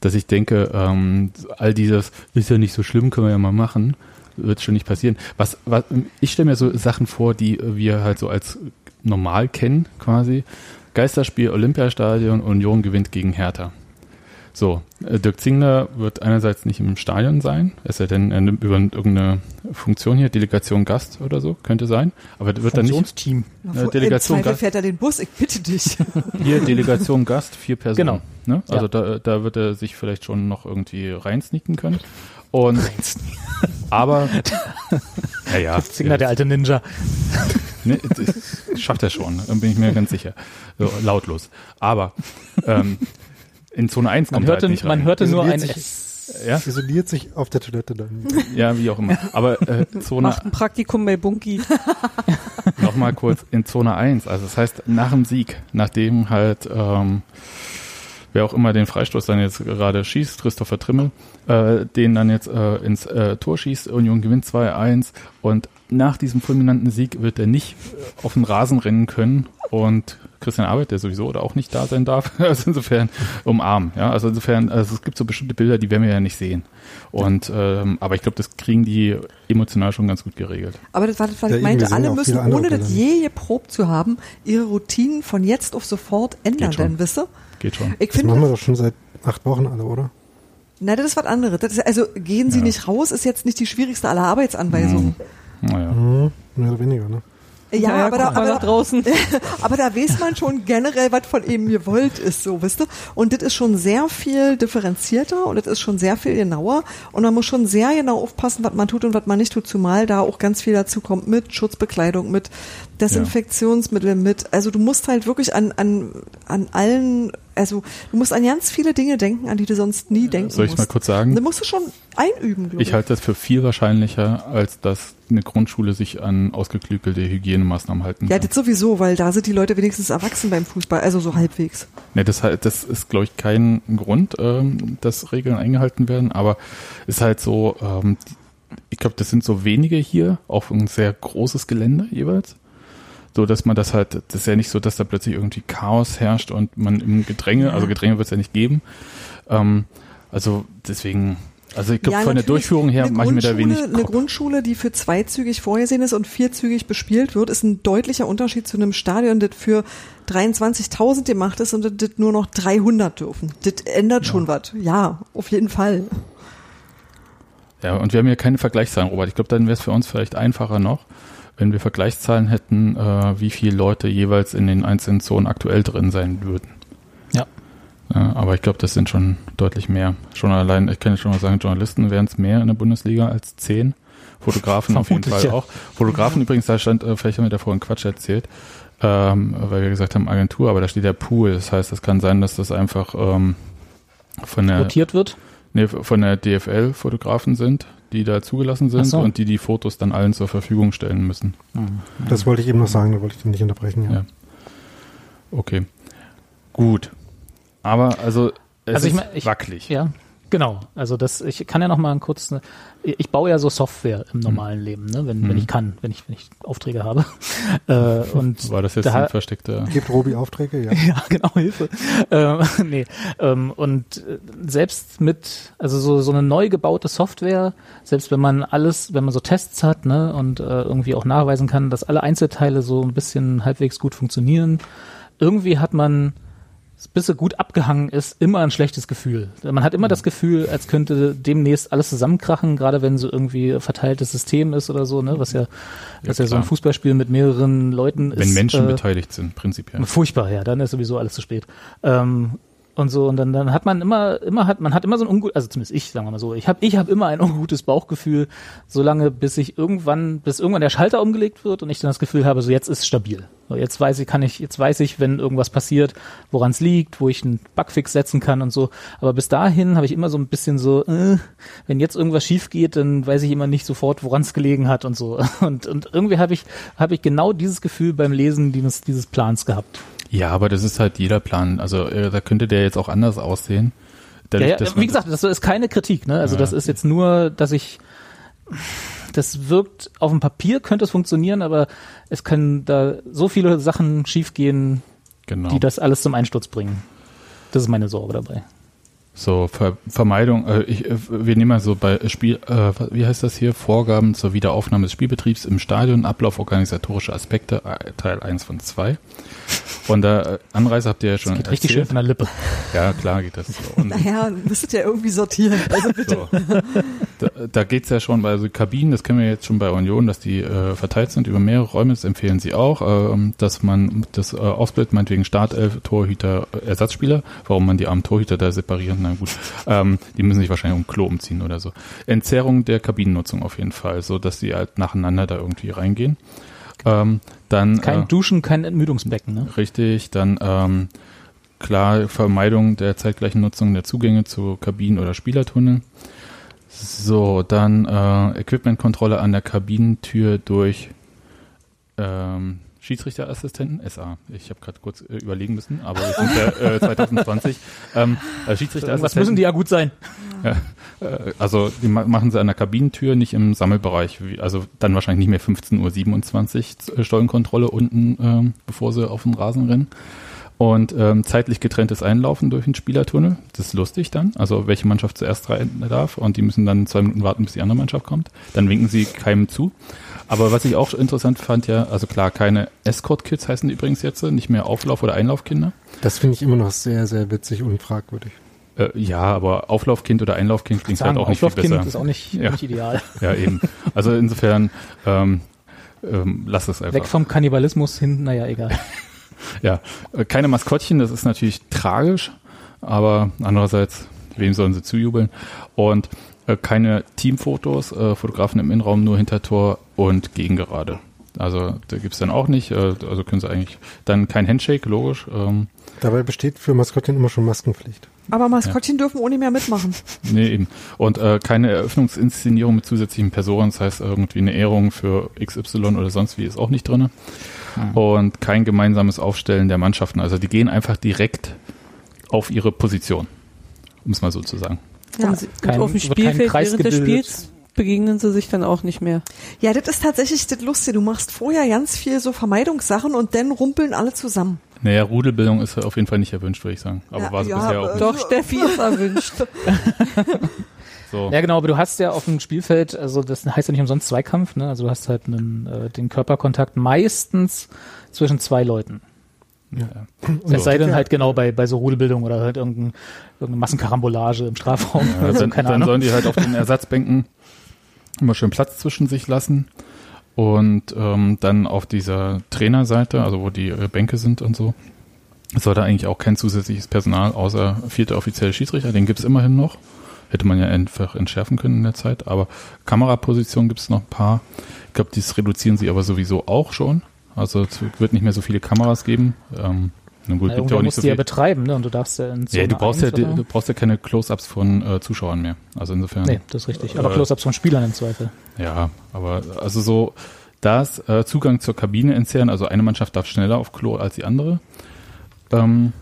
dass ich denke, ähm, all dieses ist ja nicht so schlimm, können wir ja mal machen, wird schon nicht passieren. Was, was ich stelle mir so Sachen vor, die wir halt so als normal kennen, quasi. Geisterspiel, Olympiastadion, Union gewinnt gegen Hertha. So, äh, Dirk Zingler wird einerseits nicht im Stadion sein, es sei denn, er nimmt über irgendeine Funktion hier, Delegation Gast oder so, könnte sein, aber wird dann nicht Funktionsteam. äh, Delegation Gast. fährt er den Bus, ich bitte dich. [LAUGHS] Hier Delegation Gast, vier [LAUGHS] Personen. Genau. Ne? Also Ja. da, da wird er sich vielleicht schon noch irgendwie reinsneaken können. Und aber [LAUGHS] ja, ja, Zingler, der alte Ninja. ne, schafft er schon, bin ich mir ganz sicher. So, lautlos. Aber ähm, in Zone 1 Man kommt er hörte, halt nicht man rein. hörte nur ein sich- S. Ja, Isoliert sich auf der Toilette dann. ja, wie auch immer. Aber äh, [LAUGHS] Zone Macht ein Praktikum bei Bunky. [LAUGHS] Nochmal kurz in Zone 1. Also das heißt, nach dem Sieg, nachdem halt ähm, wer auch immer den Freistoß dann jetzt gerade schießt, Christopher Trimmel, äh, den dann jetzt äh, ins äh, Tor schießt, Union gewinnt 2-1 und nach diesem fulminanten Sieg wird er nicht äh, auf den Rasen rennen können und Christian Arbeit, der sowieso oder auch nicht da sein darf, [LAUGHS] also insofern umarmen. Ja, also insofern, also es gibt so bestimmte Bilder, die werden wir ja nicht sehen. Und ähm, aber ich glaube, das kriegen die emotional schon ganz gut geregelt. Aber das war das, was Ja, ich meinte, alle müssen, ohne das je geprobt zu haben, ihre Routinen von jetzt auf sofort ändern, denn wisst ihr? Geht schon. Ich Das machen wir doch schon seit acht Wochen alle, oder? nein, das ist was anderes. Das ist, also gehen Sie Ja. nicht raus, ist jetzt nicht die schwierigste aller Arbeitsanweisungen. Naja. Mhm. Mehr oder weniger, ne? Ja, Naja, aber, da, mal nach aber, draußen. [LAUGHS] aber da weiß man schon generell, was von ihm gewollt ist, so, wisst ihr? Und das ist schon sehr viel differenzierter und das ist schon sehr viel genauer und man muss schon sehr genau aufpassen, was man tut und was man nicht tut, zumal da auch ganz viel dazu kommt mit Schutzbekleidung, mit Desinfektionsmitteln, mit, also du musst halt wirklich an, an, an allen, also du musst an ganz viele Dinge denken, an die du sonst nie denken Soll ich musst. mal kurz sagen? Da musst du schon einüben, glaube ich. Ich halte das für viel wahrscheinlicher, als dass eine Grundschule sich an ausgeklügelte Hygienemaßnahmen halten ja, kann. das sowieso, weil da sind die Leute wenigstens erwachsen beim Fußball, also so halbwegs. Nee, das, das ist, glaube ich, kein Grund, ähm, dass Regeln eingehalten werden, aber ist halt so, ähm, ich glaube, das sind so wenige hier auf ein sehr großes Gelände jeweils. So, dass man das halt, das ist ja nicht so, dass da plötzlich irgendwie Chaos herrscht und man im Gedränge, Ja. also Gedränge wird es ja nicht geben. Ähm, also deswegen, also ich glaube, Ja, von der. Durchführung her Eine mache ich mir da wenig Eine Kopf. Grundschule, die für zweizügig vorgesehen ist und vierzügig bespielt wird, ist ein deutlicher Unterschied zu einem Stadion, das für 23.000 gemacht ist und das, nur noch 300 dürfen. Das ändert schon was. Ja, auf jeden Fall. Ja, und wir haben ja keine Vergleichszahlen, Robert. Ich glaube, dann wäre es für uns vielleicht einfacher noch, wenn wir Vergleichszahlen hätten, äh, wie viele Leute jeweils in den einzelnen Zonen aktuell drin sein würden. Ja. Ja, aber ich glaube, das sind schon deutlich mehr. Schon allein, ich kann jetzt schon mal sagen, Journalisten wären es mehr in der Bundesliga als zehn. Fotografen auf jeden Fall ja. auch. Fotografen übrigens, da stand, äh, vielleicht haben wir davor einen Quatsch erzählt, ähm, weil wir gesagt haben Agentur, aber da steht ja Pool. Das heißt, es kann sein, dass das einfach ähm, von der Rotiert wird. Nee, von der DFL Fotografen sind, die da zugelassen sind so. und die die Fotos dann allen zur Verfügung stellen müssen. Das wollte ich eben noch sagen, da wollte ich den nicht unterbrechen. Ja. Ja. Okay. Gut. Aber also es Also ich ist mein, ich- wackelig. Ja, genau. Also das, ich kann ja noch mal kurz, ich baue ja so Software im normalen Leben, ne, wenn, wenn Mhm. ich kann, wenn ich, wenn ich Aufträge habe. [LAUGHS] äh, und War das jetzt Da- ein versteckter? Gibt Robi Aufträge? Ja. [LAUGHS] ja, genau, Hilfe. ähm, [LAUGHS] nee, ähm, und äh, selbst mit, also so, so eine neu gebaute Software, selbst wenn man alles, wenn man so Tests hat, ne, und äh, irgendwie auch nachweisen kann, dass alle Einzelteile so ein bisschen halbwegs gut funktionieren, irgendwie hat man, bis sie gut abgehangen ist, immer ein schlechtes Gefühl. Man hat immer das Gefühl, als könnte demnächst alles zusammenkrachen, gerade wenn so irgendwie verteiltes System ist oder so, ne, was ja, was ja, so ein. Fußballspiel mit mehreren Leuten ist. Wenn Menschen äh, beteiligt sind, prinzipiell. Furchtbar, ja, dann ist sowieso alles zu spät. Ähm, und so und dann dann hat man immer immer hat man hat immer so ein ungut also zumindest ich sagen wir mal so ich habe ich habe immer ein ungutes Bauchgefühl solange bis ich irgendwann bis irgendwann der Schalter umgelegt wird und ich dann das Gefühl habe so jetzt ist stabil. So, jetzt weiß ich kann ich jetzt weiß ich wenn irgendwas passiert woran es liegt wo ich einen Bugfix setzen kann und so. Aber bis dahin habe ich immer so ein bisschen so äh, wenn jetzt irgendwas schief geht dann weiß ich immer nicht sofort woran es gelegen hat und so. [LAUGHS] Und und irgendwie habe ich habe ich genau dieses Gefühl beim Lesen dieses dieses Plans gehabt Ja, aber das ist halt jeder Plan. Also äh, da könnte der jetzt auch anders aussehen. Ja, Dadurch, ja, dass wie gesagt, das ist keine Kritik, ne? Also Ja, das ist jetzt nur, dass ich das wirkt auf dem Papier könnte es funktionieren, aber es können da so viele Sachen schiefgehen, genau. die das alles zum Einsturz bringen. Das ist meine Sorge dabei. So, Ver Vermeidung, äh, ich, äh, wir nehmen mal so bei Spiel, äh, wie heißt das hier? Vorgaben zur Wiederaufnahme des Spielbetriebs im Stadion, Ablauf organisatorische Aspekte, äh, Teil 1 von 2. Und da äh, Anreise habt ihr ja schon Geht richtig schön erzählt. von der Lippe. Ja, klar geht das. Und Naja, müsstet ihr irgendwie sortieren. Also bitte. so. Da, da geht's ja schon bei also Kabinen, das kennen wir jetzt schon bei Union, dass die äh, verteilt sind über mehrere Räume, das empfehlen sie auch, ähm, dass man das äh, aufsplittet, meinetwegen Startelf, Torhüter, äh, Ersatzspieler, warum man die armen Torhüter da separiert, na gut, ähm, die müssen sich wahrscheinlich um Klo umziehen oder so. Entzerrung der Kabinennutzung auf jeden Fall, so dass sie halt nacheinander da irgendwie reingehen. Ähm, dann Kein äh, Duschen, kein Entmüdungsbecken, ne? Richtig, dann ähm, klar Vermeidung der zeitgleichen Nutzung der Zugänge zu Kabinen oder Spielertunnel. So, dann äh, Equipmentkontrolle an der Kabinentür durch ähm, Schiedsrichterassistenten, SA. Ich habe gerade kurz äh, überlegen müssen, aber wir sind ja äh, [LAUGHS] 2020. Ähm, äh, Was Schiedsrichterassistenten, müssen die ja gut sein? äh, also die ma machen sie an der Kabinentür, nicht im Sammelbereich. Wie, also dann wahrscheinlich nicht mehr 15.27 Uhr äh, Stollenkontrolle unten, ähm, bevor sie auf den Rasen rennen. Und ähm, zeitlich getrenntes Einlaufen durch den Spielertunnel. Das ist lustig dann. Also welche Mannschaft zuerst rein darf. Und die müssen dann zwei Minuten warten, bis die andere Mannschaft kommt. Dann winken sie keinem zu. Aber was ich auch interessant fand, ja, also klar, keine Escort-Kids heißen die übrigens jetzt, nicht mehr Auflauf- oder Einlaufkinder. Das finde ich immer noch sehr, sehr witzig und fragwürdig. Äh, ja, aber Auflaufkind oder Einlaufkind klingt halt auch nicht viel Auflaufkind besser. ist auch nicht, Ja. nicht ideal. [LAUGHS] Ja, eben. Also insofern, ähm, ähm, lass es einfach. Weg vom Kannibalismus hin, naja, egal. [LAUGHS] Ja, äh, keine Maskottchen, das ist natürlich tragisch, aber andererseits, wem sollen sie zujubeln? Und äh, keine Teamfotos, äh, Fotografen im Innenraum, nur Hintertor und Gegengerade. Also da gibt's dann auch nicht, äh, also können sie eigentlich, dann kein Handshake, logisch. Ähm, Dabei besteht für Maskottchen immer schon Maskenpflicht. Aber Maskottchen dürfen ohne mehr mitmachen. [LAUGHS] nee, eben. Und äh, keine Eröffnungsinszenierung mit zusätzlichen Personen, das heißt irgendwie eine Ehrung für XY oder sonst wie ist auch nicht drinne. Und kein gemeinsames Aufstellen der Mannschaften. Also die gehen einfach direkt auf ihre Position, um es mal so zu sagen. Ja. und, sie- und Kein- auf dem kein Spielfeld Kreis während des. Spiels begegnen sie sich dann auch nicht mehr. Ja, das ist tatsächlich das Lustige. Du machst vorher ganz viel so Vermeidungssachen und dann rumpeln alle zusammen. Naja, Rudelbildung ist auf jeden Fall nicht erwünscht, würde ich sagen. Aber Ja, war sie ja, bisher auch nicht. Doch, Steffi ist erwünscht. [LAUGHS] So. Ja, genau, aber du hast ja auf dem Spielfeld, also das heißt ja nicht umsonst Zweikampf, ne? Also du hast halt einen, äh, den Körperkontakt meistens zwischen zwei Leuten. Ja. Es sei denn halt genau bei, bei so Rudelbildung oder halt irgendein, irgendeine Massenkarambolage im Strafraum. Ja, oder so, dann, keine dann Ahnung. sollen die halt auf den Ersatzbänken immer schön Platz zwischen sich lassen. Und ähm, dann auf dieser Trainerseite, also wo die äh, Bänke sind und so, soll da eigentlich auch kein zusätzliches Personal außer vierte offizielle Schiedsrichter, den gibt's immerhin noch. Hätte man ja einfach entschärfen können in der Zeit. Aber Kamerapositionen gibt's noch ein paar. Ich glaube, dies reduzieren sie aber sowieso auch schon. Also es wird nicht mehr so viele Kameras geben. Ähm, na gut, gibt ja auch nicht musst so die ja viel. betreiben, ne? Und du darfst ja in Ja, du brauchst ja, 1 oder- du brauchst ja keine Close-ups von äh, Zuschauern mehr. Also insofern. Nee, das ist richtig. Aber Äh, Close-Ups von Spielern im Zweifel. Ja, aber also so das äh, Zugang zur Kabine entzerren, also eine Mannschaft darf schneller auf Klo als die andere. Ähm,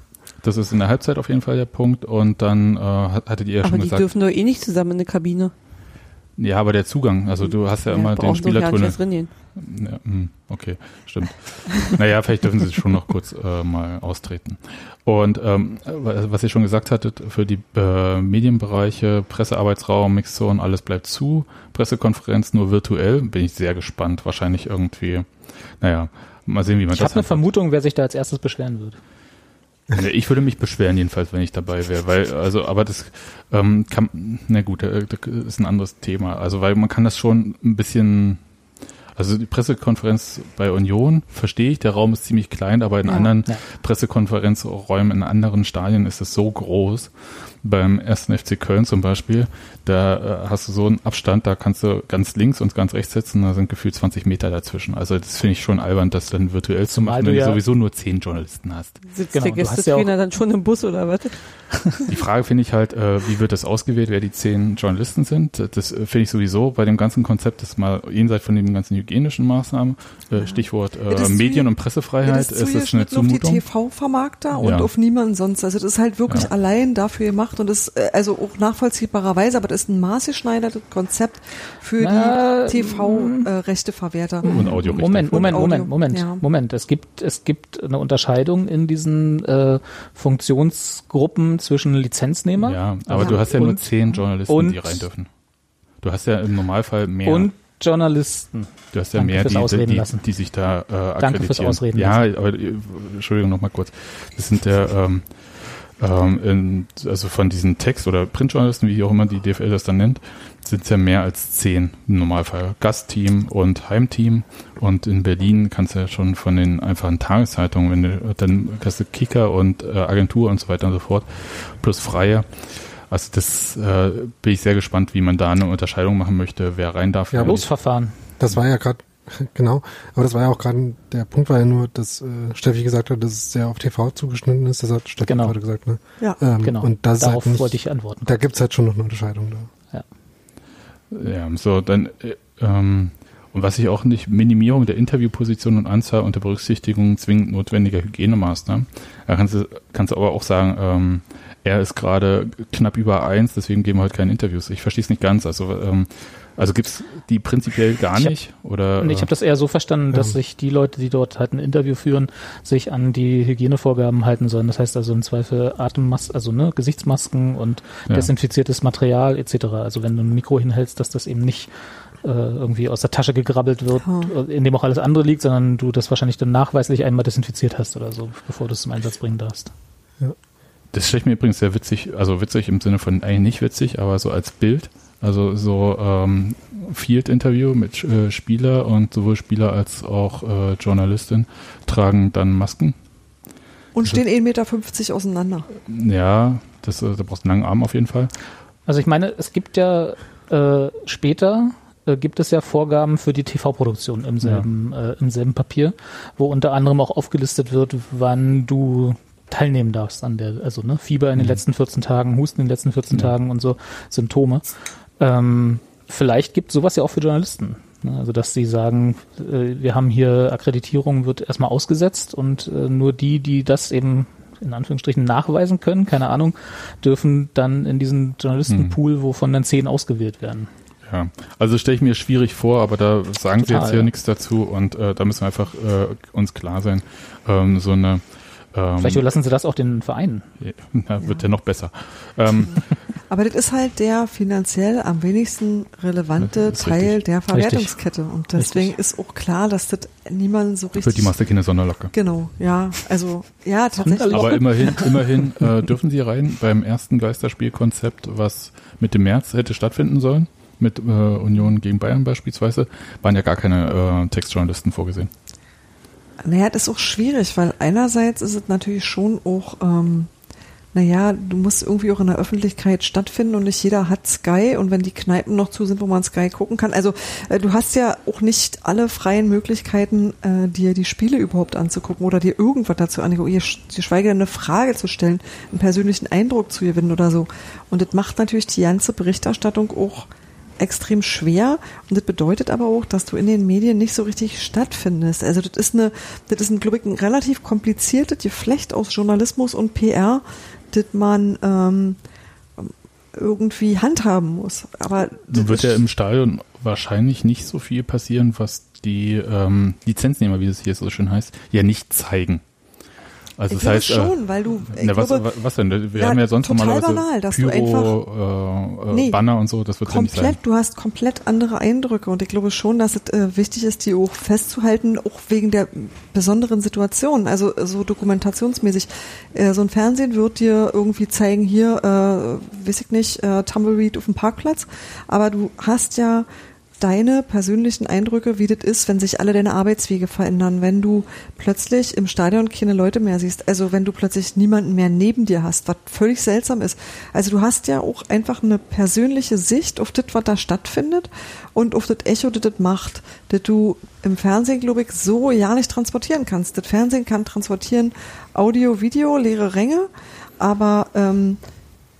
das ist in der Halbzeit auf jeden Fall der Punkt. Und dann äh, hat- hattet ihr ja Aber schon die gesagt, dürfen doch eh nicht zusammen in eine Kabine. Ja, aber der Zugang, also du hast ja, immer den Spielertunnel. Ja, hm, okay, stimmt. [LAUGHS] naja, vielleicht dürfen sie schon noch kurz äh, mal austreten. Und ähm, was ihr schon gesagt hattet, für die äh, Medienbereiche, Pressearbeitsraum, Mixzone, alles bleibt zu. Pressekonferenz nur virtuell. Bin ich sehr gespannt. Wahrscheinlich irgendwie, naja, mal sehen, wie man Ich habe das eine Vermutung, wer sich da als erstes beschweren wird. Nee, Ich würde mich beschweren jedenfalls, wenn ich dabei wäre, weil also aber das ähm, kann na gut, äh, das ist ein anderes Thema. Also weil man kann das schon ein bisschen Also die Pressekonferenz bei Union verstehe ich, der Raum ist ziemlich klein, aber in Ja. anderen Ja. Pressekonferenzräumen in anderen Stadien ist es so groß. Beim ersten FC Köln zum Beispiel, da äh, hast du so einen Abstand, da kannst du ganz links und ganz rechts sitzen, da sind gefühlt 20 Meter dazwischen. Also das finde ich schon albern, das dann virtuell zu machen, du wenn du ja- sowieso nur zehn Journalisten hast. Sitzt Genau, der du hast ja Gästetrainer dann schon im Bus oder was? [LAUGHS] Die Frage finde ich halt, äh, wie wird das ausgewählt, wer die zehn Journalisten sind? Das äh, finde ich sowieso bei dem ganzen Konzept, das mal jenseits von den ganzen hygienischen Maßnahmen, Stichwort ist Medien- und Pressefreiheit, das ist das eine zugeschnitten auf die Zumutung? TV-Vermarkter und Ja. auf niemanden sonst. Also das ist halt wirklich Ja. allein dafür gemacht und das äh, also auch nachvollziehbarerweise, aber das ist ein maßgeschneidertes Konzept für Na, die TV-Rechteverwerter. Und Audiorechte. Moment, Moment, Moment, Moment, ja. Moment. Es gibt, es gibt eine Unterscheidung in diesen äh, Funktionsgruppen zwischen Lizenznehmer Ja, aber Ja. du hast ja nur Und- zehn Journalisten, und- die rein dürfen. Du hast ja im Normalfall mehr. und Journalisten. du hast ja Danke mehr, die, Ausreden die, lassen. die sich da äh, akkreditieren. Danke fürs Ausreden Ja, aber äh, Entschuldigung noch mal kurz. Das sind ja ähm, ähm, in, also von diesen Text- oder Printjournalisten, wie auch immer die DFL das dann nennt, sind es ja mehr als zehn im Normalfall. Gastteam und Heimteam. Und in Berlin kannst du ja schon von den einfachen Tageszeitungen, wenn du dann hast du Kicker und äh, Agentur und so weiter und so fort, plus Freie. Also das äh, bin ich sehr gespannt, wie man da eine Unterscheidung machen möchte, wer rein darf. Ja. Losverfahren. Das war ja gerade, [LAUGHS] genau, aber das war ja auch gerade, der Punkt war ja nur, dass äh, Steffi gesagt hat, dass es sehr auf TV zugeschnitten ist, das hat Steffi Genau. gerade gesagt, ne? Ja. Ähm, Genau. Und das ist Darauf halt nicht, wollte ich antworten. da gibt's halt schon noch eine Unterscheidung da. Ja, so, dann, äh, ähm, und was ich auch nicht, Minimierung der Interviewposition und Anzahl unter Berücksichtigung zwingend notwendiger Hygienemaßnahmen. Da kannst du, kannst du aber auch sagen, ähm, er ist gerade knapp über eins, deswegen geben wir heute keine Interviews. Ich verstehe es nicht ganz. Also, ähm, also gibt's die prinzipiell gar Ich hab- nicht? Oder, Und ich habe das eher so verstanden, dass Ja. sich die Leute, die dort halt ein Interview führen, sich an die Hygienevorgaben halten sollen. Das heißt also im Zweifel Atemmasken, also ne, Gesichtsmasken und Ja. desinfiziertes Material etc. Also wenn du ein Mikro hinhältst, dass das eben nicht äh, irgendwie aus der Tasche gegrabbelt wird, Hm. in dem auch alles andere liegt, sondern du das wahrscheinlich dann nachweislich einmal desinfiziert hast oder so, bevor du es zum Einsatz bringen darfst. Das stelle ich mir übrigens sehr witzig, also witzig im Sinne von eigentlich nicht witzig, aber so als Bild. Also so ähm, Field-Interview mit äh, Spieler und sowohl Spieler als auch äh, Journalistin tragen dann Masken. Und stehen 1,50 Meter auseinander. Ja, das, äh, da brauchst du einen langen Arm auf jeden Fall. Also ich meine, es gibt ja äh, später äh, gibt es ja Vorgaben für die TV-Produktion im selben äh, im selben Papier, wo unter anderem auch aufgelistet wird, wann du teilnehmen darfst an der, also ne, Fieber in den Mhm. letzten 14 Tagen, Husten in den letzten 14 Ja. Tagen und so Symptome. Ähm, vielleicht gibt sowas ja auch für Journalisten. Ne? Also dass sie sagen, äh, wir haben hier Akkreditierung wird erstmal ausgesetzt und äh, nur die, die das eben in Anführungsstrichen nachweisen können, keine Ahnung, dürfen dann in diesen Journalistenpool, wovon dann zehn ausgewählt werden. Ja, also stelle ich mir schwierig vor, aber da sagen sie Total, jetzt hier ja. nichts dazu und äh, da müssen wir einfach äh, uns klar sein. Ähm, so eine ähm, Vielleicht überlassen sie das auch den Vereinen. ja, [LAUGHS] wird ja noch besser. Ähm, [LAUGHS] Aber das ist halt der finanziell am wenigsten relevante Teil richtig. der Verwertungskette. Und deswegen Richtig. ist auch klar, dass das niemand so richtig. für die machst du keine Sonderlocke. Genau, ja. Also, ja, tatsächlich. Aber immerhin, immerhin äh, dürfen sie rein beim ersten Geisterspielkonzept, was Mitte März hätte stattfinden sollen, mit äh, Union gegen Bayern beispielsweise, waren ja gar keine äh, Textjournalisten vorgesehen. Naja, das ist auch schwierig, weil einerseits ist es natürlich schon auch, ähm, naja, du musst irgendwie auch in der Öffentlichkeit stattfinden und nicht jeder hat Sky und wenn die Kneipen noch zu sind, wo man Sky gucken kann. Also äh, du hast ja auch nicht alle freien Möglichkeiten, äh, dir die Spiele überhaupt anzugucken oder dir irgendwas dazu anzugucken, geschweige denn eine Frage zu stellen, einen persönlichen Eindruck zu gewinnen oder so. Und das macht natürlich die ganze Berichterstattung auch extrem schwer und das bedeutet aber auch, dass du in den Medien nicht so richtig stattfindest. Also das ist eine, das ist ein, glaube ich, ein relativ kompliziertes Geflecht aus Journalismus und PR, das man ähm, irgendwie handhaben muss. Aber So wird ja im Stadion wahrscheinlich nicht so viel passieren, was die ähm, Lizenznehmer, wie es hier so schön heißt, ja nicht zeigen. Also ich das heißt, schon, weil du, äh, na, was, glaube, wa- was denn? Wir Ja, haben ja sonst normalerweise banal, dass Pyro, äh, äh, Nee, Banner und so, das wird ja nicht sein. komplett, du hast komplett andere Eindrücke und ich glaube schon, dass es äh, wichtig ist, die auch festzuhalten, auch wegen der besonderen Situation, also äh, so dokumentationsmäßig. Äh, so ein Fernsehen wird dir irgendwie zeigen, hier, äh, weiß ich nicht, äh, Tumbleweed auf dem Parkplatz, aber du hast ja deine persönlichen Eindrücke, wie das ist, wenn sich alle deine Arbeitswege verändern, wenn du plötzlich im Stadion keine Leute mehr siehst, also wenn du plötzlich niemanden mehr neben dir hast, was völlig seltsam ist. Also du hast ja auch einfach eine persönliche Sicht auf das, was da stattfindet und auf das Echo, das das macht, das du im Fernsehen, glaube ich, so ja nicht transportieren kannst. Das Fernsehen kann transportieren Audio, Video, leere Ränge, aber ähm,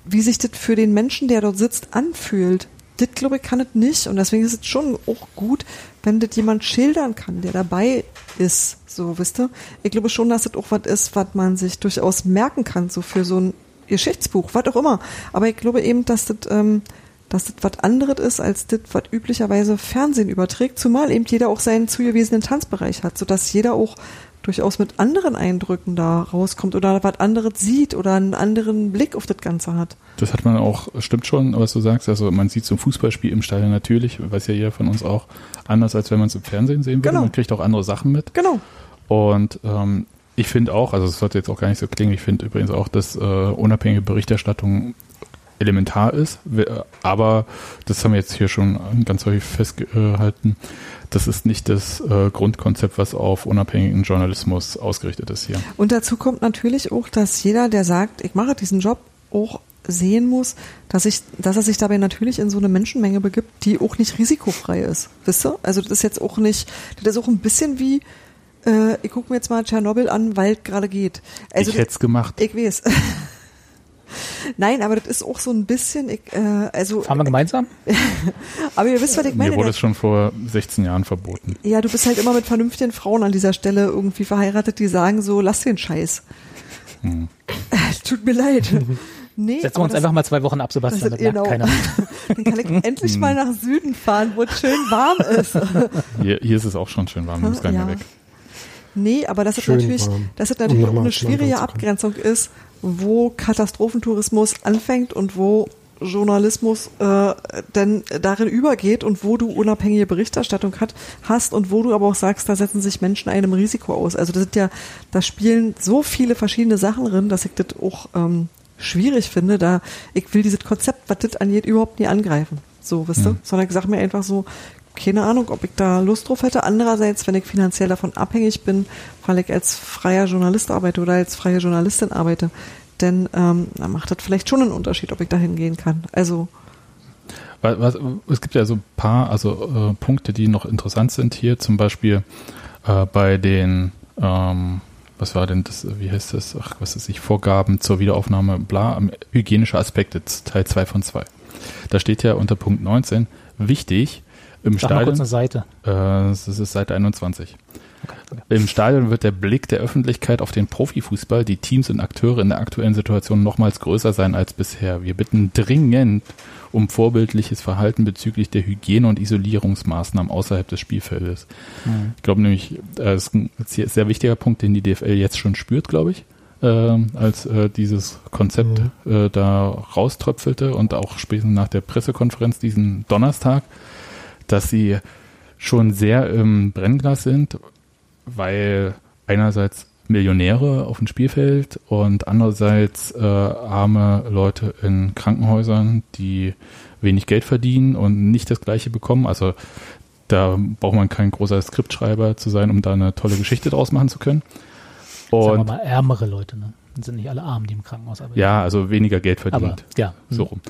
wie sich das für den Menschen, der dort sitzt, anfühlt, das glaube ich kann es nicht und deswegen ist es schon auch gut, wenn das jemand schildern kann, der dabei ist, so wisst ihr. Ich glaube schon, dass das auch was ist, was man sich durchaus merken kann, so für so ein Geschichtsbuch, was auch immer. Aber ich glaube eben, dass das, ähm, dass das was anderes ist, als das, was üblicherweise Fernsehen überträgt, zumal eben jeder auch seinen zugewiesenen Tanzbereich hat, sodass jeder auch durchaus mit anderen Eindrücken da rauskommt oder was anderes sieht oder einen anderen Blick auf das Ganze hat. Das hat man auch, stimmt schon, was du sagst. Also man sieht so ein Fußballspiel im Stadion natürlich, weiß ja jeder von uns auch, anders als wenn man es im Fernsehen sehen würde. Genau. Man kriegt auch andere Sachen mit. Genau. Und ähm, ich finde auch, also es sollte jetzt auch gar nicht so klingen, ich finde übrigens auch, dass äh, unabhängige Berichterstattung elementar ist, Wir- aber das haben wir jetzt hier schon ganz häufig festgehalten, das ist nicht das äh, Grundkonzept, was auf unabhängigen Journalismus ausgerichtet ist hier. Und dazu kommt natürlich auch, dass jeder, der sagt, ich mache diesen Job, auch sehen muss, dass ich, dass er sich dabei natürlich in so eine Menschenmenge begibt, die auch nicht risikofrei ist. Wisst ihr? Also das ist jetzt auch nicht, das ist auch ein bisschen wie, äh, ich gucke mir jetzt mal Tschernobyl an, weil es gerade geht. Also ich hätte es gemacht. ich weiß. [LAUGHS] Nein, aber das ist auch so ein bisschen, ich, äh, also, Fahren wir gemeinsam? [LAUGHS] aber ihr wisst, was ich meine. Mir wurde es schon vor 16 Jahren verboten. Ja, du bist halt immer mit vernünftigen Frauen an dieser Stelle irgendwie verheiratet, die sagen so, lass den Scheiß. Hm. [LAUGHS] Tut mir leid. Nee, Setzen wir uns das- einfach mal zwei Wochen ab, Sebastian. das Das ist merkt genau. keiner. [LAUGHS] Dann kann ich endlich mal nach Süden fahren, wo es schön warm ist. Hier, hier ist es auch schon schön warm, du musst gar nicht Ja. mehr weg. Nee, aber dass es Schön natürlich, es Um natürlich auch eine schwierige. Abgrenzung ist, wo Katastrophentourismus anfängt und wo Journalismus äh, denn darin übergeht und wo du unabhängige Berichterstattung hat, hast und wo du aber auch sagst, da setzen sich Menschen einem Risiko aus. Also das sind ja, da spielen so viele verschiedene Sachen drin, dass ich das auch ähm, schwierig finde. Da ich will dieses Konzept, was das angeht, überhaupt nie angreifen. So, wisst ihr? Hm. Sondern ich sag mir einfach so, keine Ahnung, ob ich da Lust drauf hätte. Andererseits, wenn ich finanziell davon abhängig bin, weil ich als freier Journalist arbeite oder als freie Journalistin arbeite, dann ähm, dann macht das vielleicht schon einen Unterschied, ob ich da hingehen kann. Also, Was, was, es gibt ja so ein paar also, äh, Punkte, die noch interessant sind hier. Zum Beispiel äh, bei den, ähm, was war denn das, wie heißt das, ach, was ist ich, Vorgaben zur Wiederaufnahme, bla, ähm, hygienische Aspekte, Teil 2 von 2. Da steht ja unter Punkt 19, wichtig, im Sag mal kurz eine Stadion, Seite. äh, das ist Seite 21. Im Stadion wird der Blick der Öffentlichkeit auf den Profifußball, die Teams und Akteure in der aktuellen Situation nochmals größer sein als bisher. Wir bitten dringend um vorbildliches Verhalten bezüglich der Hygiene- und Isolierungsmaßnahmen außerhalb des Spielfeldes. Mhm. Ich glaube nämlich, äh, das ist ein sehr wichtiger Punkt, den die DFL jetzt schon spürt, glaube ich, ähm, als äh, dieses Konzept äh, da rauströpfelte und auch spätestens nach der Pressekonferenz diesen Donnerstag, dass sie schon sehr im Brennglas sind, weil einerseits Millionäre auf dem Spielfeld und andererseits äh, arme Leute in Krankenhäusern, die wenig Geld verdienen und nicht das gleiche bekommen. Also da braucht man kein großer Skriptschreiber zu sein, um da eine tolle Geschichte draus machen zu können. Sagen wir Und mal ärmere Leute, ne? Das sind nicht alle arm, die im Krankenhaus arbeiten. ja, also weniger Geld verdient. aber ja. So rum.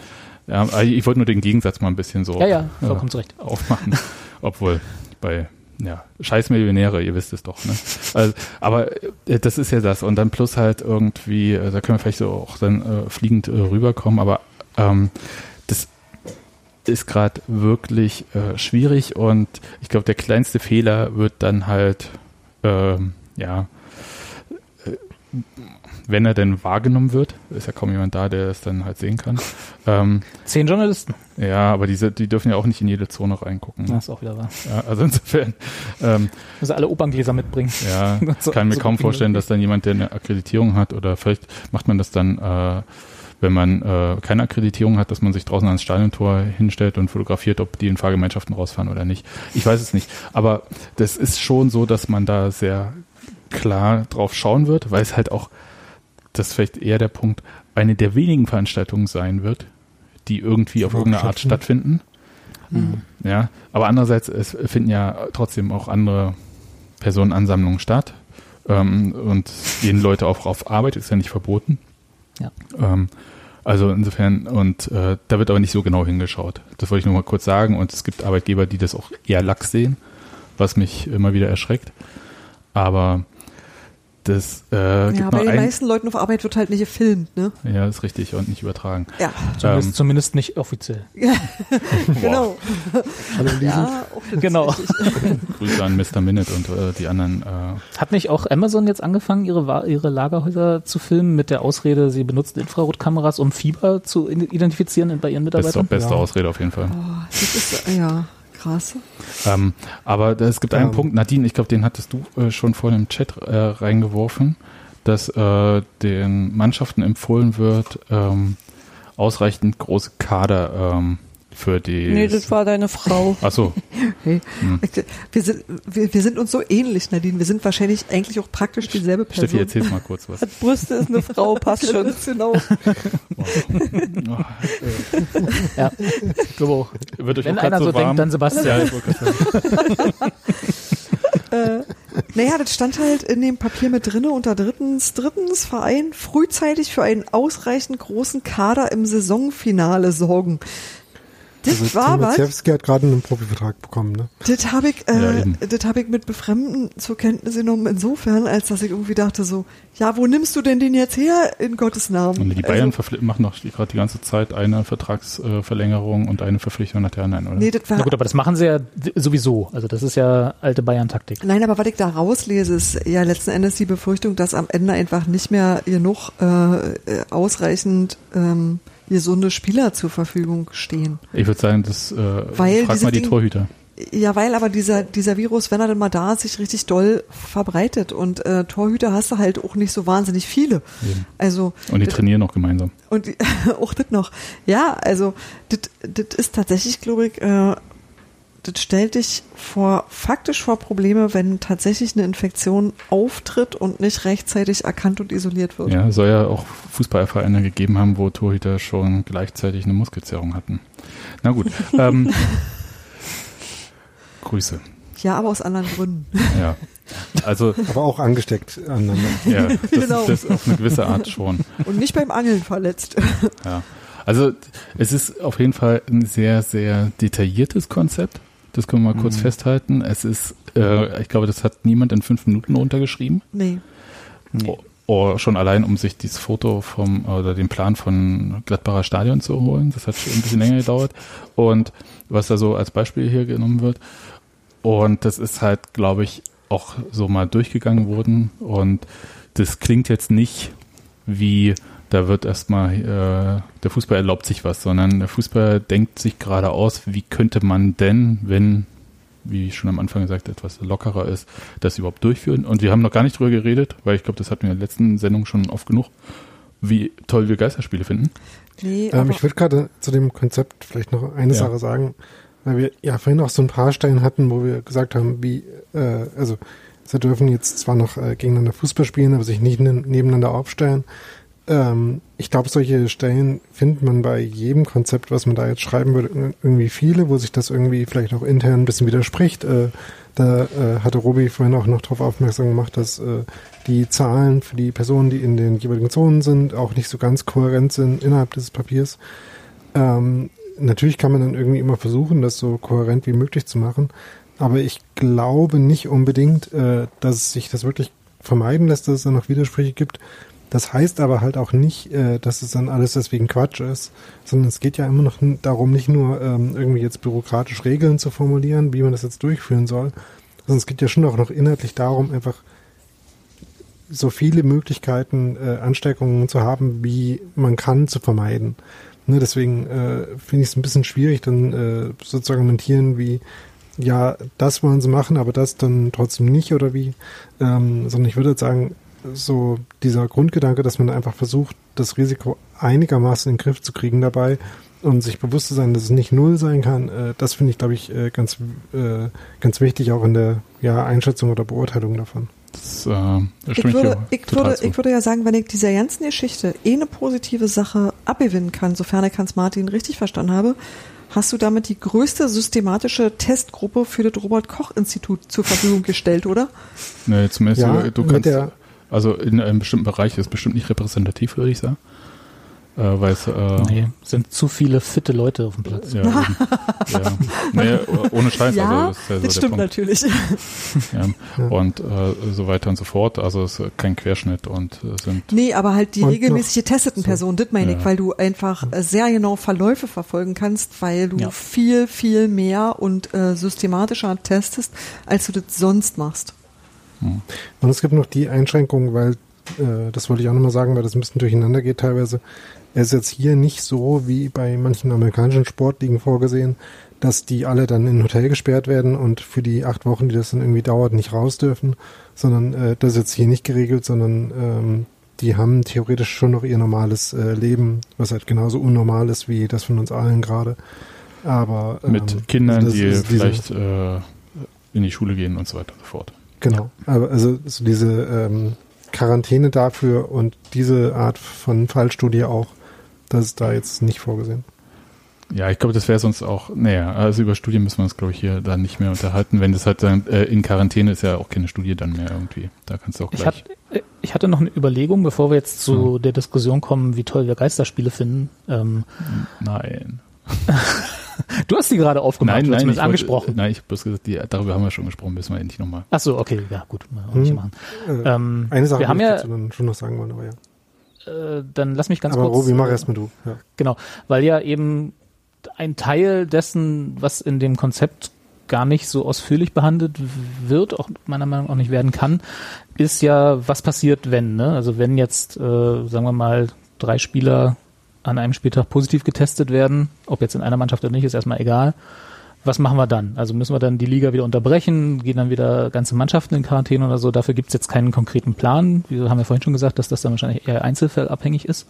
Ja, ich wollte nur den Gegensatz mal ein bisschen so Ja, ja, vollkommen zurecht. aufmachen. [LAUGHS] Obwohl bei ja, scheiß Millionäre, ihr wisst es doch, ne? Also, aber äh, das ist ja das. Und dann plus halt irgendwie, äh, da können wir vielleicht so auch dann äh, fliegend äh, rüberkommen, aber ähm, das ist gerade wirklich äh, schwierig und ich glaube, der kleinste Fehler wird dann halt, ähm, ja, äh, wenn er denn wahrgenommen wird, ist ja kaum jemand da, der es dann halt sehen kann. [LAUGHS] Ähm, Zehn Journalisten. ja, aber diese, die dürfen ja auch nicht in jede Zone reingucken. Das ist auch wieder wahr. Ja, also insofern, ähm, Müssen alle Operngläser mitbringen. ja, [LAUGHS] So- kann mir so kaum vorstellen, dass dann jemand, der eine Akkreditierung hat, oder vielleicht macht man das dann, äh, wenn man äh, keine Akkreditierung hat, dass man sich draußen ans Stadiontor hinstellt und fotografiert, ob die in Fahrgemeinschaften rausfahren oder nicht. Ich weiß es nicht. Aber das ist schon so, dass man da sehr klar drauf schauen wird, weil es halt auch, das ist vielleicht eher der Punkt, eine der wenigen Veranstaltungen sein wird, die irgendwie auf irgendeine Art stattfinden. stattfinden. Ja, aber andererseits, es finden ja trotzdem auch andere Personenansammlungen statt. Ähm, und gehen Leute auch auf Arbeit, ist ja nicht verboten. Ja. Ähm, also insofern, und äh, da wird aber nicht so genau hingeschaut. Das wollte ich nur mal kurz sagen. Und es gibt Arbeitgeber, die das auch eher lax sehen, was mich immer wieder erschreckt. Aber das äh, gibt Ja, bei den ein, meisten Leuten auf Arbeit wird halt nicht gefilmt, ne? Ja, ist richtig und nicht übertragen. Ja, Zumindest, Ähm, zumindest nicht offiziell. [LAUGHS] genau. Hallo Liesen. Ja, das ist Genau. [LAUGHS] Grüße an Mr. Minute und äh, die anderen. Äh, Hat nicht auch Amazon jetzt angefangen, ihre, ihre Lagerhäuser zu filmen mit der Ausrede, sie benutzen Infrarotkameras, um Fieber zu identifizieren bei ihren Mitarbeitern? beste Ja. Ausrede auf jeden Fall. Oh, das ist, ja, krass. Ähm, aber es gibt einen Ähm. Punkt, Nadine, ich glaube, den hattest du äh, schon vor dem Chat äh, reingeworfen, dass äh, den Mannschaften empfohlen wird, ähm, ausreichend große Kader ähm, für die. Nee, das war deine Frau. Achso, Hey, [LAUGHS] Hm. wir, sind, wir, wir sind uns so ähnlich, Nadine. Wir sind wahrscheinlich eigentlich auch praktisch dieselbe Person. Steffi, erzähl mal kurz was. Brüste ist eine Frau, [LAUGHS] passt schon. Genau. Oh, [LAUGHS] Ja, ich glaube auch. wird euch Wenn einer so warm? denkt, dann Sebastian. Ja, ich wollte gerade sagen. äh, naja, das stand halt in dem Papier mit drinne unter drittens, drittens Verein frühzeitig für einen ausreichend großen Kader im Saisonfinale sorgen. Das Also war Tim was. Hat gerade einen Profivertrag bekommen, ne? Das habe ich, Ja, äh, eben. das habe ich mit Befremden zur Kenntnis genommen, insofern, als dass ich irgendwie dachte so, ja, wo nimmst du denn den jetzt her, in Gottes Namen? Und die Bayern also, machen doch gerade die ganze Zeit eine Vertragsverlängerung und eine Verpflichtung nach der anderen, oder? Nee, das war, Na gut, aber das machen sie ja sowieso. Also das ist ja alte Bayern-Taktik. nein, aber was ich da rauslese, ist ja letzten Endes die Befürchtung, dass am Ende einfach nicht mehr genug äh, äh, ausreichend ähm, gesunde Spieler zur Verfügung stehen. Ich würde sagen, das äh, Weil frag mal die Ding- Torhüter. Ja, weil aber dieser, dieser Virus, wenn er denn mal da ist, sich richtig doll verbreitet und äh, Torhüter hast du halt auch nicht so wahnsinnig viele. Eben. Also Und die das- trainieren noch gemeinsam. Und die- [LAUGHS] auch das noch. Ja, also das das ist tatsächlich, glaube ich, äh, das stellt dich vor faktisch vor Probleme, wenn tatsächlich eine Infektion auftritt und nicht rechtzeitig erkannt und isoliert wird. Ja, soll ja auch Fußballvereine gegeben haben, wo Torhüter schon gleichzeitig eine Muskelzerrung hatten. Na gut. [LAUGHS] ähm, Grüße. Ja, aber aus anderen Gründen. Ja. Also, Aber auch angesteckt aneinander. [LAUGHS] ja, das, Genau. das auf eine gewisse Art schon. Und nicht beim Angeln verletzt. Ja. Also, es ist auf jeden Fall ein sehr, sehr detailliertes Konzept. Das können wir mal kurz festhalten. Es ist, äh, ich glaube, das hat niemand in fünf Minuten runtergeschrieben. Nee. Oh, oh, schon allein, um sich dieses Foto vom oder den Plan von Gladbacher Stadion zu holen. Das hat schon ein bisschen länger gedauert. Und was da so als Beispiel hier genommen wird. Und das ist halt, glaube ich, auch so mal durchgegangen worden. Und das klingt jetzt nicht wie, da wird erstmal, äh, der Fußball erlaubt sich was, sondern der Fußball denkt sich gerade aus, wie könnte man denn, wenn wie ich schon am Anfang gesagt, etwas lockerer ist, das überhaupt durchführen. Und wir haben noch gar nicht drüber geredet, weil ich glaube, das hatten wir in der letzten Sendung schon oft genug, wie toll wir Geisterspiele finden. Nee, Ähm, ich würde gerade zu dem Konzept vielleicht noch eine Ja. Sache sagen, weil wir ja vorhin auch so ein paar Stellen hatten, wo wir gesagt haben, wie, äh, also sie dürfen jetzt zwar noch äh, gegeneinander Fußball spielen, aber sich nicht ne nebeneinander aufstellen. Ähm, ich glaube, solche Stellen findet man bei jedem Konzept, was man da jetzt schreiben würde, ir- irgendwie viele, wo sich das irgendwie vielleicht auch intern ein bisschen widerspricht. Äh, da äh, hatte Robi vorhin auch noch darauf aufmerksam gemacht, dass äh, die Zahlen für die Personen, die in den jeweiligen Zonen sind, auch nicht so ganz kohärent sind innerhalb dieses Papiers. Ähm, natürlich kann man dann irgendwie immer versuchen, das so kohärent wie möglich zu machen, aber ich glaube nicht unbedingt, äh, dass sich das wirklich vermeiden lässt, dass es dann noch Widersprüche gibt. Das heißt aber halt auch nicht, äh, dass es dann alles deswegen Quatsch ist, sondern es geht ja immer noch darum, nicht nur ähm, irgendwie jetzt bürokratisch Regeln zu formulieren, wie man das jetzt durchführen soll, sondern es geht ja schon auch noch inhaltlich darum, einfach so viele Möglichkeiten, äh, Ansteckungen zu haben, wie man kann, zu vermeiden. Ne, deswegen äh, finde ich es ein bisschen schwierig, dann so zu argumentieren wie, ja, das wollen sie machen, aber das dann trotzdem nicht oder wie, ähm, sondern ich würde sagen, so dieser Grundgedanke, dass man einfach versucht, das Risiko einigermaßen in den Griff zu kriegen dabei und sich bewusst zu sein, dass es nicht null sein kann, äh, das finde ich, glaube ich, äh, ganz, äh, ganz wichtig auch in der ja, Einschätzung oder Beurteilung davon. Das, äh, ich würde, ich, würde, ich würde ja sagen, wenn ich dieser ganzen Geschichte eh eine positive Sache abgewinnen kann, sofern ich Hans Martin richtig verstanden habe, hast du damit die größte systematische Testgruppe für das Robert-Koch-Institut zur Verfügung gestellt, oder? Nee, zumindest Ja, du, du mit kannst, der- also in einem bestimmten Bereich ist bestimmt nicht repräsentativ, würde ich sagen. Äh, weil es, äh, Nee, sind zu viele fitte Leute auf dem Platz. ja, ja. Nee, ohne Scheiß, ja, also das ist ja so das der stimmt natürlich. Ja. Und äh, so weiter und so fort. Also es ist kein Querschnitt und äh, sind Nee, aber halt die regelmäßig getesteten Personen, das meine Ja. ich, weil du einfach äh, sehr genau Verläufe verfolgen kannst, weil du Ja. viel, viel mehr und äh, systematischer testest, als du das sonst machst. Und es gibt noch die Einschränkung, weil, äh, das wollte ich auch nochmal sagen, weil das ein bisschen durcheinander geht teilweise. Es ist jetzt hier nicht so wie bei manchen amerikanischen Sportligen vorgesehen, dass die alle dann in ein Hotel gesperrt werden und für die acht Wochen, die das dann irgendwie dauert, nicht raus dürfen, sondern äh, das ist jetzt hier nicht geregelt, sondern ähm, die haben theoretisch schon noch ihr normales äh, Leben, was halt genauso unnormal ist wie das von uns allen gerade. Aber ähm, mit Kindern, also die vielleicht äh, in die Schule gehen und so weiter und so fort. Genau, aber also so diese ähm, Quarantäne dafür und diese Art von Fallstudie auch, das ist da jetzt nicht vorgesehen. Ja, ich glaube, das wäre sonst auch, naja, also über Studien müssen wir uns, glaube ich, hier dann nicht mehr unterhalten. Wenn das halt dann äh, in Quarantäne ist ja auch keine Studie dann mehr irgendwie. Da kannst du auch Ich, gleich. hat, ich hatte noch eine Überlegung, bevor wir jetzt zu Hm. der Diskussion kommen, wie toll wir Geisterspiele finden. Ähm, Nein. [LAUGHS] du hast die gerade aufgemacht, Nein, du hast nein, ich angesprochen. Wollte, nein, ich habe bloß gesagt, die, darüber haben wir schon gesprochen, müssen wir endlich nochmal. Ach so, okay, ja gut, mal auch nicht Hm. machen. Äh, Ähm, Eine Sache wir haben ich ja, dazu dann schon noch sagen wollen, aber ja. äh, dann lass mich ganz aber kurz. Robi, mach äh, erst mal du. Ja. Genau, weil ja eben ein Teil dessen, was in dem Konzept gar nicht so ausführlich behandelt wird, auch meiner Meinung nach auch nicht werden kann, ist ja, was passiert, wenn, ne? Also wenn jetzt, äh, sagen wir mal, drei Spieler an einem Spieltag positiv getestet werden, ob jetzt in einer Mannschaft oder nicht, ist erstmal egal. Was machen wir dann? Also müssen wir dann die Liga wieder unterbrechen, gehen dann wieder ganze Mannschaften in Quarantäne oder so? Dafür gibt's jetzt keinen konkreten Plan. Wir haben ja vorhin schon gesagt, dass das dann wahrscheinlich eher einzelfallabhängig ist.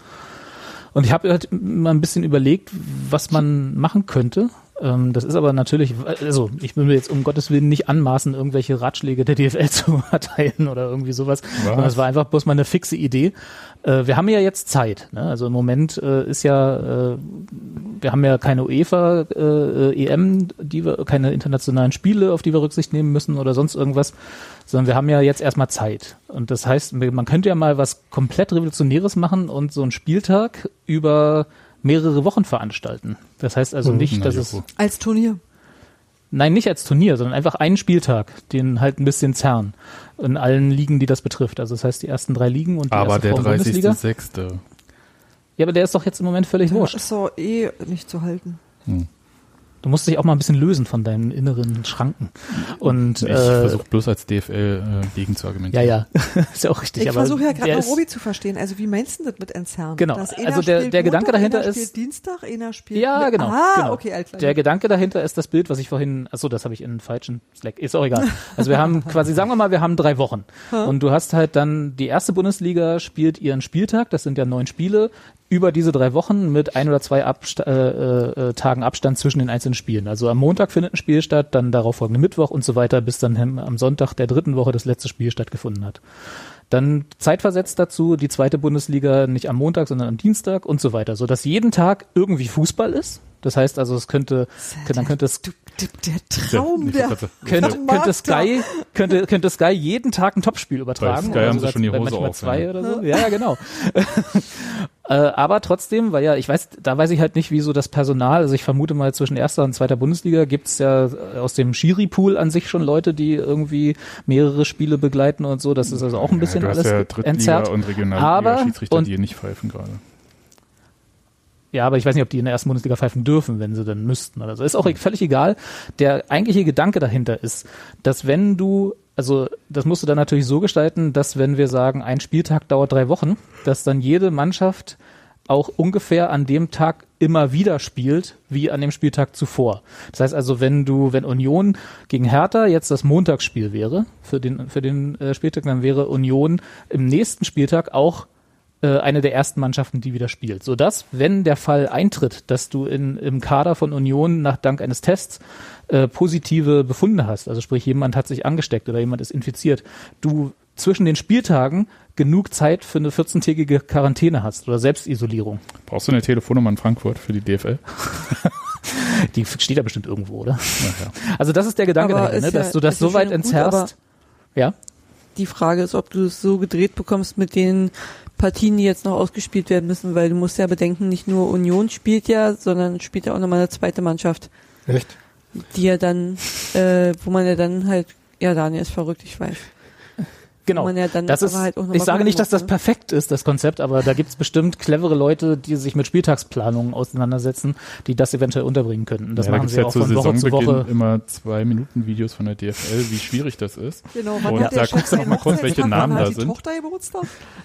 Und ich habe halt mal ein bisschen überlegt, was man machen könnte. Ähm, das ist aber natürlich, also ich will mir jetzt um Gottes Willen nicht anmaßen, irgendwelche Ratschläge der DFL [LAUGHS] zu erteilen oder irgendwie sowas. Das war einfach bloß mal eine fixe Idee. Äh, wir haben ja jetzt Zeit. Ne? Also im Moment äh, ist ja, äh, wir haben ja keine UEFA äh, EM, die wir, keine internationalen Spiele, auf die wir Rücksicht nehmen müssen oder sonst irgendwas, sondern wir haben ja jetzt erstmal Zeit. Und das heißt, man könnte ja mal was komplett Revolutionäres machen und so einen Spieltag über mehrere Wochen veranstalten. Das heißt also Hm, nicht, dass es. Als Turnier. Nein, nicht als Turnier, sondern einfach einen Spieltag, den halt ein bisschen zerren. In allen Ligen, die das betrifft. Also das heißt die ersten drei Ligen und die Aber erste der Frauen-Bundesliga. 30.06. Ja, aber der ist doch jetzt im Moment völlig Ja, wurscht. ist so eh nicht zu halten. Hm. Du musst dich auch mal ein bisschen lösen von deinen inneren Schranken. Und Ich äh, versuche bloß als DFL äh, gegen zu ja, argumentieren. ja, [LAUGHS] ist ja auch richtig. Ich aber versuche ja gerade ist- Robi zu verstehen. Also wie meinst du das mit entzerren? Genau. Also der- der Gedanke Montag, dahinter einer ist- spielt Dienstag, einer spielt Ja, genau. Ah, genau. okay, klar. Der Gedanke dahinter ist das Bild, was ich vorhin, achso, das habe ich in einen falschen Slack, ist auch egal. Also wir haben [LAUGHS] quasi, sagen wir mal, wir haben drei Wochen. Und du hast halt dann, die erste Bundesliga spielt ihren Spieltag, das sind ja neun Spiele, über diese drei Wochen mit ein oder zwei Absta äh, äh, Tagen Abstand zwischen den einzelnen Spielen. Also am Montag findet ein Spiel statt, dann darauf folgende Mittwoch und so weiter, bis dann am Sonntag der dritten Woche das letzte Spiel stattgefunden hat. Dann zeitversetzt dazu die zweite Bundesliga nicht am Montag, sondern am Dienstag und so weiter, so dass jeden Tag irgendwie Fußball ist. Das heißt also, es könnte, dann könnte es der Traum der gerade könnte, könnte. Sky könnte, könnte Sky jeden Tag ein Topspiel übertragen. Bei Sky haben sie sogar- schon die Hose manchmal auf, zwei ja. oder so. Ja, ja, genau. [LAUGHS] äh, aber trotzdem, weil ja, ich weiß, da weiß ich halt nicht, wieso das Personal, also ich vermute mal zwischen erster und zweiter Bundesliga gibt's ja äh, aus dem Schiri-Pool an sich schon Leute, die irgendwie mehrere Spiele begleiten und so. Das ist also auch ein bisschen ja, du alles hast ja Drittliga entzerrt. und Aber- Regionalliga-Schiedsrichter, und- die nicht pfeifen gerade. Ja, aber ich weiß nicht, ob die in der ersten Bundesliga pfeifen dürfen, wenn sie denn müssten oder so. Ist auch völlig egal. Der eigentliche Gedanke dahinter ist, dass wenn du, also das musst du dann natürlich so gestalten, dass wenn wir sagen, ein Spieltag dauert drei Wochen, dass dann jede Mannschaft auch ungefähr an dem Tag immer wieder spielt, wie an dem Spieltag zuvor. Das heißt also, wenn du, wenn Union gegen Hertha jetzt das Montagsspiel wäre für den für den äh, Spieltag, dann wäre Union im nächsten Spieltag auch äh, eine der ersten Mannschaften, die wieder spielt. Sodass, wenn der Fall eintritt, dass du in, im Kader von Union nach Dank eines Tests äh, positive Befunde hast, also sprich jemand hat sich angesteckt oder jemand ist infiziert, du zwischen den Spieltagen genug Zeit für eine 14-tägige Quarantäne hast oder Selbstisolierung. Brauchst du eine Telefonnummer in Frankfurt für die DFL? [LAUGHS] Die steht da bestimmt irgendwo, oder? Also das ist der Gedanke dahinter, ne? ist ja- dass du das ja so weit entzerrst. Ja, Die Frage ist, ob du es so gedreht bekommst mit den Partien, die jetzt noch ausgespielt werden müssen, weil du musst ja bedenken, nicht nur Union spielt ja, sondern spielt ja auch nochmal eine zweite Mannschaft, Echt? Die ja dann, äh, wo man ja dann halt, ja, Daniel ist verrückt, ich weiß. Genau. man ja dann das ist, halt auch ich sage nicht, dass das ne? perfekt ist, das Konzept, aber da gibt's bestimmt clevere Leute, die sich mit Spieltagsplanungen auseinandersetzen, die das eventuell unterbringen könnten. Das ja, da machen gibt's sie ja auch zu von Woche zu Woche. immer zwei Minuten Videos von der DFL, wie schwierig das ist. Genau, Und hat der da guckst du seinen mal kurz, welche Namen wann da sind.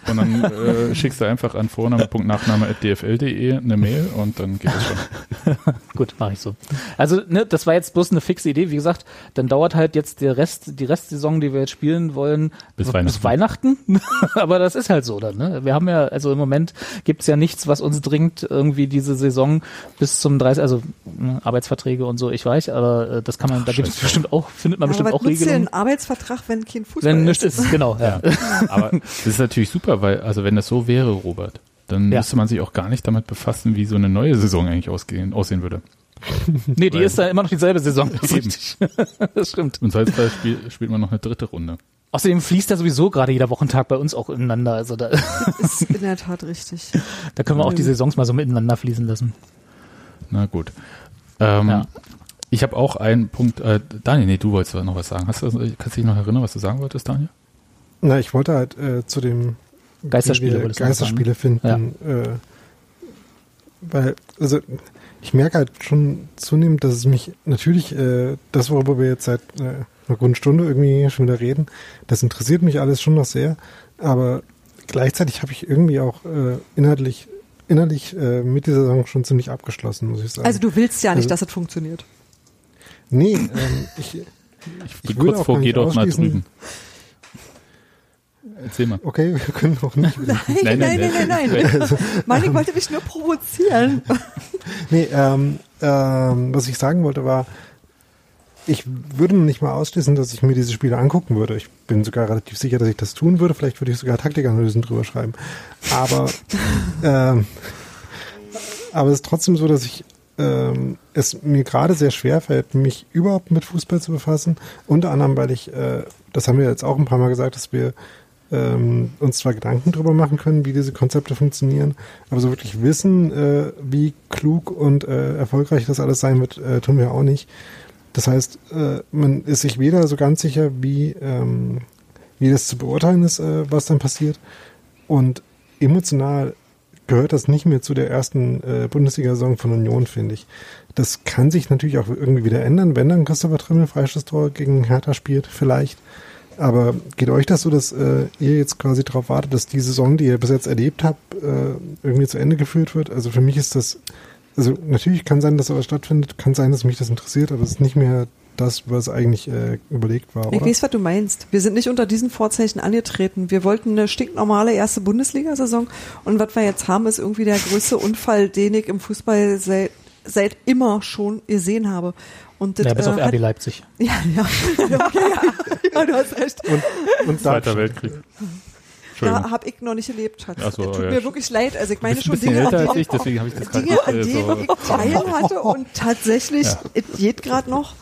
Und dann äh, schickst du einfach an vorname.dfl.de eine Mail und dann geht es schon. [LAUGHS] Gut, mache ich so. Also, ne, das war jetzt bloß eine fixe Idee. Wie gesagt, dann dauert halt jetzt der Rest, die Restsaison, die wir jetzt spielen wollen, Bis bis Weihnachten. [LAUGHS] Aber das ist halt so dann, ne? Wir haben ja, also im Moment gibt's ja nichts, was uns dringt, irgendwie diese Saison bis zum 30, also ne, Arbeitsverträge und so, ich weiß, aber äh, das kann man, da gibt es bestimmt auch, findet man Ja, bestimmt aber auch Regelungen. ein Arbeitsvertrag, wenn kein Fußball Wenn nichts ist? ist, genau, ja. Ja. Aber das ist natürlich super, weil, also wenn das so wäre, Robert, dann Ja. müsste man sich auch gar nicht damit befassen, wie so eine neue Saison eigentlich ausgehen, aussehen würde. [LAUGHS] Nee, die Weil- ist da immer noch dieselbe Saison. Das, [LAUGHS] das stimmt. Und Salzburg spiel, spielt man noch eine dritte Runde. Außerdem fließt ja sowieso gerade jeder Wochentag bei uns auch ineinander. Also da, [LAUGHS] Ist [LAUGHS] in der Tat richtig. da können wir auch die Saisons mal so miteinander fließen lassen. Na gut. Ähm, Ja. Ich habe auch einen Punkt, äh, Daniel, nee, du wolltest noch was sagen. Hast du, kannst du dich noch erinnern, was du sagen wolltest, Daniel? Na, ich wollte halt äh, zu dem Geisterspiele noch Geisterspiele finden. Äh, weil, also ich merke halt schon zunehmend, dass es mich natürlich, äh, das, worüber wir jetzt seit äh, einer guten Stunde irgendwie schon wieder reden, das interessiert mich alles schon noch sehr, aber gleichzeitig habe ich irgendwie auch äh, inhaltlich, innerlich äh, mit dieser Saison schon ziemlich abgeschlossen, muss ich sagen. Also du willst ja nicht, Also- dass es funktioniert. nee, ähm, ich, Ich Ich bin kurz auch vor, geh doch mal drüben. Erzähl mal. okay, wir können auch nicht [LAUGHS] Nein, nein, nein, nein, nein. [LAUGHS] Mann, ich wollte mich nur provozieren. [LAUGHS] Nee, ähm, ähm, was ich sagen wollte war, ich würde nicht mal ausschließen, dass ich mir diese Spiele angucken würde. Ich bin sogar relativ sicher, dass ich das tun würde. Vielleicht würde ich sogar Taktikanalysen drüber schreiben. Aber, ähm, aber es ist trotzdem so, dass ich ähm, es mir gerade sehr schwer fällt, mich überhaupt mit Fußball zu befassen. Unter anderem, weil ich, äh, das haben wir jetzt auch ein paar Mal gesagt, dass wir ähm, uns zwar Gedanken drüber machen können, wie diese Konzepte funktionieren, aber so wirklich wissen, äh, wie klug und äh, erfolgreich das alles sein wird, äh, tun wir auch nicht. Das heißt, äh, man ist sich weder so ganz sicher, wie, ähm, wie das zu beurteilen ist, äh, was dann passiert. Und emotional gehört das nicht mehr zu der ersten äh, Bundesliga-Saison von Union, finde ich. Das kann sich natürlich auch irgendwie wieder ändern, wenn dann Christopher Trimmel Freistoßtor gegen Hertha spielt, vielleicht. Aber geht euch das so, dass äh, ihr jetzt quasi darauf wartet, dass die Saison, die ihr bis jetzt erlebt habt, äh, irgendwie zu Ende geführt wird? Also für mich ist das, also natürlich kann sein, dass sowas stattfindet, kann sein, dass mich das interessiert, aber es ist nicht mehr das, was eigentlich äh, überlegt war, Ich oder? weiß, was du meinst. Wir sind nicht unter diesen Vorzeichen angetreten. Wir wollten eine stinknormale erste Bundesliga-Saison und was wir jetzt haben, ist irgendwie der größte Unfall, den ich im Fußball seit, seit immer schon gesehen habe. Und das, Ja, bis auf äh, RB hat, Leipzig. [LAUGHS] ja, ja, ja, [LAUGHS] okay, ja, ja, du hast recht. Und, und Zweiter Weltkrieg. Da habe ich noch nicht erlebt, Schatz. Ach so, Tut ja, mir wirklich leid. Also ich meine schon Dinge, an als die- ich, deswegen habe ich das Dinge, nicht an denen so. ich [LAUGHS] Teil hatte und tatsächlich, Ja. es geht gerade noch.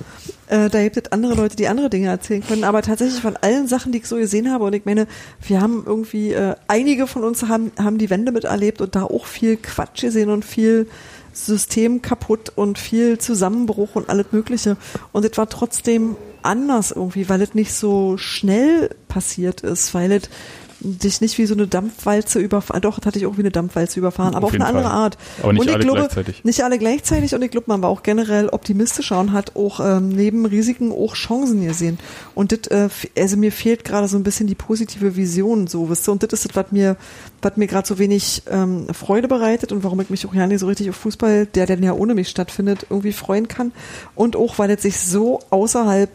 Äh, da gibt es andere Leute, die andere Dinge erzählen können, aber tatsächlich von allen Sachen, die ich so gesehen habe und ich meine, wir haben irgendwie, äh, einige von uns haben, haben die Wende miterlebt und da auch viel Quatsch gesehen und viel System kaputt und viel Zusammenbruch und alles Mögliche. Und es war trotzdem anders irgendwie, weil es nicht so schnell passiert ist, weil es dich nicht wie so eine Dampfwalze überfahren, doch, das hatte ich auch wie eine Dampfwalze überfahren, aber Auf auf, eine jeden andere Fall. Art. Aber nicht und ich alle glaube, gleichzeitig. Nicht alle gleichzeitig und ich glaube, man war auch generell optimistischer und hat auch ähm, neben Risiken auch Chancen gesehen. Und das, äh, also mir fehlt gerade so ein bisschen die positive Vision, so, wisst ihr, und das ist das, was mir, was mir gerade so wenig ähm, Freude bereitet und warum ich mich auch ja nicht so richtig auf Fußball, der denn ja ohne mich stattfindet, irgendwie freuen kann. Und auch, weil es sich so außerhalb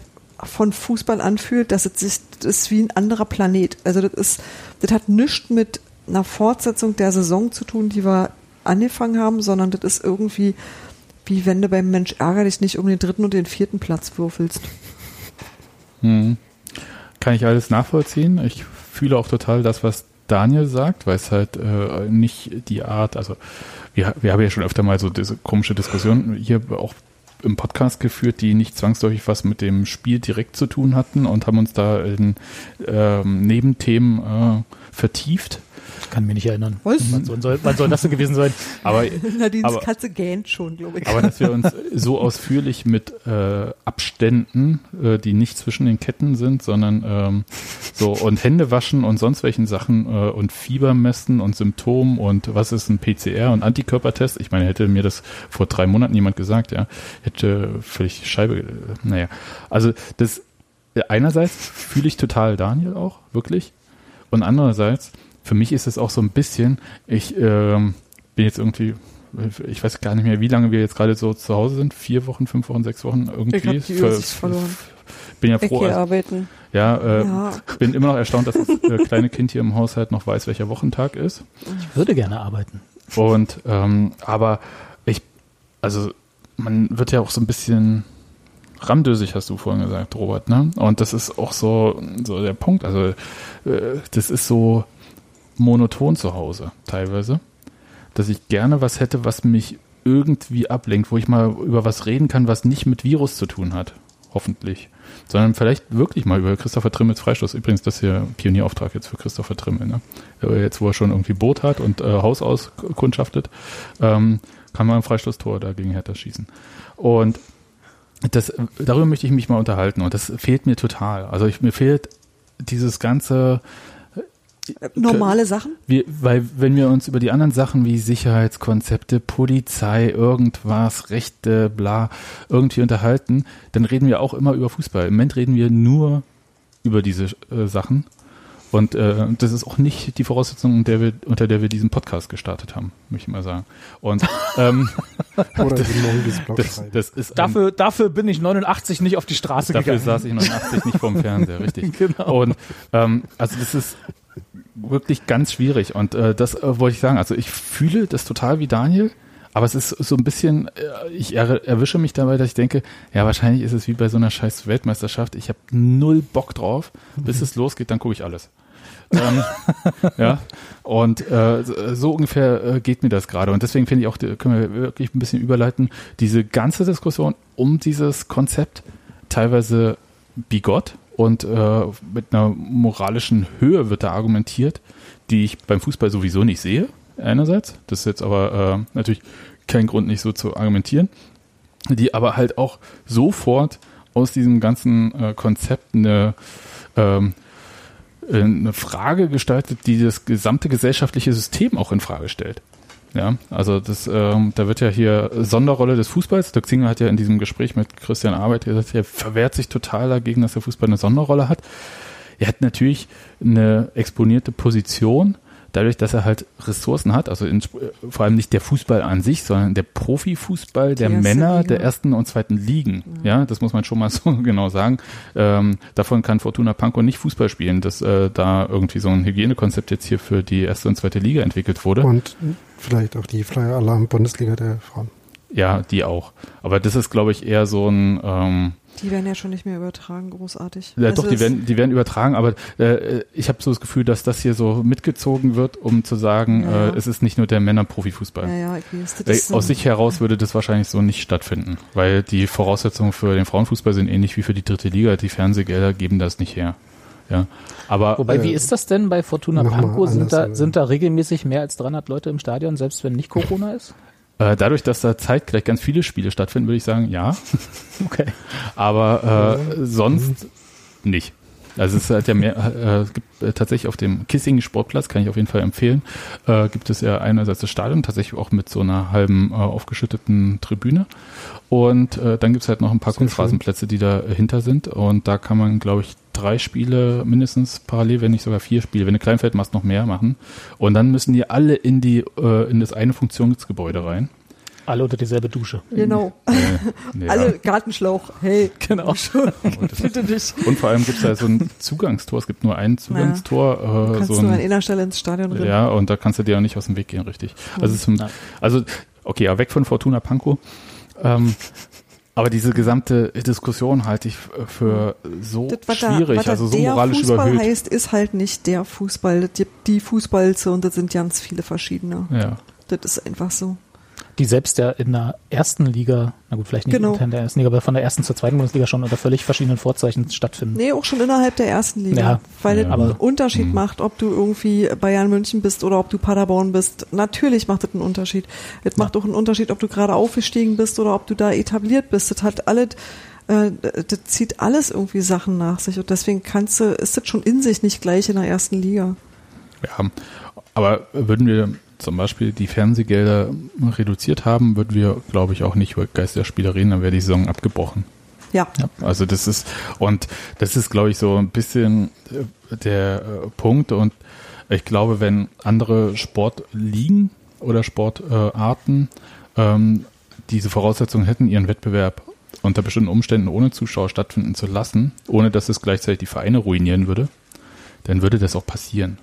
von Fußball anfühlt, dass es sich, das ist wie ein anderer Planet. Also das ist, das hat nichts mit einer Fortsetzung der Saison zu tun, die wir angefangen haben, sondern das ist irgendwie, wie wenn du beim Mensch ärger dich nicht um den dritten und den vierten Platz würfelst. Hm. Kann ich alles nachvollziehen. Ich fühle auch total das, was Daniel sagt, weil es halt äh, nicht die Art, also wir, wir haben ja schon öfter mal so diese komische Diskussion hier auch im Podcast geführt, die nicht zwangsläufig was mit dem Spiel direkt zu tun hatten und haben uns da in ähm, Nebenthemen äh, vertieft. Kann mich nicht erinnern. Was? Wann soll, soll, wann soll das denn gewesen sein? Aber [LAUGHS] Nadines Aber- Katze gähnt schon, glaube ich. Aber dass wir uns [LAUGHS] so ausführlich mit äh, Abständen, äh, die nicht zwischen den Ketten sind, sondern ähm, so und Hände waschen und sonst welchen Sachen äh, und Fieber messen und Symptomen und was ist ein PCR und Antikörpertest. Ich meine, hätte mir das vor drei Monaten jemand gesagt, ja, hätte völlig Scheibe. Äh, naja, also das äh, einerseits fühle ich total Daniel auch wirklich und andererseits für mich ist es auch so ein bisschen, ich ähm, bin jetzt irgendwie ich weiß gar nicht mehr, wie lange wir jetzt gerade so zu Hause sind. Vier Wochen, fünf Wochen, sechs Wochen irgendwie. Ich hab die Übersicht verloren. Bin ja froh. Also, arbeiten. ja, äh, Ja. bin immer noch erstaunt, dass das äh, kleine Kind hier im Haushalt noch weiß, welcher Wochentag ist. Ich würde gerne arbeiten. Und ähm, aber ich, also man wird ja auch so ein bisschen ramdösig, hast du vorhin gesagt, Robert, ne? Und das ist auch so, so der Punkt. Also äh, das ist so monoton zu Hause teilweise, dass ich gerne was hätte, was mich irgendwie ablenkt, wo ich mal über was reden kann, was nicht mit Virus zu tun hat, hoffentlich, sondern vielleicht wirklich mal über Christopher Trimmels Freistoß. Übrigens, das hier Pionierauftrag jetzt für Christopher Trimmel, ne? Äh, Jetzt, wo er schon irgendwie Boot hat und äh, Haus auskundschaftet, ähm, kann man ein Freistoßtor dagegen Hertha schießen. Und das, darüber möchte ich mich mal unterhalten und das fehlt mir total. Also ich, mir fehlt dieses ganze, Normale Sachen? wir, weil wenn wir uns über die anderen Sachen wie Sicherheitskonzepte, Polizei, irgendwas, Rechte, bla, irgendwie unterhalten, dann reden wir auch immer über Fußball. Im Moment reden wir nur über diese äh, Sachen. Und äh, das ist auch nicht die Voraussetzung, unter der, wir, unter der wir diesen Podcast gestartet haben, möchte ich mal sagen. Und [LAUGHS] ähm, Oder das, schreiben. das ist ein- Dafür, dafür bin ich 89 nicht auf die Straße Dafür gegangen. saß ich 89 nicht vorm Fernseher, richtig. [LAUGHS] Genau. Und ähm, also das ist wirklich ganz schwierig. Und äh, das äh, wollte ich sagen. Also ich fühle das total wie Daniel, aber es ist so ein bisschen, äh, ich er, erwische mich dabei, dass ich denke, ja, wahrscheinlich ist es wie bei so einer scheiß Weltmeisterschaft. Ich habe null Bock drauf. Bis es losgeht, dann gucke ich alles. ähm, [LAUGHS] ja, und äh, so- ungefähr äh, geht mir das gerade. Und deswegen finde ich auch, können wir wirklich ein bisschen überleiten, diese ganze Diskussion um dieses Konzept, teilweise bigott und äh, mit einer moralischen Höhe wird da argumentiert, die ich beim Fußball sowieso nicht sehe, einerseits. Das ist jetzt aber äh, natürlich kein Grund, nicht so zu argumentieren, die aber halt auch sofort aus diesem ganzen äh, Konzept eine ähm, eine Frage gestaltet, die das gesamte gesellschaftliche System auch in Frage stellt. Ja, also das, ähm, da wird ja hier Sonderrolle des Fußballs. Dirk Zinger hat ja in diesem Gespräch mit Christian Arbeit gesagt, er verwehrt sich total dagegen, dass der Fußball eine Sonderrolle hat. Er hat natürlich eine exponierte Position, dadurch, dass er halt Ressourcen hat, also in, vor allem nicht der Fußball an sich, sondern der Profifußball der Männer Liga. der ersten und zweiten Ligen. Ja, das muss man schon mal [LAUGHS] so genau sagen. Ähm, davon kann Fortuna Pankow nicht Fußball spielen, dass äh, da irgendwie so ein Hygienekonzept jetzt hier für die erste und zweite Liga entwickelt wurde. Und vielleicht auch die Flyer Alarm Bundesliga der Frauen. Ja, die auch. Aber das ist, glaube ich, eher so ein ähm, Die werden ja schon nicht mehr übertragen, großartig. Ja, Also doch, die werden, die werden übertragen, aber äh, ich habe so das Gefühl, dass das hier so mitgezogen wird, um zu sagen, Ja, äh, es ist nicht nur der Männer-Profifußball. Ja, ja, ich weiß, das Äh, ist, Aus sich heraus würde das wahrscheinlich so nicht stattfinden, weil die Voraussetzungen für den Frauenfußball sind ähnlich wie für die dritte Liga. Die Fernsehgelder geben das nicht her. Ja, aber Wobei, Äh, wie ist das denn bei Fortuna Pankow? Sind da, äh, sind da regelmäßig mehr als 300 Leute im Stadion, selbst wenn nicht Corona ist? Äh, dadurch, dass da zeitgleich ganz viele Spiele stattfinden, würde ich sagen, ja. [LAUGHS] Okay. Aber äh, sonst nicht. Also es halt ja mehr, äh, es gibt äh, tatsächlich auf dem Kissing Sportplatz, kann ich auf jeden Fall empfehlen, äh, gibt es ja einerseits das Stadion, tatsächlich auch mit so einer halben äh, aufgeschütteten Tribüne. Und äh, dann gibt's halt noch ein paar Sehr Kunstrasenplätze, die dahinter sind. Und da kann man, glaube ich, drei Spiele mindestens parallel, wenn nicht sogar vier Spiele, wenn du Kleinfeld machst, noch mehr machen. Und dann müssen die alle in die äh, in das eine Funktionsgebäude rein. Alle unter dieselbe Dusche. Genau. Äh, [LAUGHS] nee, Alle ja. Gartenschlauch. Hey, [LAUGHS] Genau. schon. Bitte nicht. Und vor allem gibt's da so ein Zugangstor. Es gibt nur ein Zugangstor. Du Äh, kannst so nur an ein, einer Stelle ins Stadion rein. ja, und da kannst du dir auch nicht aus dem Weg gehen, richtig. Also, es ist, Nein. also okay, aber weg von Fortuna Pankow. Ähm, aber diese gesamte Diskussion halte ich f- für so Das, was da, schwierig, was da also so der moralisch Fußball überhöht. heißt, ist halt nicht der Fußball. Gibt die Fußballze und das sind ganz viele verschiedene. Ja. Das ist einfach so. Die selbst ja in der ersten Liga, na gut, vielleicht nicht Genau. intern der ersten Liga, aber von der ersten zur zweiten Bundesliga schon unter völlig verschiedenen Vorzeichen stattfinden. Nee, auch schon innerhalb der ersten Liga. Ja, weil ja. es einen Unterschied Mhm. macht, ob du irgendwie Bayern München bist oder ob du Paderborn bist. Natürlich macht das einen Unterschied. Es macht auch einen Unterschied, ob du gerade aufgestiegen bist oder ob du da etabliert bist. Das hat alles, äh, das zieht alles irgendwie Sachen nach sich und deswegen kannst du, ist das schon in sich nicht gleich in der ersten Liga. Ja, aber würden wir zum Beispiel die Fernsehgelder reduziert haben, würden wir, glaube ich, auch nicht über Geist der Spieler reden, dann wäre die Saison abgebrochen. Ja. Also das ist, und das ist, glaube ich, so ein bisschen äh, der äh, Punkt. Und ich glaube, wenn andere Sportligen oder Sportarten ähm, diese Voraussetzungen hätten, ihren Wettbewerb unter bestimmten Umständen ohne Zuschauer stattfinden zu lassen, ohne dass es gleichzeitig die Vereine ruinieren würde, dann würde das auch passieren.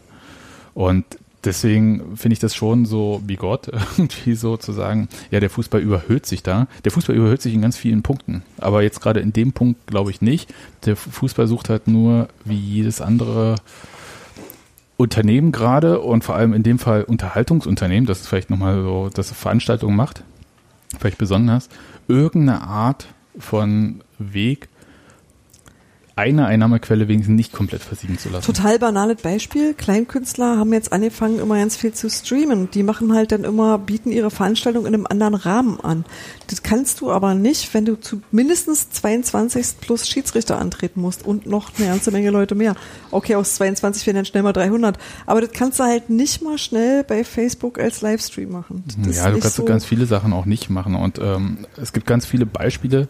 Und deswegen finde ich das schon so wie Gott, [LAUGHS] irgendwie so zu sagen, ja, der Fußball überhöht sich da. Der Fußball überhöht sich in ganz vielen Punkten. Aber jetzt gerade in dem Punkt glaube ich nicht. Der Fußball sucht halt nur wie jedes andere Unternehmen gerade und vor allem in dem Fall Unterhaltungsunternehmen, das ist vielleicht nochmal so, dass Veranstaltungen macht, vielleicht besonders, irgendeine Art von Weg, eine Einnahmequelle wenigstens nicht komplett versiegen zu lassen. Total banales Beispiel. Kleinkünstler haben jetzt angefangen, immer ganz viel zu streamen. Die machen halt dann immer, bieten ihre Veranstaltung in einem anderen Rahmen an. Das kannst du aber nicht, wenn du zu mindestens 22 plus Schiedsrichter antreten musst und noch eine ganze Menge Leute mehr. Okay, aus 22 werden dann schnell mal 300. Aber das kannst du halt nicht mal schnell bei Facebook als Livestream machen. Das ja, du kannst so, ganz viele Sachen auch nicht machen. Und ähm, es gibt ganz viele Beispiele,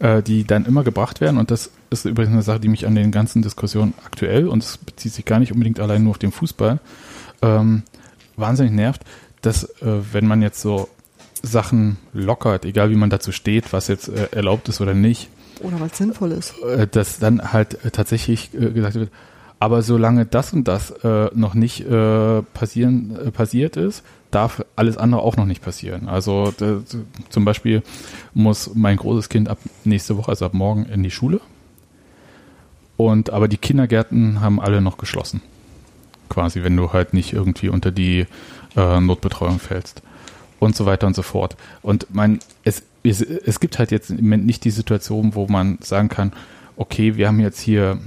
äh, die dann immer gebracht werden. Und das ist übrigens eine Sache, die mich an den ganzen Diskussionen aktuell, und es bezieht sich gar nicht unbedingt allein nur auf den Fußball, ähm, wahnsinnig nervt, dass äh, wenn man jetzt so Sachen lockert, egal wie man dazu steht, was jetzt äh, erlaubt ist oder nicht, Oder was sinnvoll ist. äh, dass dann halt äh, tatsächlich äh, gesagt wird, aber solange das und das äh, noch nicht passieren, passiert ist, darf alles andere auch noch nicht passieren. Also zum Beispiel muss mein großes Kind ab nächste Woche, also ab morgen, in die Schule. Und aber die Kindergärten haben alle noch geschlossen. Quasi, wenn du halt nicht irgendwie unter die äh, Notbetreuung fällst. Und so weiter und so fort. Und man, es, es, es gibt halt jetzt im Moment nicht die Situation, wo man sagen kann, okay, wir haben jetzt hier,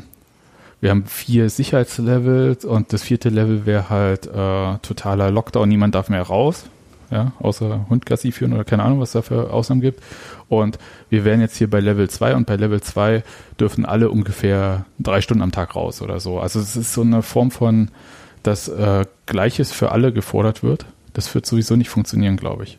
wir haben vier Sicherheitslevels und das vierte Level wäre halt äh, totaler Lockdown, niemand darf mehr raus, ja, außer Hundgassi führen oder keine Ahnung, was da für Ausnahmen gibt. Und wir wären jetzt hier bei Level 2 und bei Level 2 dürfen alle ungefähr drei Stunden am Tag raus oder so. Also es ist so eine Form von, dass äh, Gleiches für alle gefordert wird. Das wird sowieso nicht funktionieren, glaube ich.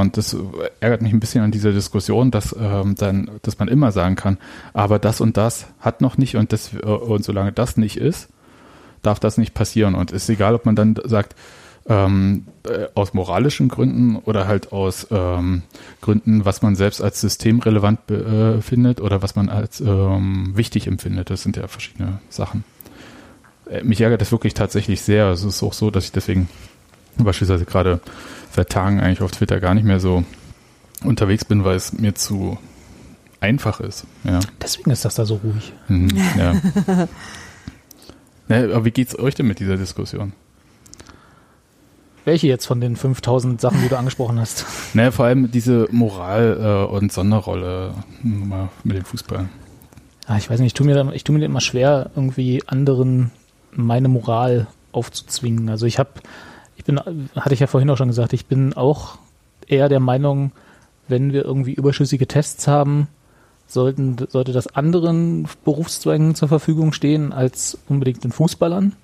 Und das ärgert mich ein bisschen an dieser Diskussion, dass ähm, dann, dass man immer sagen kann, aber das und das hat noch nicht und das äh, und solange das nicht ist, darf das nicht passieren. Und ist egal, ob man dann sagt, ähm, äh, aus moralischen Gründen oder halt aus ähm, Gründen, was man selbst als systemrelevant äh, findet oder was man als ähm, wichtig empfindet. Das sind ja verschiedene Sachen. Äh, mich ärgert das wirklich tatsächlich sehr. Es ist auch so, dass ich deswegen beispielsweise gerade seit Tagen eigentlich auf Twitter gar nicht mehr so unterwegs bin, weil es mir zu einfach ist. Ja. Deswegen ist das da so ruhig. Mhm, [LAUGHS] ja. Na, aber wie geht's euch denn mit dieser Diskussion? Welche jetzt von den 5000 Sachen, die du angesprochen hast? Naja, vor allem diese Moral- äh, und Sonderrolle hm, mal mit dem Fußball. Ah, ich weiß nicht, ich tue mir, da, ich tue mir immer schwer, irgendwie anderen meine Moral aufzuzwingen. Also ich habe, bin, hatte ich ja vorhin auch schon gesagt, ich bin auch eher der Meinung, wenn wir irgendwie überschüssige Tests haben, sollten, sollte das anderen Berufszweigen zur Verfügung stehen als unbedingt den Fußballern.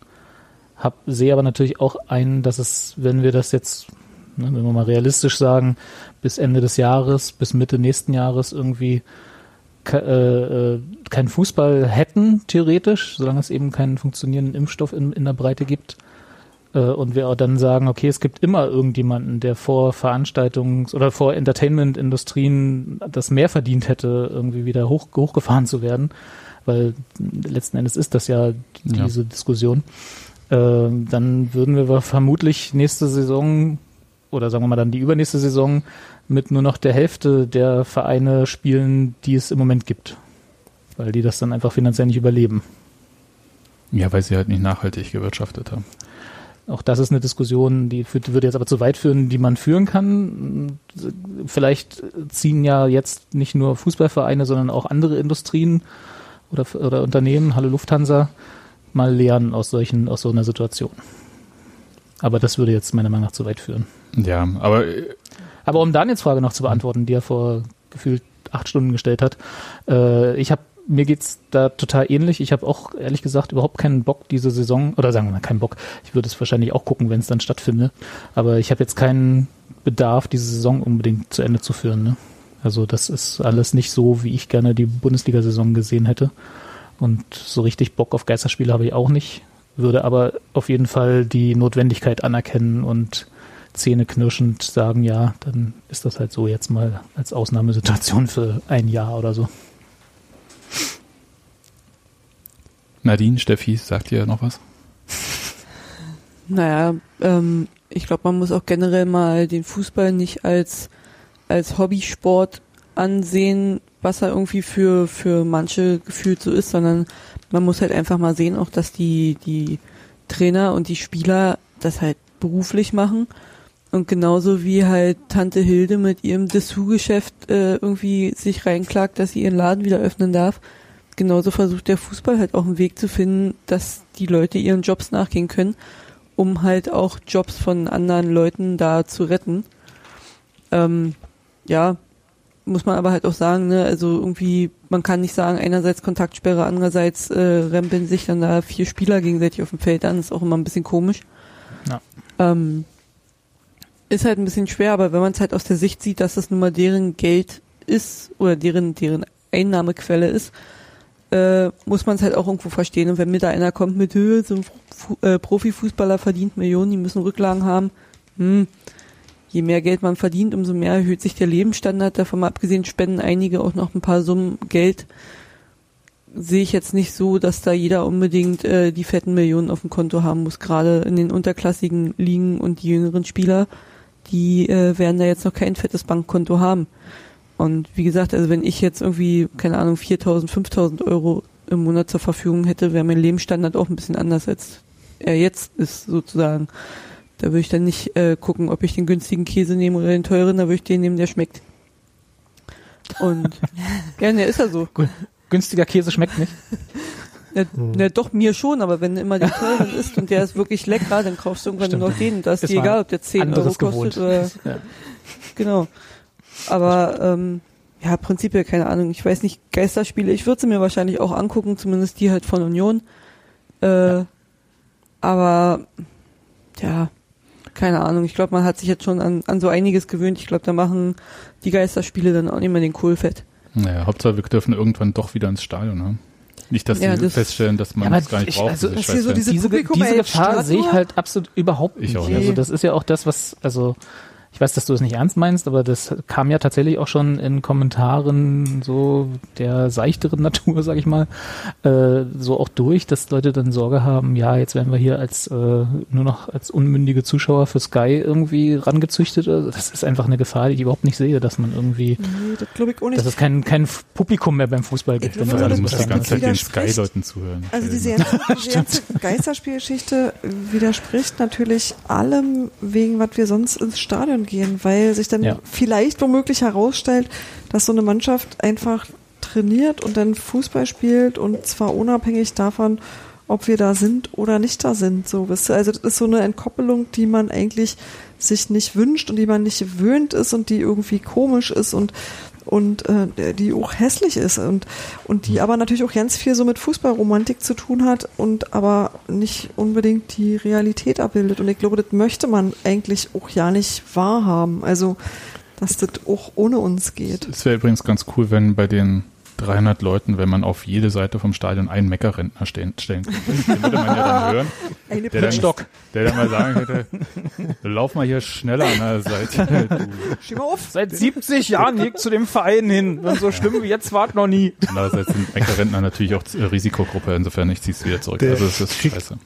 Hab, sehe aber natürlich auch ein, dass es, wenn wir das jetzt, ne, wenn wir mal realistisch sagen, bis Ende des Jahres, bis Mitte nächsten Jahres irgendwie ke- äh, äh, keinen Fußball hätten, theoretisch, solange es eben keinen funktionierenden Impfstoff in, in der Breite gibt. Äh, und wir auch dann sagen, okay, es gibt immer irgendjemanden, der vor Veranstaltungs- oder vor Entertainment-Industrien das mehr verdient hätte, irgendwie wieder hoch, hochgefahren zu werden. Weil letzten Endes ist das ja Ja. diese Diskussion. Äh, dann würden wir vermutlich nächste Saison oder sagen wir mal dann die übernächste Saison mit nur noch der Hälfte der Vereine spielen, die es im Moment gibt. Weil die das dann einfach finanziell nicht überleben. Ja, weil sie halt nicht nachhaltig gewirtschaftet haben. Auch das ist eine Diskussion, die führt, würde jetzt aber zu weit führen, die man führen kann. Vielleicht ziehen ja jetzt nicht nur Fußballvereine, sondern auch andere Industrien oder, oder Unternehmen, Hallo Lufthansa, mal lernen aus solchen, aus so einer Situation. Aber das würde jetzt meiner Meinung nach zu weit führen. Ja, aber Aber um Daniels Frage noch zu beantworten, die er vor gefühlt acht Stunden gestellt hat, äh, ich habe mir geht's da total ähnlich. Ich habe auch ehrlich gesagt überhaupt keinen Bock diese Saison oder sagen wir mal keinen Bock. Ich würde es wahrscheinlich auch gucken, wenn es dann stattfindet. Aber ich habe jetzt keinen Bedarf, diese Saison unbedingt zu Ende zu führen. Ne? Also das ist alles nicht so, wie ich gerne die Bundesliga-Saison gesehen hätte. Und so richtig Bock auf Geisterspiele habe ich auch nicht. Würde aber auf jeden Fall die Notwendigkeit anerkennen und zähneknirschend sagen, ja, dann ist das halt so jetzt mal als Ausnahmesituation für ein Jahr oder so. Nadine, Steffi, sagt ihr noch was? [LAUGHS] Naja, ähm, ich glaube, man muss auch generell mal den Fußball nicht als, als Hobbysport ansehen, was er irgendwie für, für manche gefühlt so ist, sondern man muss halt einfach mal sehen, auch dass die, die Trainer und die Spieler das halt beruflich machen. Und genauso wie halt Tante Hilde mit ihrem Dessous-Geschäft äh, irgendwie sich reinklagt, dass sie ihren Laden wieder öffnen darf, genauso versucht der Fußball halt auch einen Weg zu finden, dass die Leute ihren Jobs nachgehen können, um halt auch Jobs von anderen Leuten da zu retten. Ähm, ja, muss man aber halt auch sagen, ne, also irgendwie, man kann nicht sagen, einerseits Kontaktsperre, andererseits äh, rempeln sich dann da vier Spieler gegenseitig auf dem Feld an, ist auch immer ein bisschen komisch. Ja. Ähm, ist halt ein bisschen schwer, aber wenn man es halt aus der Sicht sieht, dass das nun mal deren Geld ist oder deren, deren Einnahmequelle ist, äh, muss man es halt auch irgendwo verstehen. Und wenn mir da einer kommt mit Höhe, so ein Fu äh, Profifußballer verdient Millionen, die müssen Rücklagen haben, hm, je mehr Geld man verdient, umso mehr erhöht sich der Lebensstandard. Davon mal abgesehen spenden einige auch noch ein paar Summen Geld. Sehe ich jetzt nicht so, dass da jeder unbedingt äh, die fetten Millionen auf dem Konto haben muss. Gerade in den unterklassigen Ligen und die jüngeren Spieler, die äh, werden da jetzt noch kein fettes Bankkonto haben. Und wie gesagt, also wenn ich jetzt irgendwie, keine Ahnung, 4.000, 5.000 Euro im Monat zur Verfügung hätte, wäre mein Lebensstandard auch ein bisschen anders, als er jetzt ist, sozusagen. Da würde ich dann nicht äh, gucken, ob ich den günstigen Käse nehme oder den teuren, da würde ich den nehmen, der schmeckt. Und [LAUGHS] ja, ne, ist ja so. Günstiger Käse schmeckt nicht. [LAUGHS] Ja, ne, doch, mir schon, aber wenn immer den teuren [LAUGHS] isst und der ist wirklich lecker, dann kaufst du irgendwann Stimmt. nur noch den. Da ist Ist dir egal, ob der 10 Euro kostet gewohnt. oder Ja. Genau. Aber ähm, ja, prinzipiell keine Ahnung. Ich weiß nicht, Geisterspiele, ich würde sie mir wahrscheinlich auch angucken, zumindest die halt von Union. Äh, Aber ja, keine Ahnung. Ich glaube, man hat sich jetzt schon an, an so einiges gewöhnt. Ich glaube, da machen die Geisterspiele dann auch nicht mehr den Kohlfett. Naja, Hauptsache wir dürfen irgendwann doch wieder ins Stadion, ne? Nicht, dass Ja, die das- feststellen, dass man Ja, es gar nicht ich- braucht. also, hier so diese- diese, diese Gefahr sehe ich halt absolut überhaupt Ich nicht. auch nicht. Also das ist ja auch das, was, also weiß, dass du es nicht ernst meinst, aber das kam ja tatsächlich auch schon in Kommentaren so der seichteren [LAUGHS] Natur, sag ich mal, äh, so auch durch, dass Leute dann Sorge haben, ja, jetzt werden wir hier als äh, nur noch als unmündige Zuschauer für Sky irgendwie rangezüchtet. Also Das ist einfach eine Gefahr, die ich überhaupt nicht sehe, dass man irgendwie, Nee, das glaube ich auch nicht. dass es kein, kein Publikum mehr beim Fußball gibt. Ich alles du musst die ganze Zeit den. Sky-Leuten zuhören. Also diese ganze, diese ganze Geisterspielgeschichte widerspricht natürlich allem, wegen was wir sonst ins Stadion gehen, weil sich dann Ja. vielleicht womöglich herausstellt, dass so eine Mannschaft einfach trainiert und dann Fußball spielt und zwar unabhängig davon, ob wir da sind oder nicht da sind. So, wisst ihr? Also das ist so eine Entkoppelung, die man eigentlich sich nicht wünscht und die man nicht gewöhnt ist und die irgendwie komisch ist und und äh, die auch hässlich ist und und die aber natürlich auch ganz viel so mit Fußballromantik zu tun hat und aber nicht unbedingt die Realität abbildet und ich glaube, das möchte man eigentlich auch ja nicht wahrhaben. Also dass das auch ohne uns geht. Es wäre übrigens ganz cool, wenn bei den 300 Leuten, wenn man auf jede Seite vom Stadion einen Meckerrentner stehen, stellen könnte. Den würde man ja dann [LAUGHS] hören. Eine Der dann, Stock. der dann mal sagen könnte, lauf mal hier schneller an der Seite. [LAUGHS] Steh mal auf. Seit 70 Jahren liegt zu dem Verein hin. Und so schlimm wie jetzt war es noch nie. Andererseits sind Meckerrentner natürlich auch Risikogruppe, insofern ich ziehe es wieder zurück. Der also es ist kriegt- scheiße.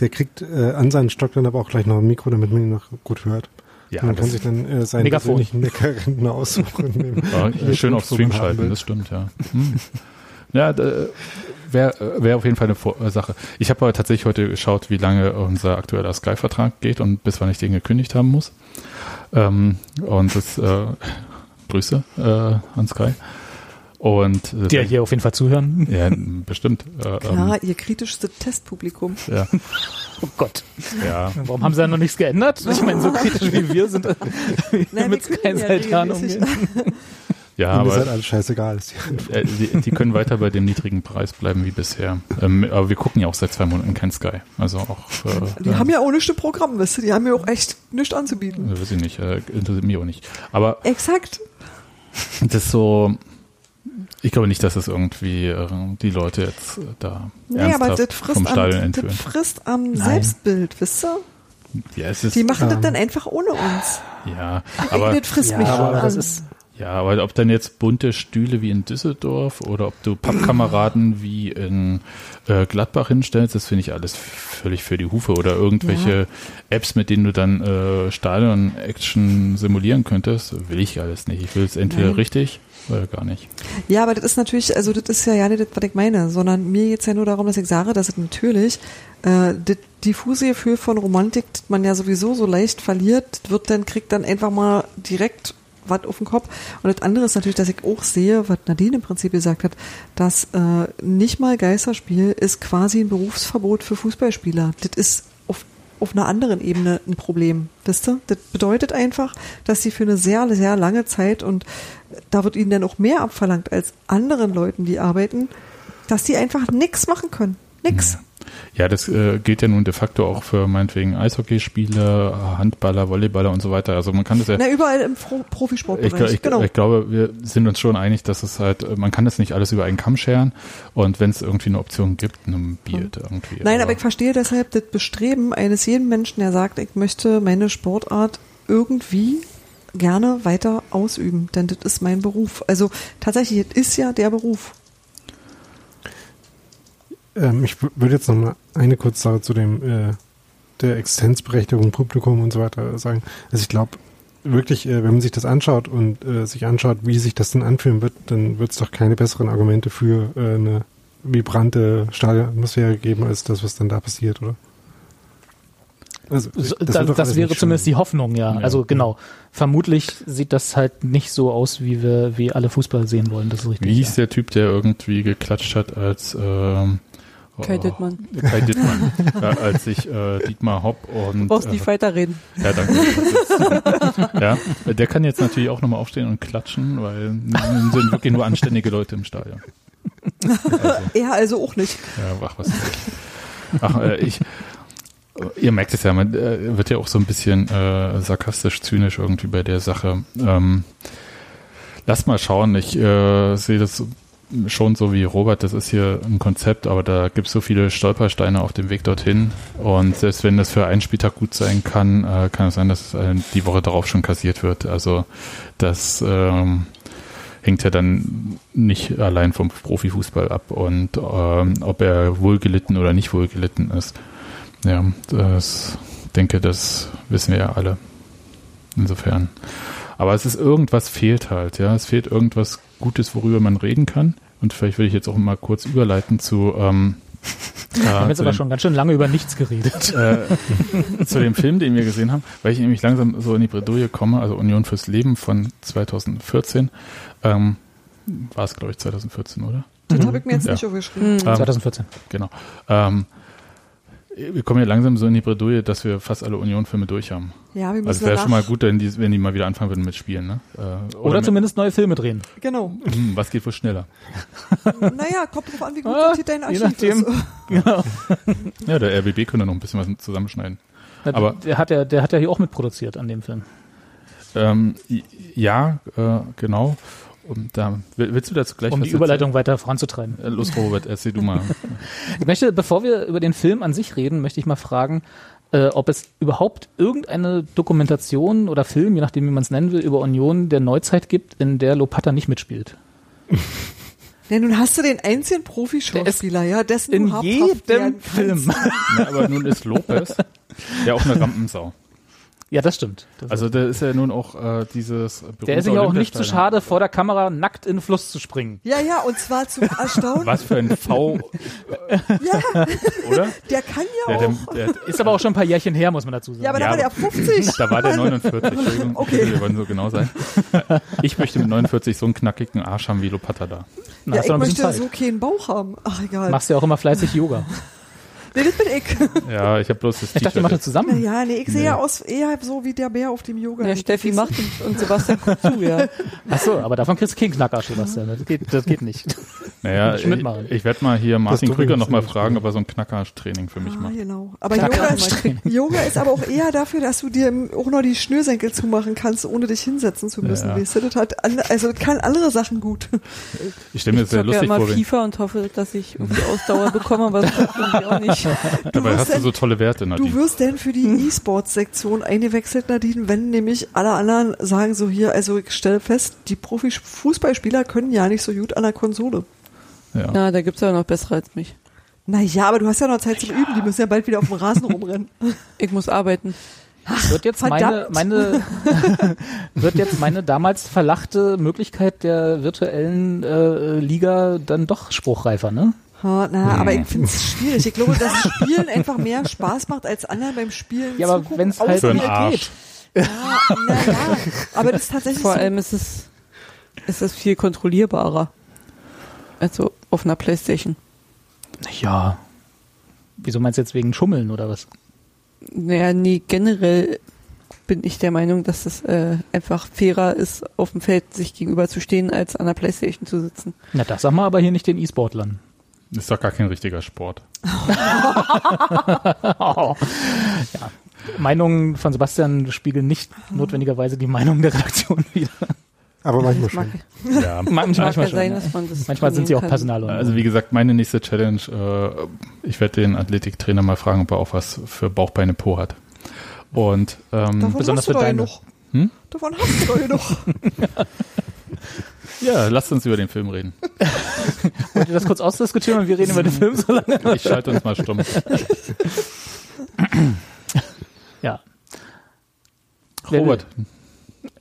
Der kriegt äh, an seinen Stock dann aber auch gleich noch ein Mikro, damit man ihn noch gut hört. Ja, man kann sich dann äh, seinen Megafon. persönlichen Meckerrentner aussuchen. [LAUGHS] war schön auf Stream schalten, will. das stimmt, ja. Hm. Ja, d- wäre wär auf jeden Fall eine Vor äh, Sache. Ich habe aber tatsächlich heute geschaut, wie lange unser aktueller Sky-Vertrag geht und bis wann ich den gekündigt haben muss. Ähm, und das äh, Grüße äh, an Sky. Und äh, Die ja hier auf jeden Fall zuhören. ja, bestimmt. Äh, Klar, ihr kritischstes Testpublikum. ähm, ja, [LAUGHS] Oh Gott. ja. Warum haben sie da noch nichts geändert? Ich meine, so kritisch wie wir sind, [LAUGHS] Nein, [LAUGHS] mit wir Sky können ja. Ja, Und ist halt aber alles scheißegal. Ist die äh, die, die können weiter bei dem niedrigen Preis bleiben wie bisher. Ähm, aber wir gucken ja auch seit zwei Monaten kein Sky. Also auch äh, Die haben ja auch nicht Programm, wisst ihr, die haben ja auch echt nichts anzubieten. weiß ich nicht, äh, interessiert mich auch nicht. Aber Exakt. das ist so, ich glaube nicht, dass es irgendwie äh, die Leute jetzt äh, da Nee, aber das frisst, vom am, Stadion das entführen. frisst am Selbstbild, wisst ihr? Ja, es ist, Die machen Ja. das dann einfach ohne uns. ja, aber das frisst Ja, mich aber an. das ist, Ja, aber ob dann jetzt bunte Stühle wie in Düsseldorf oder ob du Pappkameraden [CLEARS THROAT] wie in äh, Gladbach hinstellst, das finde ich alles völlig für die Hufe. Oder irgendwelche Apps, mit denen du dann äh, Stadion-Action simulieren könntest, will ich alles nicht. Ich will es entweder Nein. richtig oder gar nicht. Ja, aber das ist natürlich, also das ist ja ja nicht das, was ich meine, sondern mir geht's ja nur darum, dass ich sage, dass es natürlich äh, das diffuse Gefühl von Romantik, das man ja sowieso so leicht verliert, wird dann, kriegt dann einfach mal direkt was auf den Kopf. Und das andere ist natürlich, dass ich auch sehe, was Nadine im Prinzip gesagt hat, dass äh, nicht mal Geisterspiel ist quasi ein Berufsverbot für Fußballspieler. Das ist auf, einer anderen Ebene ein Problem. Wisst ihr? Das bedeutet einfach, dass sie für eine sehr, sehr lange Zeit und da wird ihnen dann auch mehr abverlangt als anderen Leuten, die arbeiten, dass die einfach nichts machen können. Nix. Ja, das äh, gilt ja nun de facto auch für meinetwegen Eishockeyspieler, Handballer, Volleyballer und so weiter. Also man kann das ja Na, überall im Pro Ich, Profisportbereich. ich, genau. ich glaube, wir sind uns schon einig, dass es halt, äh, man kann das nicht alles über einen Kamm scheren und wenn es irgendwie eine Option gibt, ein Bier irgendwie. Nein, aber ich verstehe deshalb das Bestreben eines jeden Menschen, der sagt, ich möchte meine Sportart irgendwie gerne weiter ausüben, denn das ist mein Beruf. Also tatsächlich, es ist ja der Beruf. Ähm, ich würde jetzt noch mal eine kurze Sache zu dem äh, der Existenzberechtigung, Publikum und so weiter sagen. Also ich glaube wirklich, äh, wenn man sich das anschaut und äh, sich anschaut, wie sich das denn anfühlen wird, dann wird es doch keine besseren Argumente für äh, eine vibrante Stadionatmosphäre geben, als das, was dann da passiert, oder? Also, das, das alles wäre zumindest schön. die Hoffnung, ja. Ja. Also genau. Vermutlich sieht das halt nicht so aus, wie wir, wie alle Fußball sehen wollen. Das ist richtig. Wie hieß ja. der Typ, der irgendwie geklatscht hat, als ähm, Kai Dittmann. Kai Dittmann, ja, als sich äh, Dietmar Hopp und Du brauchst nicht äh, weiterreden. ja, danke. [LAUGHS] ja, der kann jetzt natürlich auch nochmal aufstehen und klatschen, weil nun sind wirklich nur anständige Leute im Stadion. Also, [LAUGHS] Er also auch nicht. Ja, ach, was ich. Ach, äh, ich, ihr merkt es ja, man äh, wird ja auch so ein bisschen äh, sarkastisch, zynisch irgendwie bei der Sache. Ähm, lass mal schauen, ich äh, sehe das schon so wie Robert, das ist hier ein Konzept, aber da gibt es so viele Stolpersteine auf dem Weg dorthin und selbst wenn das für einen Spieltag gut sein kann, äh, kann es sein, dass äh, die Woche darauf schon kassiert wird. Also das ähm, hängt ja dann nicht allein vom Profifußball ab und ähm, ob er wohlgelitten oder nicht wohlgelitten ist. Ja, das denke, das wissen wir ja alle. Insofern. Aber es ist irgendwas fehlt halt, ja. Es fehlt irgendwas Gutes, worüber man reden kann. Und vielleicht will ich jetzt auch mal kurz überleiten zu, ähm, [LAUGHS] Wir haben äh, jetzt aber dem- schon ganz schön lange über nichts geredet. [LAUGHS] äh, zu dem Film, den wir gesehen haben, weil ich nämlich langsam so in die Bredouille komme, also Union fürs Leben von 2014. Ähm, war es, glaube ich, 2014, oder? Das habe ich mir jetzt Ja. nicht aufgeschrieben. Ähm, 2014. Genau. Ähm, wir kommen ja langsam so in die Bredouille, dass wir fast alle Union-Filme durch haben. Ja, wir müssen Also wäre danach, schon mal gut, wenn die, wenn die mal wieder anfangen würden mit Spielen. Ne? Äh, Oder, mit- zumindest neue Filme drehen. Genau. Hm, was geht wohl schneller? [LAUGHS] Naja, kommt drauf an, wie gut Ah, sortiert dein je Archiv nachdem. ist. [LAUGHS] Genau. Ja, der RBB könnte noch ein bisschen was zusammenschneiden. Aber- der hat ja, der hat ja hier auch mitproduziert an dem Film. Ähm, ja, äh, genau. Und da will- willst du dazu gleich um was die Überleitung weiter voranzutreiben. erzählen? Äh, Los, Robert, erzähl du mal. Ich möchte, bevor wir über den Film an sich reden, möchte ich mal fragen, äh, ob es überhaupt irgendeine Dokumentation oder Film, je nachdem wie man es nennen will, über Union der Neuzeit gibt, in der Lopatta nicht mitspielt. Ja, nun hast du den einzigen Profi-Schauspieler, ja, dessen In jedem. Film. Na, aber nun ist Lopez ja auch eine Rampensau. Ja, das stimmt. Das Also der ist ja nun auch äh, dieses der ist sich auch nicht zu schade, vor der Kamera nackt in den Fluss zu springen. Ja, ja, und zwar zum [LAUGHS] Erstaunen. Was für ein V, Ja, oder? der kann ja Der, auch. der, der, Ist aber auch schon ein paar Jährchen her, muss man dazu sagen. Ja, aber Ja, da war der aber- 50. da war der [LAUGHS] 49, Entschuldigung. Okay. Wir wollen so genau sein. Ich möchte mit 49 so einen knackigen Arsch haben wie Lopata da. Na, Ja, ich möchte Zeit. so keinen Bauch haben. Ach, egal. Machst ja auch immer fleißig Yoga. [LAUGHS] Nee, das bin ich. [LAUGHS] Ja, ich habe bloß das Ich dachte, ihr macht das zusammen. Ja, nee, ich sehe ja aus eher so wie der Bär auf dem Yoga. Ja, Steffi macht und, und Sebastian guckt zu, ja. [LAUGHS] Ach so, aber davon kriegst du keinen Knacker, Sebastian. Das geht, das geht nicht. Naja, ich, ich werde mal hier Martin Krüger nochmal ist fragen, ob er so ein Knackertraining für mich Ah, macht. genau. Aber Yoga, man Yoga ist aber auch eher dafür, dass du dir auch noch die Schnürsenkel zumachen kannst, ohne dich hinsetzen zu müssen. Ja. Weißt du, das hat an, also das kann andere Sachen gut. Ich stelle mir Ich das sehr zock ja lustig immer vor, wenn, FIFA und hoffe, dass ich irgendwie Ausdauer bekomme, aber das irgendwie auch nicht. Dabei hast du so tolle Werte, Du Nadine. wirst denn für die E-Sports-Sektion eingewechselt, Nadine, wenn nämlich alle anderen sagen so hier, also ich stelle fest, die Profi-Fußballspieler können ja nicht so gut an der Konsole. Ja. Na, da gibt's ja noch bessere als mich. Naja, aber du hast ja noch Zeit zum Üben, die müssen ja bald wieder auf dem Rasen rumrennen. [LAUGHS] Ich muss arbeiten. Wird jetzt meine, meine, [LAUGHS] wird jetzt meine damals verlachte Möglichkeit der virtuellen äh, Liga dann doch spruchreifer, ne? Ha, na, aber ich finde es schwierig. Ich glaube, dass Spielen einfach mehr Spaß macht, als anderen beim Spielen Ja, aber halt- außer Für einen mir Arsch. geht. Ja, naja, aber das ist tatsächlich Vor so. allem ist es, ist es viel kontrollierbarer. Also auf einer Playstation. Ja. Wieso meinst du jetzt wegen Schummeln oder was? Naja, nee, generell bin ich der Meinung, dass es äh, einfach fairer ist, auf dem Feld sich gegenüber zu stehen, als an der Playstation zu sitzen. Na, das sagen wir aber hier nicht den E-Sportlern. Ist doch gar kein richtiger Sport. [LAUGHS] [LAUGHS] ja. Meinungen von Sebastian spiegeln nicht notwendigerweise die Meinung der Redaktion wieder. Aber manchmal schon. Ja. [LAUGHS] Manchmal, manchmal schon. sein, ja. dass man das Manchmal sind sie auch. Personal. Also wie gesagt, meine nächste Challenge, äh, ich werde den Athletiktrainer mal fragen, ob er auch was für Bauchbeine Po hat. Und ähm, Davon besonders hast du für deine. genug. Hm? Davon hast du doch genug. Ja, lasst uns über den Film reden. [LAUGHS] Wollt ihr das kurz ausdiskutieren und wir reden über den Film so lange? Ich schalte uns mal stumm. [LAUGHS] Ja. Robert,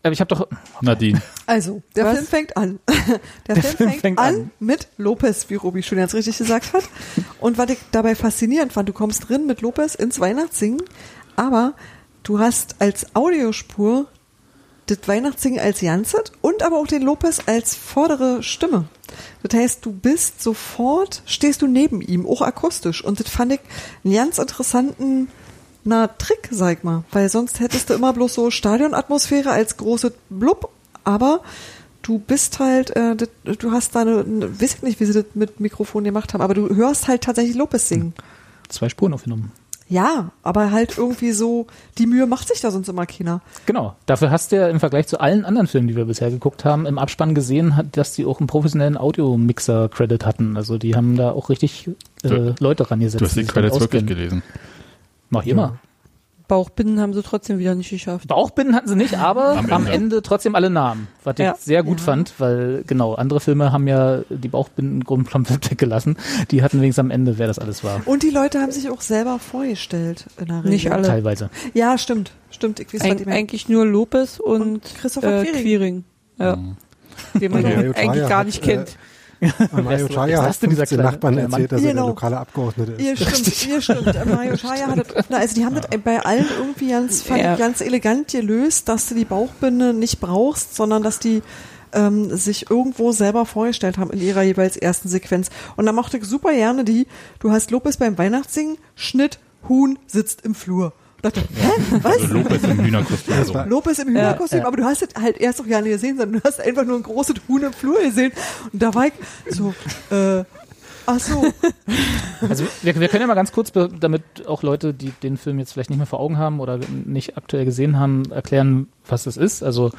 Aber ich habe doch. Nadine. Also, der Was? Film fängt an. [LAUGHS] Der, Film, Film fängt, fängt an, an. mit Lopez, wie Robi schon ganz richtig gesagt hat. Und was ich dabei faszinierend fand, du kommst drin mit Lopez ins Weihnachtssingen, aber du hast als Audiospur das Weihnachtssingen als Janset und aber auch den Lopez als vordere Stimme. Das heißt, du bist sofort, stehst du neben ihm, auch akustisch. Und das fand ich einen ganz interessanten na, Trick, sag mal. Weil sonst hättest du immer bloß so Stadionatmosphäre als große Blub, aber du bist halt, äh, das, du hast da eine, weiß ich nicht, wie sie das mit Mikrofon gemacht haben, aber du hörst halt tatsächlich Lopez singen. Zwei Spuren aufgenommen. Ja, aber halt irgendwie so, die Mühe macht sich da sonst immer keiner. Genau. Dafür hast du ja im Vergleich zu allen anderen Filmen, die wir bisher geguckt haben, im Abspann gesehen, hat, dass die auch einen professionellen Audio-Mixer-Credit hatten. Also die haben da auch richtig äh, Du- Leute rangesetzt. Du hast die damit Credits wirklich gelesen. Mach ich immer. Bauchbinden haben sie trotzdem wieder nicht geschafft. Bauchbinden hatten sie nicht, [LAUGHS] aber Am am Ende. Ende, trotzdem alle Namen. Was ich Ja. sehr gut Ja. fand, weil genau, andere Filme haben ja die Bauchbinden komplett [LAUGHS] weggelassen. Die hatten wenigstens am Ende, wer das alles war. Und die Leute haben sich auch selber vorgestellt in der Regel. Nicht alle. Teilweise. Ja, stimmt. Stimmt, ich weiß, was Eig ich eigentlich nur Lopez und, Und Christopher äh, Quiring. Ja, Mhm. den man eigentlich gar hat, nicht äh, kennt. [LAUGHS] Mario Chaya hat das denn dieser 15 kleine- Nachbarn erzählt, dass er der lokale Abgeordnete ist. Ihr stimmt, ihr stimmt. Mario Chaya hat das, [LAUGHS] na, also die haben das bei allen irgendwie ganz, fand Ja. ich, ganz elegant gelöst, dass du die Bauchbinde nicht brauchst, sondern dass die ähm, sich irgendwo selber vorgestellt haben in ihrer jeweils ersten Sequenz. Und da mochte ich super gerne die, du hast Lopez beim Weihnachtssingen, Schnitt, Huhn sitzt im Flur. Dachte, hä, was? Also Lopez im Hühnerkostüm. So. war- Lopez im Hühnerkostüm, aber du hast es halt erst noch gar nicht gesehen, sondern du hast einfach nur ein großes Huhn im Flur gesehen. Und da war ich so, äh, ach so, Also wir, wir können ja mal ganz kurz, damit auch Leute, die den Film jetzt vielleicht nicht mehr vor Augen haben oder nicht aktuell gesehen haben, erklären, was das ist. Also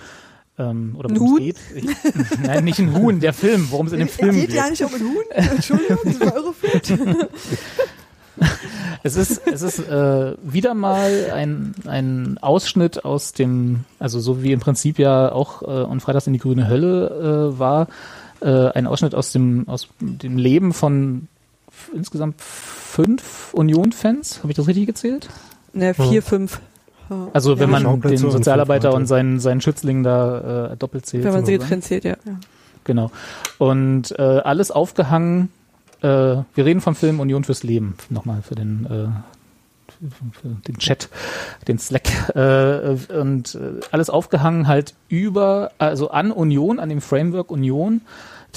ähm, oder worum Huhn? es geht. Ich, nein, nicht ein Huhn, der Film, worum es in dem es Film geht geht. ja nicht um ein Huhn. Entschuldigung, das war irreführend. [LAUGHS] [LAUGHS] Es ist, es ist äh, wieder mal ein, ein Ausschnitt aus dem, also so wie im Prinzip ja auch äh, und Freitags in die grüne Hölle äh, war, äh, ein Ausschnitt aus dem, aus dem Leben von insgesamt fünf Union-Fans. Habe ich das richtig gezählt? Ne, vier, fünf. Also wenn Ja. man den Sozialarbeiter und seinen, seinen Schützling da äh, doppelt zählt. Wenn man sie getrennt zählt, ja. Genau. Und äh, alles aufgehangen, äh, wir reden vom Film Union fürs Leben, nochmal für den, äh, für, den Chat, den Slack, äh, und äh, alles aufgehangen halt über, also an Union, an dem Framework Union,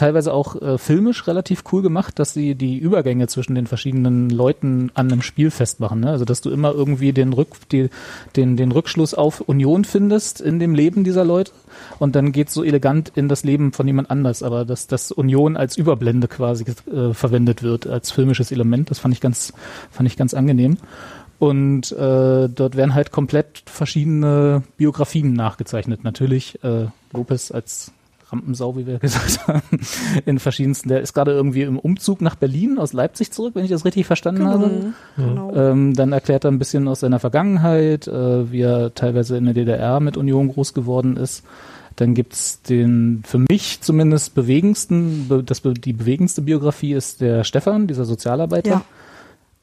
teilweise auch äh, filmisch relativ cool gemacht, dass sie die Übergänge zwischen den verschiedenen Leuten an einem Spiel festmachen. Ne? Also dass du immer irgendwie den, Rück, die, den, den Rückschluss auf Union findest in dem Leben dieser Leute und dann geht's so elegant in das Leben von jemand anders, aber dass das Union als Überblende quasi äh, verwendet wird als filmisches Element, das fand ich ganz, fand ich ganz angenehm. Und äh, dort werden halt komplett verschiedene Biografien nachgezeichnet. Natürlich äh, Lopez als Rampensau, wie wir [LAUGHS] gesagt haben, in verschiedensten. Der ist gerade irgendwie im Umzug nach Berlin aus Leipzig zurück, wenn ich das richtig verstanden habe. Genau. Ähm, dann erklärt er ein bisschen aus seiner Vergangenheit, äh, wie er teilweise in der DDR mit Union groß geworden ist. Dann gibt's den für mich zumindest bewegendsten, be, das, die bewegendste Biografie ist der Stefan, dieser Sozialarbeiter. Ja.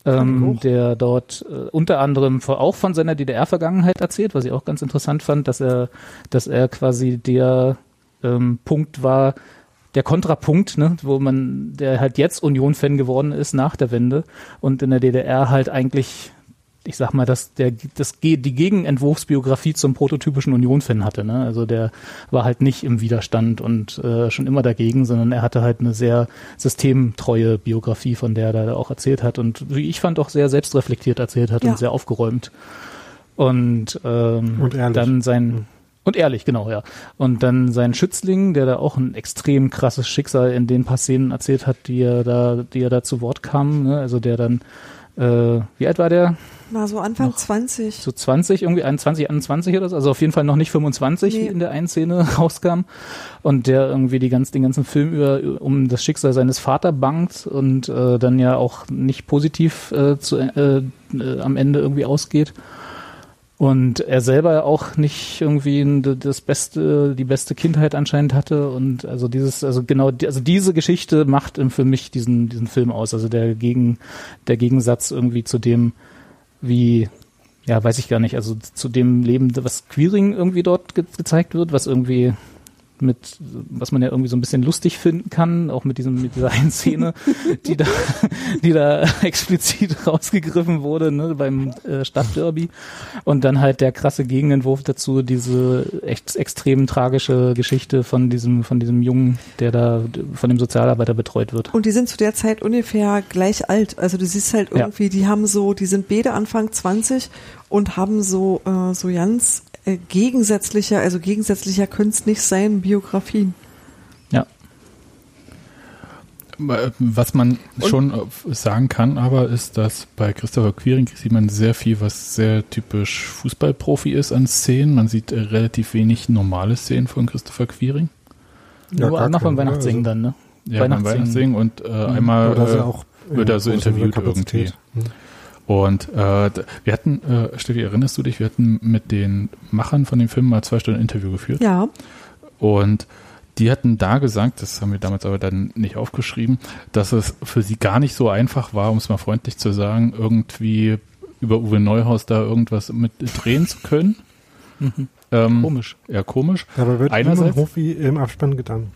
Ähm, der dort äh, unter anderem vor- auch von seiner DDR-Vergangenheit erzählt, was ich auch ganz interessant fand, dass er, dass er quasi der ähm, Punkt war, der Kontrapunkt, ne, wo man, der halt jetzt Union-Fan geworden ist nach der Wende und in der DDR halt eigentlich, ich sag mal, dass der, das, die Gegenentwurfsbiografie zum prototypischen Union-Fan hatte, ne, also der war halt nicht im Widerstand und äh, schon immer dagegen, sondern er hatte halt eine sehr systemtreue Biografie, von der er da auch erzählt hat und wie ich fand auch sehr selbstreflektiert erzählt hat Ja. und sehr aufgeräumt. Und, ähm, Und ehrlich. dann sein und ehrlich, genau, ja. Und dann sein Schützling, der da auch ein extrem krasses Schicksal in den paar Szenen erzählt hat, die er da, die er da zu Wort kam, ne? also der dann, äh, wie alt war der? War so Anfang Noch 20. So 20, irgendwie 21, 21 oder so, also auf jeden Fall noch nicht 25, Nee. wie in der einen Szene [LAUGHS] rauskam. Und der irgendwie die ganz, den ganzen Film über um das Schicksal seines Vaters bangt und äh, dann ja auch nicht positiv äh, zu, äh, äh, am Ende irgendwie ausgeht. Und er selber auch nicht irgendwie das beste, die beste Kindheit anscheinend hatte. Und also dieses, also genau, also diese Geschichte macht für mich diesen, diesen Film aus. Also der Gegen, der Gegensatz irgendwie zu dem, wie, ja, weiß ich gar nicht, also zu dem Leben, was Queering irgendwie dort ge gezeigt wird, was irgendwie mit, was man ja irgendwie so ein bisschen lustig finden kann, auch mit diesem, mit dieser einen Szene, [LAUGHS] die da, die da [LAUGHS] explizit rausgegriffen wurde, ne, beim äh, Stadtderby. Und dann halt der krasse Gegenentwurf dazu, diese echt extrem tragische Geschichte von diesem, von diesem Jungen, der da von dem Sozialarbeiter betreut wird. Und die sind zu der Zeit ungefähr gleich alt. Also du siehst halt Ja. irgendwie, die haben so, die sind beide Anfang 20 und haben so, äh, so ganz gegensätzlicher, also gegensätzlicher könnte es nicht sein, Biografien. Ja. Was man schon äh, sagen kann, aber ist, dass bei Christopher Quiring sieht man sehr viel, was sehr typisch Fußballprofi ist an Szenen. Man sieht äh, relativ wenig normale Szenen von Christopher Quiring. Ja, Nur beim keine, Weihnachtssingen also- dann, ne? Ja, beim Weihnachtssingen. Weihnachtssingen und äh, einmal Oder äh, sie auch wird er so interviewt Kapazität. Und äh, wir hatten, äh, Steffi, erinnerst du dich, wir hatten mit den Machern von dem Film mal zwei Stunden Interview geführt. Ja, Und die hatten da gesagt, das haben wir damals aber dann nicht aufgeschrieben, dass es für sie gar nicht so einfach war, um es mal freundlich zu sagen, irgendwie über Uwe Neuhaus da irgendwas mit drehen zu können. [LAUGHS] Ähm, Komisch. Ja, komisch. Dabei wird Einerseits- immer Profi im Abspann getan.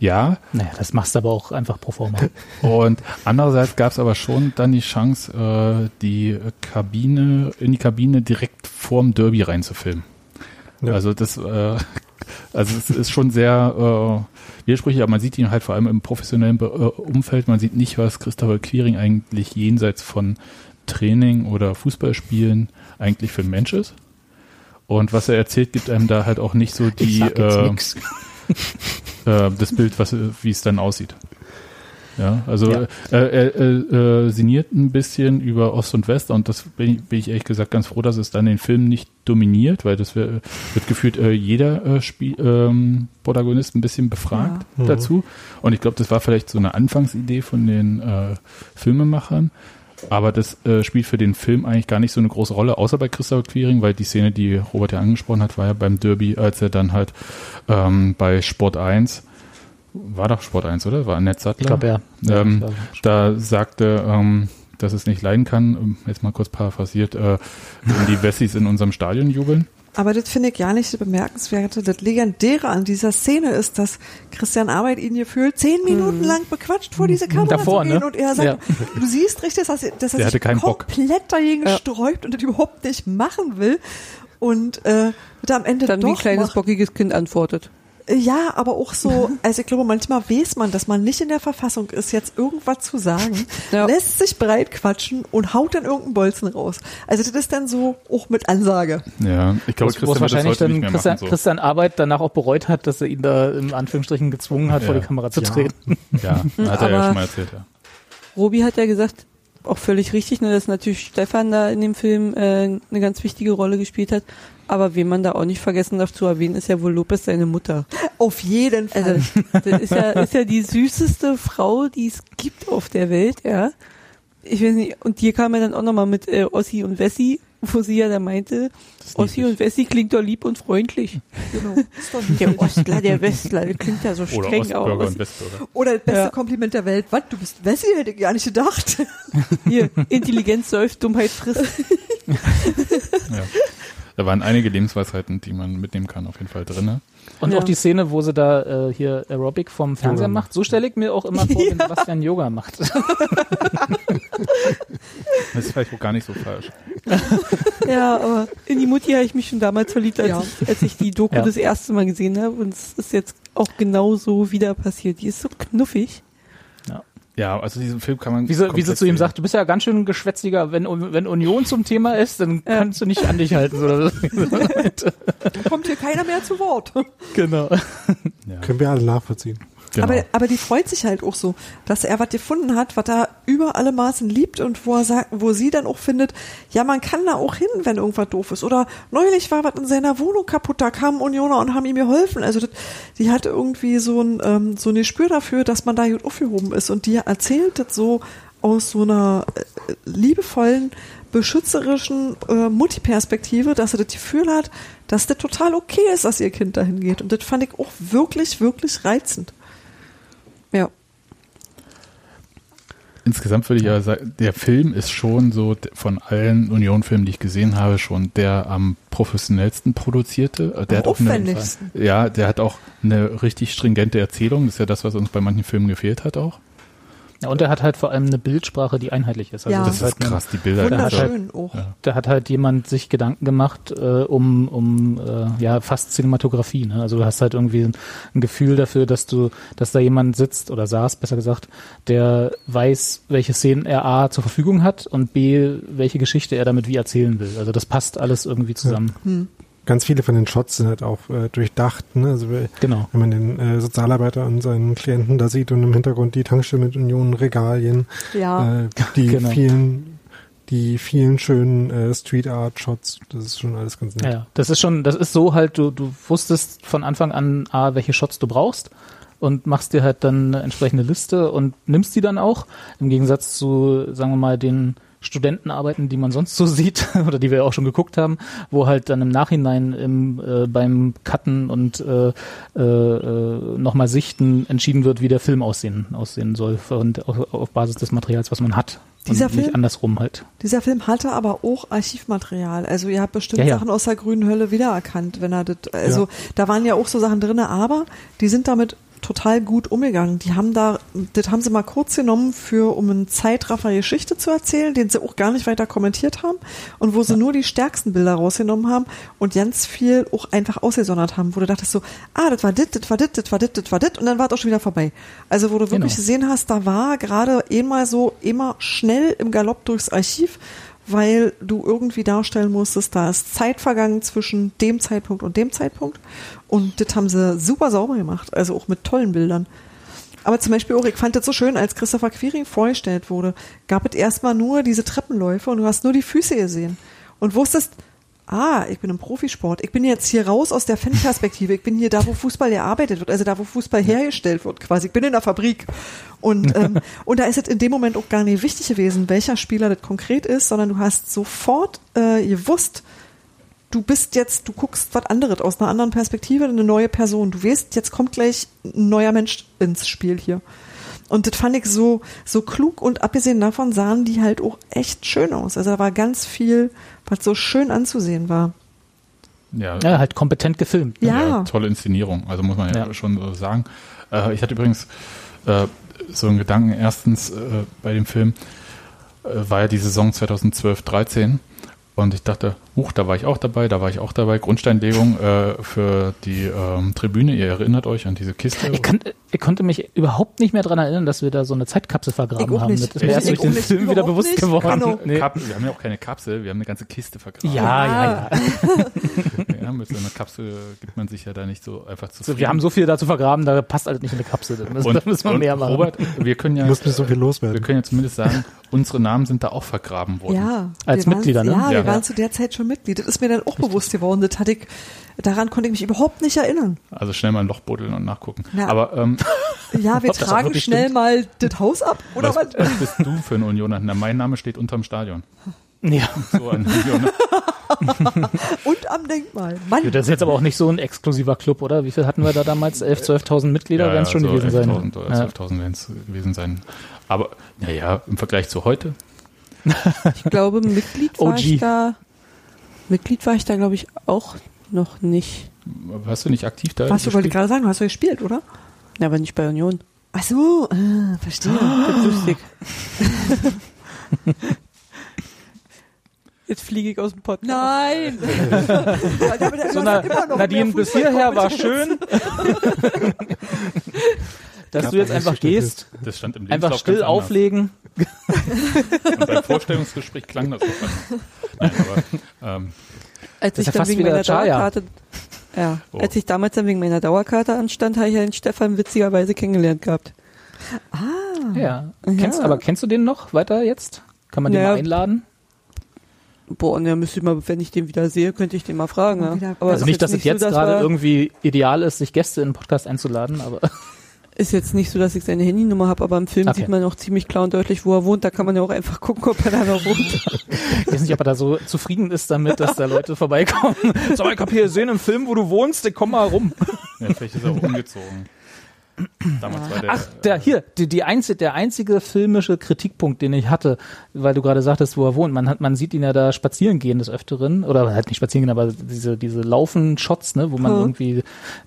Ja, Naja, das machst du aber auch einfach pro forma. [LAUGHS] Und andererseits gab es aber schon dann die Chance, äh, die Kabine, in die Kabine direkt vorm Derby reinzufilmen. Ja. Also das, äh, also es ist schon sehr äh, widersprüchlich, aber man sieht ihn halt vor allem im professionellen Be äh, Umfeld. Man sieht nicht, was Christopher Quiring eigentlich jenseits von Training oder Fußballspielen eigentlich für ein Mensch ist. Und was er erzählt, gibt einem da halt auch nicht so die, ich sag jetzt äh, nix. [LAUGHS] äh, das Bild, was, wie es dann aussieht. Ja, also Ja. Äh, er äh, äh, sinniert ein bisschen über Ost und West und das bin ich, bin ich ehrlich gesagt ganz froh, dass es dann den Film nicht dominiert, weil das wär, wird gefühlt äh, jeder äh, Spiel, ähm, Protagonist ein bisschen befragt Ja. Mhm. dazu. Und ich glaube, das war vielleicht so eine Anfangsidee von den äh, Filmemachern. Aber das äh, spielt für den Film eigentlich gar nicht so eine große Rolle, außer bei Christopher Quiring, weil die Szene, die Robert ja angesprochen hat, war ja beim Derby, als er dann halt ähm, bei Sport 1, war doch Sport 1, oder? War Annette Sattler? Ich glaube, ja. Ähm, Ja, da sagte, ähm, dass es nicht leiden kann, jetzt mal kurz paraphrasiert, äh, wenn die Wessis in unserem Stadion jubeln. Aber das finde ich gar nicht das Bemerkenswerte. Das Legendäre an dieser Szene ist, dass Christian Arbeit ihn gefühlt zehn Minuten lang bequatscht vor diese Kamera Davor, zu gehen ne? und er sagt, Ja. du siehst richtig, dass er, dass er sich keinen Bock. komplett dagegen Ja. sträubt und das überhaupt nicht machen will. Und äh, wird am Ende Dann wie doch ein kleines macht. bockiges Kind antwortet. Ja, aber auch so, [LAUGHS] also ich glaube, manchmal weiß man, dass man nicht in der Verfassung ist, jetzt irgendwas zu sagen, [LAUGHS] Ja. lässt sich breit quatschen und haut dann irgendeinen Bolzen raus. Also das ist dann so auch mit Ansage. Ja, ich glaube, Christian wird das wahrscheinlich heute nicht dann mehr Christian, machen. So. Christian Arbeit danach auch bereut hat, dass er ihn da in Anführungsstrichen gezwungen hat, vor Ja. die Kamera zu Ja. treten. [LAUGHS] Ja, hat er ja Aber- schon mal erzählt, ja. Robi hat ja gesagt, auch völlig richtig, ne, dass natürlich Stefan da in dem Film äh, eine ganz wichtige Rolle gespielt hat. Aber wen man da auch nicht vergessen darf zu erwähnen, ist ja wohl Lopez seine Mutter. Auf jeden Fall. Also, das ist ja, ist ja die süßeste Frau, die es gibt auf der Welt, ja. Ich weiß nicht, und hier kam er dann auch nochmal mit äh, Ossi und Wessi, wo sie ja da meinte, Ossi und Wessi klingt doch lieb und freundlich. genau. Ist doch nicht- Der Ostler, der Westler, der klingt ja so Oder streng Ostbürger aus. und Westbürger. Oder das beste Ja. Kompliment der Welt. Was, du bist Wessi? Hätte ich gar nicht gedacht. Hier, Intelligenz säuft, Dummheit frisst. Ja. Da waren einige Lebensweisheiten, die man mitnehmen kann, auf jeden Fall drin. Ne? Und Ja. auch die Szene, wo sie da äh, hier Aerobic vom Fernseher Yoga macht, so stelle ich mir auch immer vor, [LAUGHS] wenn Sebastian Yoga macht. [LAUGHS] Das ist vielleicht auch gar nicht so falsch. [LAUGHS] Ja, aber in die Mutti habe ich mich schon damals verliebt, als, Ja. ich, als ich die Doku Ja. das erste Mal gesehen habe. Und es ist jetzt auch genau so wieder passiert. Die ist so knuffig. Ja, also diesen Film kann man. Wie sie, wie sie komplett zu ihm sagt, du bist ja ganz schön geschwätziger, wenn, wenn Union zum Thema ist, dann kannst du nicht an dich halten. Oder so. [LAUGHS] [LAUGHS] Kommt hier keiner mehr zu Wort. genau. Ja, Können wir alle nachvollziehen. Genau. Aber, aber die freut sich halt auch so, dass er was gefunden hat, was er über alle Maßen liebt und wo er sagt, wo sie dann auch findet, ja, man kann da auch hin, wenn irgendwas doof ist. Oder neulich war was in seiner Wohnung kaputt, da kamen Unioner und haben ihm geholfen. Also das, die hat irgendwie so ein, ähm, so ein Gespür dafür, dass man da gut aufgehoben ist. Und die erzählt das so aus so einer äh, liebevollen, beschützerischen äh, Mutti-Perspektive, dass sie das Gefühl hat, dass das total okay ist, dass ihr Kind dahin geht. Und das fand ich auch wirklich, wirklich reizend. Insgesamt würde ich ja sagen, der Film ist schon so von allen Union-Filmen, die ich gesehen habe, schon der am professionellsten produzierte. Äh, Der Am hat auch eine, aufwendigsten. ja, der hat auch eine richtig stringente Erzählung. Das ist ja das, was uns bei manchen Filmen gefehlt hat auch. Ja, und er hat halt vor allem eine Bildsprache, die einheitlich ist. Also Ja. Das ist ist halt eine- krass, die Bilder. hat halt- Wunderschön auch. Ja. Da hat halt jemand sich Gedanken gemacht äh, um, um äh, ja fast Cinematografie. Ne? Also du hast halt irgendwie ein, ein Gefühl dafür, dass du, dass da jemand sitzt oder saß, besser gesagt, der weiß, welche Szenen er A zur Verfügung hat und B, welche Geschichte er damit wie erzählen will. Also das passt alles irgendwie zusammen. Ganz viele von den Shots sind halt auch äh, durchdacht. Ne? Also Genau. wenn man den äh, Sozialarbeiter und seinen Klienten da sieht und im Hintergrund die Tankstelle mit Union Regalien, Ja. äh, die [LAUGHS] Genau. vielen, die vielen schönen äh, Street Art Shots, das ist schon alles ganz nett. Ja, ja. Das ist schon, das ist so halt, du, du wusstest von Anfang an, A, welche Shots du brauchst und machst dir halt dann eine entsprechende Liste und nimmst die dann auch. Im Gegensatz zu, sagen wir mal, den Studentenarbeiten, die man sonst so sieht [LAUGHS] oder die wir ja auch schon geguckt haben, wo halt dann im Nachhinein im, äh, beim Cutten und äh, äh, äh, nochmal Sichten entschieden wird, wie der Film aussehen, aussehen soll und auf, auf Basis des Materials, was man hat. Dieser und nicht Film? andersrum halt. Dieser Film hatte aber auch Archivmaterial. Also ihr habt bestimmt Ja, ja. Sachen aus der grünen Hölle wiedererkannt, wenn er das, also da waren ja auch so Sachen drinne, aber die sind damit total gut umgegangen. Die haben da, das haben sie mal kurz genommen für, um einen Zeitraffer Geschichte zu erzählen, den sie auch gar nicht weiter kommentiert haben und wo sie nur die stärksten Bilder rausgenommen haben und ganz viel auch einfach ausgesondert haben, wo du dachtest so, ah, das war dit, das war dit, das war dit, das war dit und dann war es auch schon wieder vorbei. Also wo du wirklich Genau. gesehen hast, da war gerade einmal so immer schnell im Galopp durchs Archiv, weil du irgendwie darstellen musstest, da ist Zeit vergangen zwischen dem Zeitpunkt und dem Zeitpunkt. Und das haben sie super sauber gemacht, also auch mit tollen Bildern. Aber zum Beispiel auch, ich fand das so schön, als Christopher Quiring vorgestellt wurde, gab es erstmal nur diese Treppenläufe und du hast nur die Füße gesehen. Und wusstest, ah, ich bin im Profisport. Ich bin jetzt hier raus aus der Fanperspektive. Ich bin hier da, wo Fußball gearbeitet wird, also da, wo Fußball hergestellt wird quasi. Ich bin in der Fabrik. Und, [LAUGHS] ähm, und da ist es in dem Moment auch gar nicht wichtig gewesen, welcher Spieler das konkret ist, sondern du hast sofort äh, gewusst, du bist jetzt, du guckst was anderes aus einer anderen Perspektive, eine neue Person. Du weißt, jetzt kommt gleich ein neuer Mensch ins Spiel hier. Und das fand ich so, so klug und abgesehen davon sahen die halt auch echt schön aus. Also da war ganz viel, was so schön anzusehen war. Ja, Ja, halt kompetent gefilmt. Ja. tolle Inszenierung, also muss man ja, Ja. schon so sagen. Äh, ich hatte übrigens äh, so einen Gedanken, erstens äh, bei dem Film, äh, war ja die Saison 2012-13 und ich dachte, huch, da war ich auch dabei, da war ich auch dabei. Grundsteinlegung äh, für die ähm, Tribüne, ihr erinnert euch an diese Kiste. Ich, kann, ich konnte mich überhaupt nicht mehr daran erinnern, dass wir da so eine Zeitkapsel vergraben haben. nicht. Das ist mir erst durch auch den nicht, Film wieder bewusst nicht. geworden. Genau. Nee. Wir haben ja auch keine Kapsel, wir haben eine ganze Kiste vergraben. Ja, ja, ja. [LAUGHS] ja. Mit so einer Kapsel gibt man sich ja da nicht so einfach zu So, wir haben so viel dazu vergraben, da passt halt nicht in eine Kapsel. Da müssen, da müssen wir mehr machen. Robert, wir können ja, mir so viel wir loswerden. können ja zumindest sagen, unsere Namen sind da auch vergraben worden. Ja. Als wir waren- Mitglieder, ne? Ja, wir Ja. waren zu der Zeit schon Mitglied. Das ist mir dann auch bewusst geworden. Das hatte ich, daran konnte ich mich überhaupt nicht erinnern. Also schnell mal ein Loch buddeln und nachgucken. Ja. Aber ähm, Ja, wir tragen schnell stimmt? mal das Haus ab, oder was, was? was bist du für ein Unioner? Na, mein Name steht unterm Stadion. Ja. So ein Unioner. [LAUGHS] Und am Denkmal. Mann. Das ist jetzt aber auch nicht so ein exklusiver Club, oder? Wie viel hatten wir da damals? 11.000, 12.000 Mitglieder werden es schon so gewesen sein. 11.000 oder Ja. 12.000 werden es gewesen sein. Aber, naja, im Vergleich zu heute, [LAUGHS] Ich glaube, Mitglied war OG. ich da. Mitglied war ich da, glaube ich, auch noch nicht. warst du nicht aktiv da? Was du wollte gerade sagen, du hast du gespielt, oder? Ja, aber nicht bei Union. Ach so, ah, verstehe. Das ist lustig. Jetzt fliege ich aus dem Podcast. Nein! [LAUGHS] So, na, Nadine, bis hierher war schön. [LAUGHS] Dass du jetzt einfach gehst, Das stand im einfach still auflegen. [LAUGHS] Und beim Vorstellungsgespräch klang das auch anders. Nein, aber, ähm, Als Das ist ich dann fast wegen meiner. Dauerkarte, ja, Oh. als ich damals dann wegen meiner Dauerkarte anstand, habe ich ja den Stefan witzigerweise kennengelernt gehabt. Ja. Kennst, Ja. aber kennst du den noch weiter jetzt? Kann man den Naja. mal einladen? Boah, und ja, müsste ich mal, wenn ich den wieder sehe, könnte ich den mal fragen. Ja. Aber Also ist nicht, dass es jetzt so, dass gerade irgendwie ideal ist, sich Gäste in den Podcast einzuladen, aber Ist jetzt nicht so, dass ich seine Handynummer habe, aber im Film Okay. sieht man auch ziemlich klar und deutlich, wo er wohnt. Da kann man ja auch einfach gucken, ob er da noch wohnt. [LAUGHS] ich weiß nicht, ob er da so zufrieden ist damit, dass da Leute vorbeikommen. So, ich hab hier gesehen im Film, wo du wohnst, ich komm mal rum. ja, vielleicht ist er auch umgezogen. Damals war der, Ach, der hier, die, die einzige, der einzige filmische Kritikpunkt, den ich hatte, weil du gerade sagtest, wo er wohnt. Man hat, man sieht ihn ja da spazieren gehen des Öfteren, oder halt nicht spazieren gehen, aber diese, diese Laufen-Shots, ne, wo man Hm. irgendwie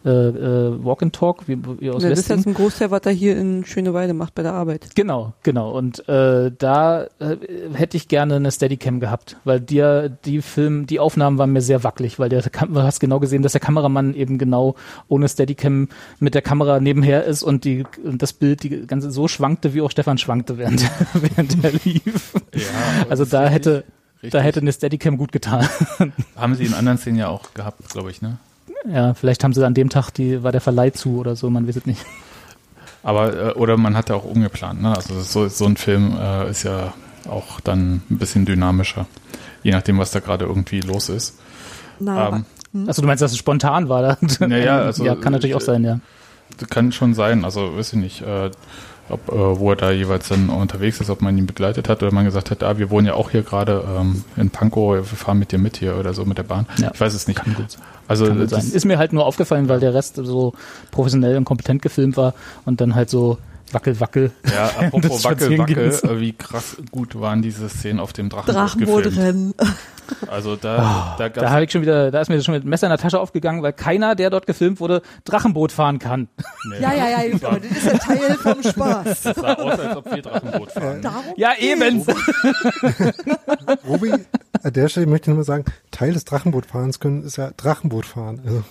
äh, äh, Walk and Talk, wie, wie aus Ja, das ist jetzt ein Großteil, was er hier in Schöneweide macht bei der Arbeit. Genau, genau. Und äh, da äh, hätte ich gerne eine Steadicam gehabt, weil dir die Film, die Aufnahmen waren mir sehr wackelig, weil der du hast genau gesehen, dass der Kameramann eben genau ohne Steadicam mit der Kamera nebenher ist und die und das Bild die ganze so schwankte, wie auch Stefan schwankte während [LAUGHS] während er lief. ja, Also da hätte richtig. da hätte eine Steadicam gut getan. [LAUGHS] Haben sie in anderen Szenen ja auch gehabt, glaube ich, ne? ja, vielleicht haben sie an dem Tag die war der Verleih zu oder so, man weiß es nicht. Aber, äh, oder man hat ja auch umgeplant, ne? Also so, so ein Film äh, ist ja auch dann ein bisschen dynamischer. Je nachdem, was da gerade irgendwie los ist. Na, Ähm, Also du meinst, dass es spontan war? Da? Naja, also, ja, kann natürlich auch äh, sein, ja. Das kann schon sein, also weiß ich nicht, äh, ob, äh, wo er da jeweils dann unterwegs ist, ob man ihn begleitet hat oder man gesagt hat, ah, wir wohnen ja auch hier gerade ähm, in Pankow, wir fahren mit dir mit hier oder so mit der Bahn. Ja. Ich weiß es nicht. Kann gut Also Kann gut das, sein. Ist mir halt nur aufgefallen, weil der Rest so professionell und kompetent gefilmt war und dann halt so wackel, wackel. ja, [LAUGHS] apropos Wackel, Wackel, äh, wie krass gut waren diese Szenen auf dem Drachen gefilmt. Drachenbootrennen. Also da, da Da gab's habe ich schon wieder, da ist mir schon mit Messer in der Tasche aufgegangen, weil keiner, der dort gefilmt wurde, Drachenboot fahren kann. nee, Ja, ja, ja, das, war, das ist ja Teil vom Spaß. das sah aus, als ob wir Drachenboot fahren. Darum Ja, eben. [LAUGHS] Robi, an der Stelle möchte ich nur sagen, Teil des Drachenbootfahrens können ist ja Drachenbootfahren. Also,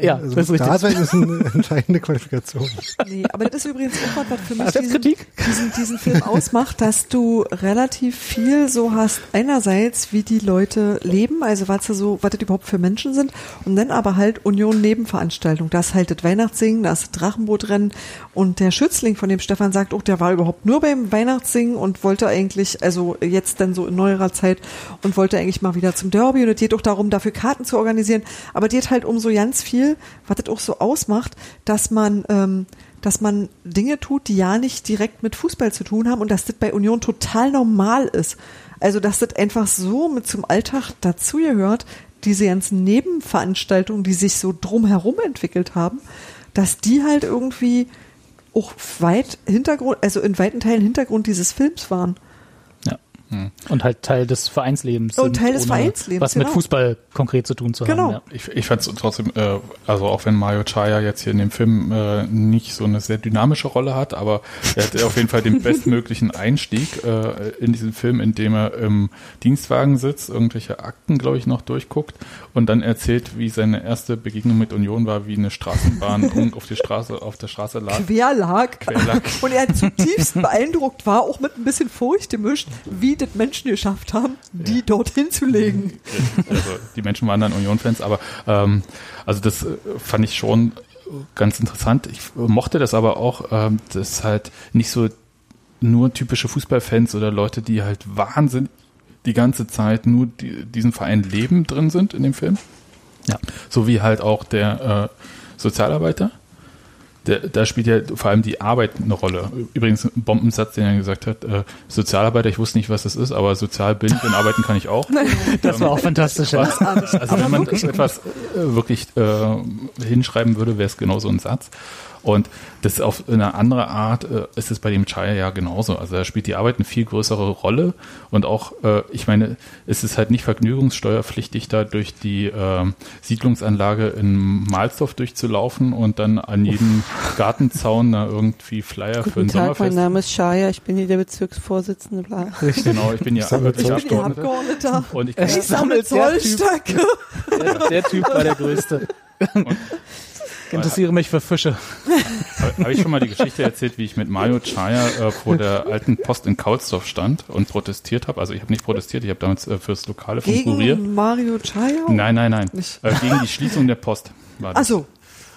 Ja, also das ist da richtig. sein ist eine entscheidende Qualifikation. Nee, aber das ist übrigens auch was, was für mich Das diesen, Kritik? diesen, diesen Film ausmacht, dass du relativ viel so hast, einerseits, wie die Leute leben, also was so, was das überhaupt für Menschen sind, und dann aber halt Union Nebenveranstaltung. Das halt das Weihnachtssingen, das Drachenbootrennen und der Schützling, von dem Stefan sagt, oh, der war überhaupt nur beim Weihnachtssingen und wollte eigentlich, also jetzt dann so in neuerer Zeit und wollte eigentlich mal wieder zum Derby und es geht auch darum, dafür Karten zu organisieren, aber es geht halt um so ganz viel, was das auch so ausmacht, dass man, ähm, dass man Dinge tut, die ja nicht direkt mit Fußball zu tun haben und dass das bei Union total normal ist. Also, dass das einfach so mit zum Alltag dazugehört, diese ganzen Nebenveranstaltungen, die sich so drumherum entwickelt haben, dass die halt irgendwie auch weit Hintergrund, also in weiten Teilen Hintergrund dieses Films waren. Ja. Und halt Teil des Vereinslebens. Und sind, Teil des ohne Vereinslebens, Was mit genau. Fußball konkret zu tun zu Genau. haben. Ja. Ich, ich fand es trotzdem, äh, also auch wenn Mario Chaya jetzt hier in dem Film äh, nicht so eine sehr dynamische Rolle hat, aber er hat auf jeden Fall den [LAUGHS] bestmöglichen Einstieg äh, in diesen Film, indem er im Dienstwagen sitzt, irgendwelche Akten, glaube ich, noch durchguckt und dann erzählt, wie seine erste Begegnung mit Union war, wie eine Straßenbahn [LAUGHS] auf die Straße, auf der Straße lag. Quer lag. Quer lag. Und er zutiefst beeindruckt war, auch mit ein bisschen Furcht gemischt, wie das Menschen geschafft haben, die dorthin zu legen. Also die Menschen waren dann Union-Fans, aber ähm, also das äh, fand ich schon ganz interessant. Ich mochte das aber auch, ähm, dass halt nicht so nur typische Fußballfans oder Leute, die halt Wahnsinn die ganze Zeit nur die, diesen Verein leben drin sind in dem Film. Ja. So wie halt auch der äh, Sozialarbeiter. Da spielt ja vor allem die Arbeit eine Rolle. Übrigens ein Bombensatz, den er gesagt hat, äh, Sozialarbeiter, ich wusste nicht, was das ist, aber sozial bin ich und arbeiten kann ich auch. [LAUGHS] Das war auch fantastisch. Ja. Also wenn man etwas äh, wirklich äh, hinschreiben würde, wäre es genau so ein Satz. Und das auf eine andere Art äh, ist es bei dem Chaya ja genauso. Also da spielt die Arbeit eine viel größere Rolle und auch, äh, ich meine, es ist halt nicht vergnügungssteuerpflichtig, da durch die äh, Siedlungsanlage in Mahlsdorf durchzulaufen und dann an jedem [LAUGHS] Gartenzaun da irgendwie Flyer für ein Guten Tag, mein Sommerfest. Name ist Shaya, ich bin hier der Bezirksvorsitzende. Bla. Genau, ich bin ja [LAUGHS] sammle örtlicher Ich bin der Abgeordneter. Abgeordneter. Und ich Ich sammle sammelt der Typ. Zollstöcke. [LAUGHS] Der, der Typ war der Größte. Ich interessiere mich für Fische. Habe ich schon mal die Geschichte erzählt, wie ich mit Mario Chaya äh, vor der alten Post in Kaulsdorf stand und protestiert habe? Also ich habe nicht protestiert, ich habe damals äh, fürs Lokale vom Kurier. Gegen Mario Chaya? Nein, nein, nein. Äh, gegen die Schließung der Post war das. Also,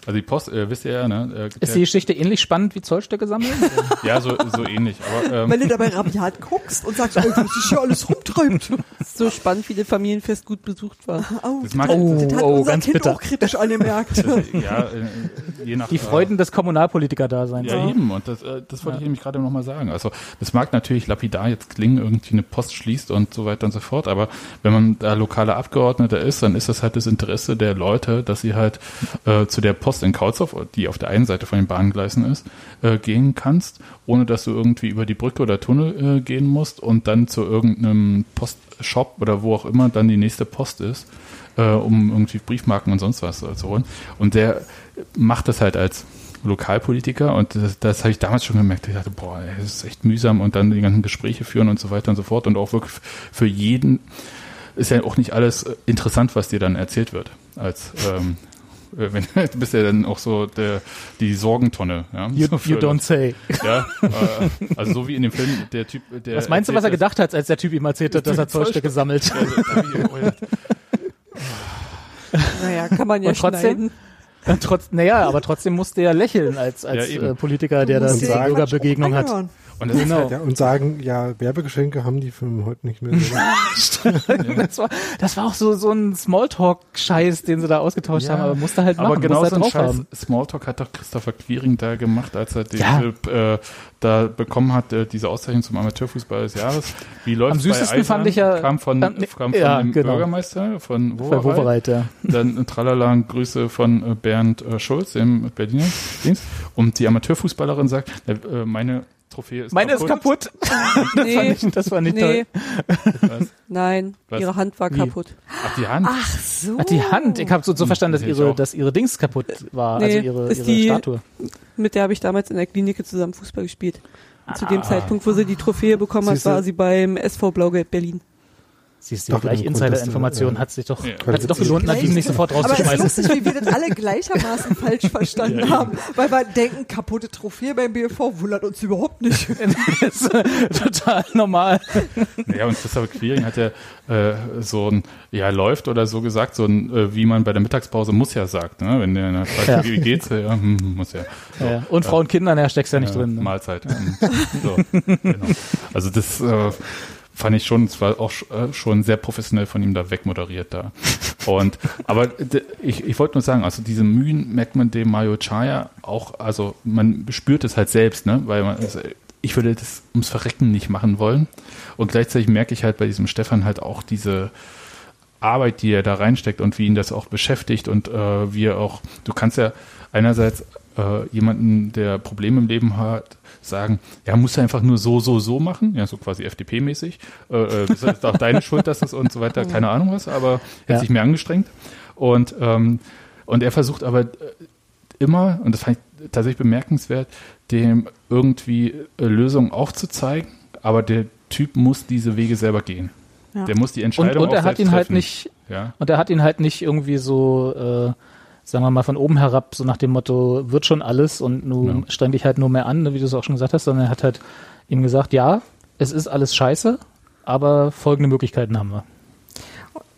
Also die Post, äh, wisst ihr ja, ne? Äh, Ist die ja, Geschichte ähnlich spannend wie Zollstöcke sammeln? [LAUGHS] ja, so, so ähnlich. Aber ähm, wenn du dabei rabiat guckst und sagst, oh, was sich hier alles rumtreibt. So spannend, wie das Familienfest gut besucht war. Oh, Das mag- Oh, das hat oh, unser ganz Kind bitter. auch kritisch angemerkt. ja, äh, je nach Die Freuden des Kommunalpolitiker-Daseins. Ja, eben. Und das, äh, das wollte ich nämlich gerade nochmal sagen. Also das mag natürlich lapidar jetzt klingen, irgendwie eine Post schließt und so weiter und so fort. Aber wenn man da lokaler Abgeordneter ist, dann ist das halt das Interesse der Leute, dass sie halt äh, zu der Post in Kautzow, die auf der einen Seite von den Bahngleisen ist, äh, gehen kannst, ohne dass du irgendwie über die Brücke oder Tunnel äh, gehen musst und dann zu irgendeinem Postshop oder wo auch immer dann die nächste Post ist, äh, um irgendwie Briefmarken und sonst was zu holen. Und der macht das halt als Lokalpolitiker und das, das habe ich damals schon gemerkt. Ich dachte, boah, ey, das ist echt mühsam und dann die ganzen Gespräche führen und so weiter und so fort und auch wirklich für jeden ist ja auch nicht alles äh, interessant, was dir dann erzählt wird. Als ähm, äh, wenn [LAUGHS] du bist ja dann auch so der die Sorgentonne. Ja? You, So für you don't das- say. [LAUGHS] Ja, äh, also so wie in dem Film der Typ, der Was meinst du, was er gedacht hat, als der Typ ihm erzählt hat, dass er [LAUGHS] Zollstöcke sammelt? da Naja, kann man ja Und trotzdem? schneiden. Trotz, naja, aber trotzdem musste er lächeln als, als Ja, äh, Politiker, der Bürgerbegegnung Quatsch hat. Und Genau. halt, Ja, und sagen, ja, Werbegeschenke haben die Firmen heute nicht mehr. [LAUGHS] So. Das war, das war auch so, so ein Smalltalk-Scheiß, den sie da ausgetauscht Ja, haben, aber musste halt machen, aber genau musste so halt ein Scheiß haben. Smalltalk hat doch Christopher Quiring da gemacht, als er diese, Ja. äh, da bekommen hat, äh, diese Auszeichnung zum Amateurfußball des Jahres. Wie läuft Am süßesten fand ich ja- kam von, nee, kam von ja, dem genau. Bürgermeister von Bei Wowereit. Wovereit, ja. Dann äh, tralala, Grüße von äh, Bernd äh, Schulz, dem Berliner Dienst. Und die Amateurfußballerin sagt, äh, äh, meine Trophäe ist Meine ist kaputt. [LAUGHS] das Nee, fand ich, das fand ich nee, toll. Was? nein, Was? ihre Hand war Wie? kaputt. Ach, die Hand. Ach so. Ach, die Hand. Ich habe so, so verstanden, dass ihre, dass ihre Dings kaputt war, Nee, also ihre, ist ihre die- Statue. Mit der habe ich damals in der Klinik zusammen Fußball gespielt. Zu Ah. dem Zeitpunkt, wo sie die Trophäe bekommen hat, war sie beim SV Blau-Gelb Berlin. Siehst du, Doch, gleich Insider-Informationen hat sich doch, Ja. hat sich doch gelohnt, Gleich- Nadine nicht sofort Aber es ist rauszuschmeißen. lustig, wie wir das alle gleichermaßen falsch [LAUGHS] verstanden haben. Weil wir denken, kaputte Trophäe beim BFV wundert uns überhaupt nicht. [LAUGHS] das ist äh, total normal. Ja, und Christopher Quiring hat ja äh, so ein, ja, läuft oder so gesagt, so ein, äh, wie man bei der Mittagspause muss ja sagt, ne? Wenn der fragt, Ja. wie geht's? Ja, hm, muss ja. So. Ja. Und Frauen und Kindern, ja, steckst ja nicht Ja, drin. Ne? Mahlzeit. Mhm. so, [LAUGHS] genau. Also das äh, fand ich schon, es war auch äh, schon sehr professionell von ihm da wegmoderiert da. Und [LAUGHS] aber ich, ich wollte nur sagen, also diese Mühen merkt man dem Mario Chaya auch, also man spürt es halt selbst, ne? Weil man also ich würde das ums Verrecken nicht machen wollen. Und gleichzeitig merke ich halt bei diesem Stefan halt auch diese Arbeit, die er da reinsteckt und wie ihn das auch beschäftigt und äh, wie er auch, du kannst ja einerseits äh, jemanden, der Probleme im Leben hat, sagen, ja, musst du einfach nur so, so, so machen, ja, so quasi FDP-mäßig, äh, äh, das ist auch deine [LAUGHS] Schuld, dass es und so weiter, keine Ahnung was, aber er Ja. hat sich mehr angestrengt und, ähm, und er versucht aber äh, immer, und das fand ich tatsächlich bemerkenswert, dem irgendwie äh, Lösungen aufzuzeigen, aber der Typ muss diese Wege selber gehen. Ja. Der muss die Und, Entscheidung und er auch hat ihn halt treffen. nicht, Ja. und er hat ihn halt nicht irgendwie so, äh, sagen wir mal, von oben herab, so nach dem Motto, wird schon alles und nun Ja. streng dich halt nur mehr an, ne, wie du es auch schon gesagt hast, sondern er hat halt ihm gesagt, ja, es ist alles scheiße, aber folgende Möglichkeiten haben wir.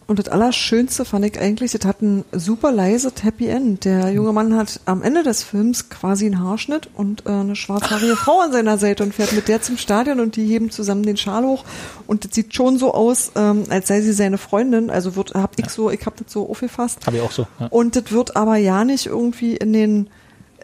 Und das Allerschönste fand ich eigentlich, das hat ein super leises Happy End. Der junge Mann hat am Ende des Films quasi einen Haarschnitt und äh, eine schwarzhaarige Frau an seiner Seite und fährt mit der zum Stadion und die heben zusammen den Schal hoch. Und das sieht schon so aus, ähm, als sei sie seine Freundin. Also wird, hab ich so, ich hab das so aufgefasst. Habe ich auch so. Ja. Und das wird aber ja nicht irgendwie in den,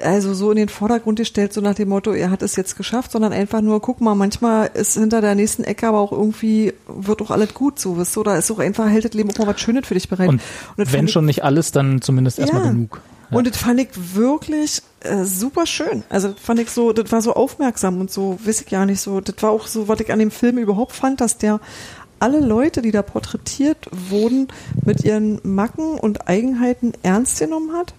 also so in den Vordergrund gestellt, so nach dem Motto, er hat es jetzt geschafft, sondern einfach nur, guck mal, manchmal ist hinter der nächsten Ecke aber auch irgendwie, wird doch alles gut, so, wisst du, da ist doch einfach, hält das Leben auch mal was Schönes für dich bereit. Und das wenn schon nicht alles, dann zumindest erstmal Ja. genug. ich, und das fand ich wirklich äh, super schön. Also das fand ich so, das war so aufmerksam und so, weiß ich ja nicht so, das war auch so, was ich an dem Film überhaupt fand, dass der alle Leute, die da porträtiert wurden, mit ihren Macken und Eigenheiten ernst genommen hat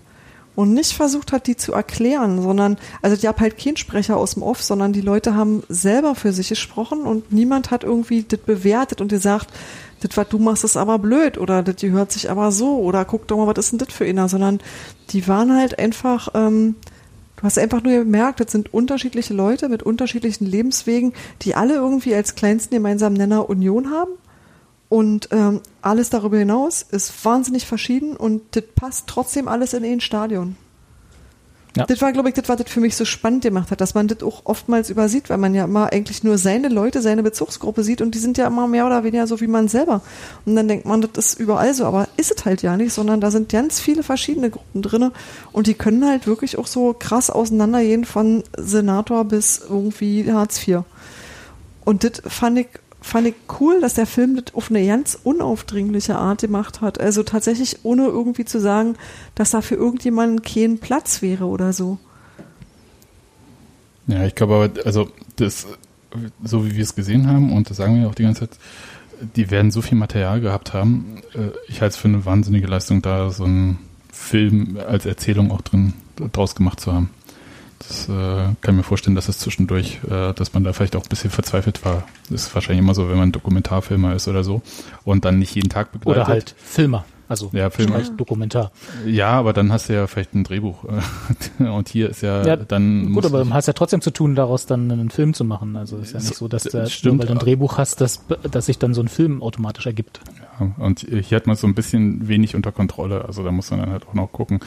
und nicht versucht hat, die zu erklären, sondern, also die haben halt keinen Sprecher aus dem Off, sondern die Leute haben selber für sich gesprochen und niemand hat irgendwie das bewertet und gesagt, das, was du machst, ist aber blöd oder das gehört sich aber so oder guck doch mal, was ist denn das für einer, sondern die waren halt einfach, ähm, du hast einfach nur gemerkt, das sind unterschiedliche Leute mit unterschiedlichen Lebenswegen, die alle irgendwie als kleinsten gemeinsamen Nenner Union haben und ähm, alles darüber hinaus ist wahnsinnig verschieden und das passt trotzdem alles in ein Stadion. Ja. Das war, glaube ich, das, was das für mich so spannend gemacht hat, dass man das auch oftmals übersieht, weil man ja immer eigentlich nur seine Leute, seine Bezugsgruppe sieht und die sind ja immer mehr oder weniger so wie man selber. Und dann denkt man, das ist überall so, aber ist es halt ja nicht, sondern da sind ganz viele verschiedene Gruppen drinne und die können halt wirklich auch so krass auseinandergehen von Senator bis irgendwie Hartz IV. Und das fand ich, fand ich cool, dass der Film das auf eine ganz unaufdringliche Art gemacht hat. Also tatsächlich ohne irgendwie zu sagen, dass da für irgendjemanden kein Platz wäre oder so. Ja, ich glaube aber, also das, so wie wir es gesehen haben, und das sagen wir auch die ganze Zeit, die werden so viel Material gehabt haben. Äh, Ich halte es für eine wahnsinnige Leistung, da so einen Film als Erzählung auch drin draus gemacht zu haben. Das äh, kann mir vorstellen, dass es zwischendurch, äh, dass man da vielleicht auch ein bisschen verzweifelt war. Das ist wahrscheinlich immer so, wenn man Dokumentarfilmer ist oder so und dann nicht jeden Tag begleitet. Oder halt Filmer. Also Ja, vielleicht Dokumentar. Ja, aber dann hast du ja vielleicht ein Drehbuch. [LAUGHS] Und hier ist ja, Ja, dann. Gut, aber du- du hast ja trotzdem zu tun, daraus dann einen Film zu machen. Also ist ja nicht so, dass stimmt, nur weil du ein Drehbuch hast, dass, dass sich dann so ein Film automatisch ergibt. Ja, und hier hat man so ein bisschen wenig unter Kontrolle. Also da muss man dann halt auch noch gucken.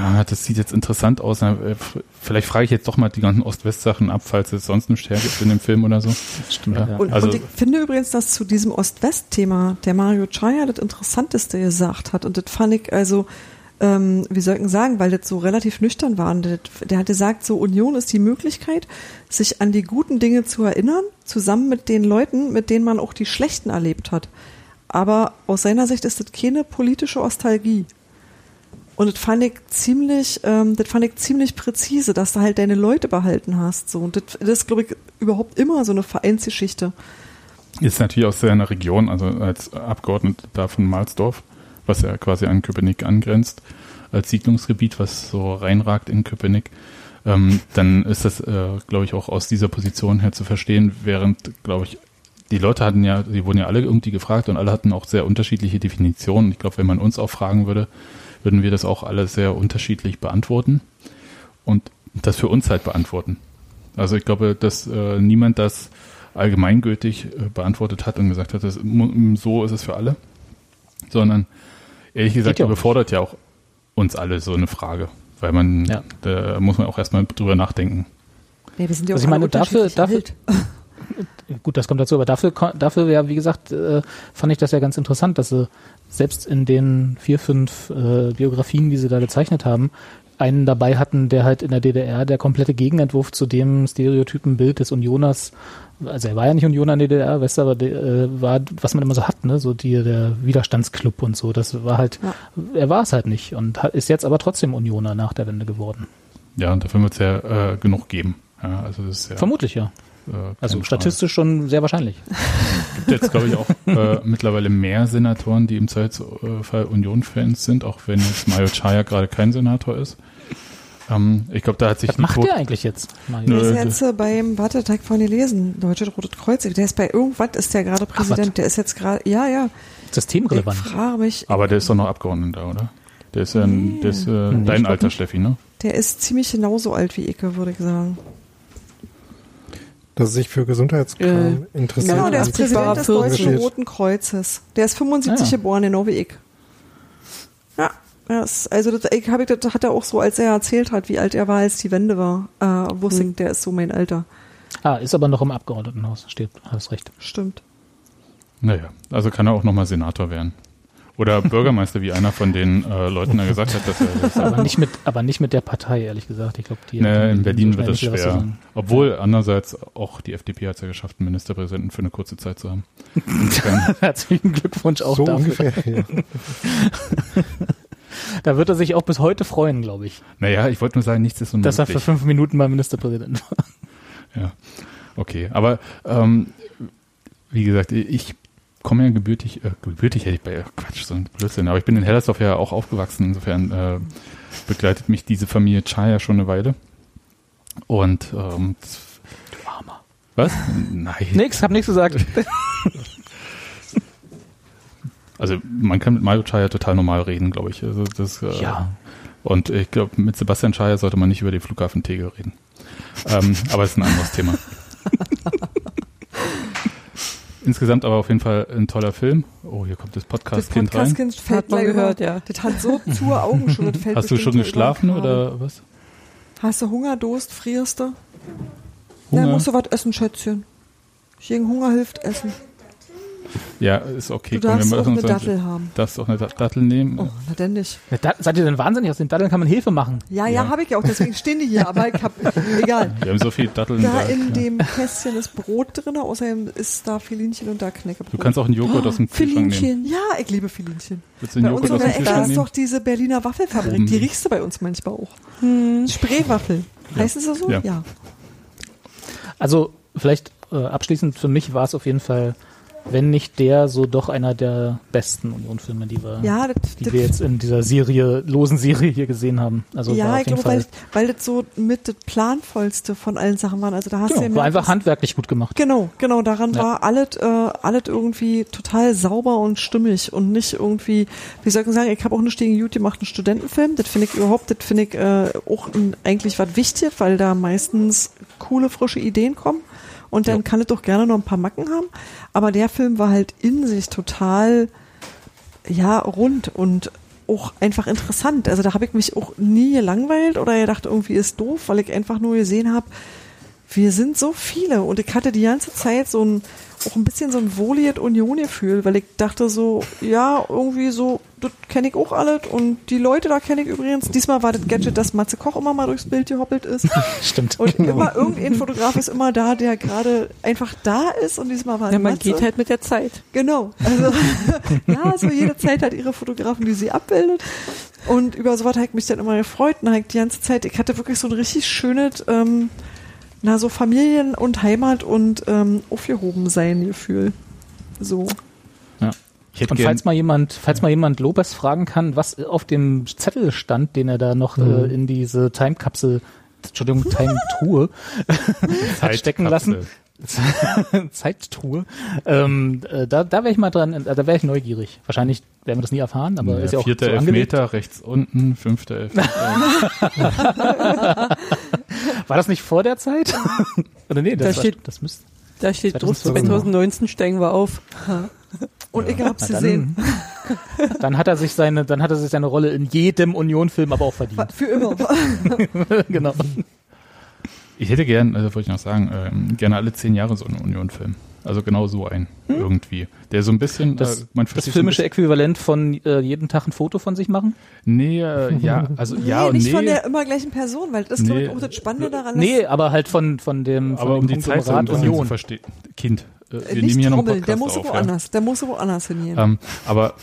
Ah, das sieht jetzt interessant aus. Äh, Vielleicht frage ich jetzt doch mal die ganzen Ost-West-Sachen ab, falls es sonst nichts hergibt in dem Film oder so. Stimmt, Ja. ja. Und, Also- und ich finde übrigens, dass zu diesem Ost-West-Thema der Mario Chaya das Interessanteste gesagt hat. Und das fand ich also, ähm, wie soll ich denn sagen, weil das so relativ nüchtern war. Und das, der hat gesagt, so Union ist die Möglichkeit, sich an die guten Dinge zu erinnern, zusammen mit den Leuten, mit denen man auch die schlechten erlebt hat. Aber aus seiner Sicht ist das keine politische Ostalgie. Und das fand ich ziemlich, ähm, das fand ich ziemlich präzise, dass du halt deine Leute behalten hast. So. Und das, das ist, glaube ich, überhaupt immer so eine Vereinsgeschichte. Ist natürlich aus seiner Region, also als Abgeordneter da von Malsdorf, was ja quasi an Köpenick angrenzt, als Siedlungsgebiet, was so reinragt in Köpenick. Ähm, dann ist das, äh, glaube ich, auch aus dieser Position her zu verstehen, während, glaube ich, die Leute hatten ja, die wurden ja alle irgendwie gefragt und alle hatten auch sehr unterschiedliche Definitionen. Ich glaube, wenn man uns auch fragen würde, würden wir das auch alle sehr unterschiedlich beantworten und das für uns halt beantworten. Also ich glaube, dass äh, niemand das allgemeingültig äh, beantwortet hat und gesagt hat, das, so ist es für alle, sondern ehrlich gesagt ja überfordert ja auch uns alle so eine Frage, weil man, Ja. da muss man auch erstmal drüber nachdenken. Ja, wir sind ja Also auch ich meine, dafür- dafür-. [LAUGHS] Gut, das kommt dazu, aber dafür, dafür ja, wie gesagt, äh, fand ich das ja ganz interessant, dass sie selbst in den vier, fünf äh, Biografien, die sie da gezeichnet haben, einen dabei hatten, der halt in der DDR der komplette Gegenentwurf zu dem Stereotypenbild des Unioners, also er war ja nicht Unioner in der DDR, weißt du, aber der, äh, war, was man immer so hat, ne, so die, der Widerstandsclub und so, das war halt, Ja. er war es halt nicht und hat, ist jetzt aber trotzdem Unioner nach der Wende geworden. Ja, und dafür wird es ja äh, genug geben. Ja, also das ist ja, Vermutlich, ja. Äh, Also Frage. statistisch schon sehr wahrscheinlich. [LAUGHS] gibt jetzt, glaube ich, auch äh, mittlerweile mehr Senatoren, die im Zweifelsfall Union-Fans sind, auch wenn jetzt Mario Chaya gerade kein Senator ist. Ähm, ich glaube, da hat sich Was die macht Quote- der eigentlich jetzt? Mario? Der ist jetzt äh, beim, warte, Teig von gelesen, Deutsche Rote Kreuz. Der ist bei irgendwas, ist der gerade? Präsident. Der ist jetzt gerade, ja, ja. Ich Systemrelevant. frage mich, Aber der ist doch noch Abgeordneter, oder? Der ist ja ein, der ist, äh, Nee, ich dein Alter, nicht. Steffi, ne? der ist ziemlich genauso alt wie Icke, würde ich sagen. Dass er sich für Gesundheitskram Äh, interessiert. Genau, der ist Ja. Präsident des Deutschen. Roten Kreuzes. Der ist 75 Ah, ja. geboren, genau wie ich. Ja, das, also das, ich hab, das hat er auch so, als er erzählt hat, wie alt er war, als die Wende war, äh, wusste Hm. der ist so mein Alter. Ah, ist aber noch im Abgeordnetenhaus. Steht, hast recht. Stimmt. Naja, also kann er auch nochmal Senator werden. Oder Bürgermeister, wie einer von den äh, Leuten da gesagt hat, dass er [LAUGHS] das Aber nicht mit, aber nicht mit der Partei, ehrlich gesagt. Ich glaube, die. Ne, in Berlin wird das schwer. Obwohl, andererseits, auch die FDP hat es ja geschafft, einen Ministerpräsidenten für eine kurze Zeit zu haben. [LAUGHS] Herzlichen Glückwunsch auch so dafür. ungefähr. Ja. [LAUGHS] Da wird er sich auch bis heute freuen, glaube ich, naja, ich wollte nur sagen, nichts ist unmöglich. dass er für fünf Minuten mal Ministerpräsident war. Ja, okay. Aber ähm, wie gesagt, ich komme ja gebürtig, äh, gebürtig hätte ich bei, ach Quatsch, so ein Blödsinn, aber ich bin in Hellersdorf ja auch aufgewachsen, insofern äh, begleitet mich diese Familie Chaya schon eine Weile. Und ähm, Du Armer. was? Nein. Nix, hab nichts gesagt. [LAUGHS] Also man kann mit Mario Chaya total normal reden, glaube ich. Also das, äh, Ja. Und ich glaube, mit Sebastian Chaya sollte man nicht über den Flughafen Tegel reden. ähm, aber es ist ein anderes Thema. [LAUGHS] Insgesamt aber auf jeden Fall ein toller Film. Oh, hier kommt das Das Podcast-Kind rein. Podcast-Kind fällt Hat man gehört, ja. [LAUGHS] Das hat so zu Augen schon. Das fällt Hast du schon geschlafen oder was? Hast du Hunger, Durst, frierst du? Hunger? Ja, musst du was essen, Schätzchen. Gegen Hunger hilft Essen. Ja, ist okay. Du Komm, darfst wir auch eine uns- Dattel haben. Darfst auch eine Dat- Dattel nehmen. Oh, na denn nicht. Ja, da, seid ihr denn wahnsinnig? Aus den Datteln kann man Hilfe machen. Ja, ja, Ja. habe ich ja auch, deswegen stehen die hier, aber ich hab, [LAUGHS] egal. Wir haben so viel Datteln Da da. in ja. dem Kästchen ist Brot drin, außerdem ist da Filinchen und da Knäckebrot. Du kannst auch einen Joghurt aus dem Kühlschrank nehmen. Filinchen. ja, ich liebe Filinchen. Willst du einen Bei uns Joghurt in aus dem Ecke Kühlschrank ist nehmen? doch diese Berliner Waffelfabrik, Oben. die riechst du bei uns manchmal auch. Hm. Spreewaffel. Heißen sie so? Ja. ja. Also vielleicht äh, abschließend für mich war es auf jeden Fall, wenn nicht der, so doch einer der besten Union-Filme, die wir, Ja, das, die das, wir jetzt in dieser Serie, losen Serie hier gesehen haben. Also ja ich glaube, weil, Fall, weil das so mit das planvollste von allen Sachen waren. Also da hast du ja genau, war einfach dass- handwerklich gut gemacht. Genau, genau, daran Ja. war alles, äh, alles irgendwie total sauber und stimmig und nicht irgendwie, wie soll ich sagen, ich habe auch nicht gegen gut gemacht, einen Studentenfilm, das finde ich überhaupt, das finde ich äh, auch ein, eigentlich was wichtig, weil da meistens coole, frische Ideen kommen und dann Ja. kann es doch gerne noch ein paar Macken haben, aber der Film war halt in sich total, ja, rund und auch einfach interessant. Also da habe ich mich auch nie gelangweilt oder gedacht, irgendwie ist doof, weil ich einfach nur gesehen habe, wir sind so viele und ich hatte die ganze Zeit so ein auch ein bisschen so ein wohliges Union-Gefühl, weil ich dachte so, ja, irgendwie so, das kenne ich auch alles und die Leute da kenne ich übrigens. Diesmal war das Gadget, dass Matze Koch immer mal durchs Bild gehoppelt ist [LAUGHS] Stimmt. und immer irgendein Fotograf ist immer da, der gerade einfach da ist und diesmal war es Ja, man Matze. geht halt mit der Zeit. Genau. Also, [LAUGHS] [LAUGHS] ja, so jede Zeit hat ihre Fotografen, die sie abbildet. Und über sowas habe ich mich dann immer gefreut. Und halt die ganze Zeit, ich hatte wirklich so ein richtig schönes, ähm, na, so Familien- und Heimat- und ähm, aufgehoben sein Gefühl. So. Ich hätte Und falls mal jemand, falls mal jemand Lopez fragen kann, was auf dem Zettel stand, den er da noch äh, in diese Time-Kapsel, Entschuldigung, Time-Truhe [LAUGHS] hat stecken lassen, Zeittruhe, [LAUGHS] ähm, äh, da, da wäre ich mal dran, äh, da wäre ich neugierig. Wahrscheinlich werden wir das nie erfahren, aber Ja, ist ja auch vierter so angelegt. Elfmeter, rechts unten, fünfter Elfmeter. War das nicht vor der Zeit? [LAUGHS] Oder nee, das, Da war, steht- das müsste. Da steht 2014. 2019 steigen wir auf. [LAUGHS] Und ich hab's Na, gesehen. dann, [LAUGHS] dann hat er sich seine, dann hat er sich seine Rolle in jedem Union-Film aber auch verdient. Für immer. genau. Ich hätte gern, also wollte ich noch sagen, ähm, gerne alle zehn Jahre so einen Union-Film. Also genau so einen, irgendwie. Der so ein bisschen, Das, äh, man das ein filmische bisschen- Äquivalent von äh, jeden Tag ein Foto von sich machen? Nee, äh, ja, also ja nee, und nicht nee. von der immer gleichen Person, weil das ist, glaube ich, Nee. auch das Spannende daran. Nee, aber halt von, von dem, von aber dem um die Zeit so ein bisschen zu Union. verstehen. Kind, äh, wir äh, nehmen nicht hier noch der muss auf. Ja. woanders, der muss woanders hingehen. Ähm, aber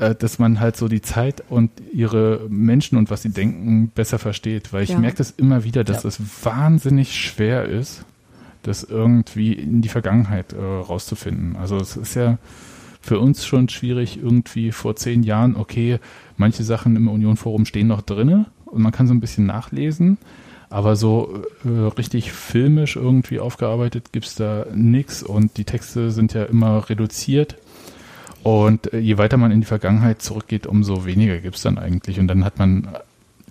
äh, dass man halt so die Zeit und ihre Menschen und was sie denken besser versteht. Weil ich Ja. merke das immer wieder, dass Ja. es wahnsinnig schwer ist, das irgendwie in die Vergangenheit äh, rauszufinden. Also es ist ja für uns schon schwierig, irgendwie vor zehn Jahren, okay, manche Sachen im Union-Forum stehen noch drinne und man kann so ein bisschen nachlesen, aber so äh, richtig filmisch irgendwie aufgearbeitet gibt's da nix und die Texte sind ja immer reduziert. Und äh, je weiter man in die Vergangenheit zurückgeht, umso weniger gibt's dann eigentlich. Und dann hat man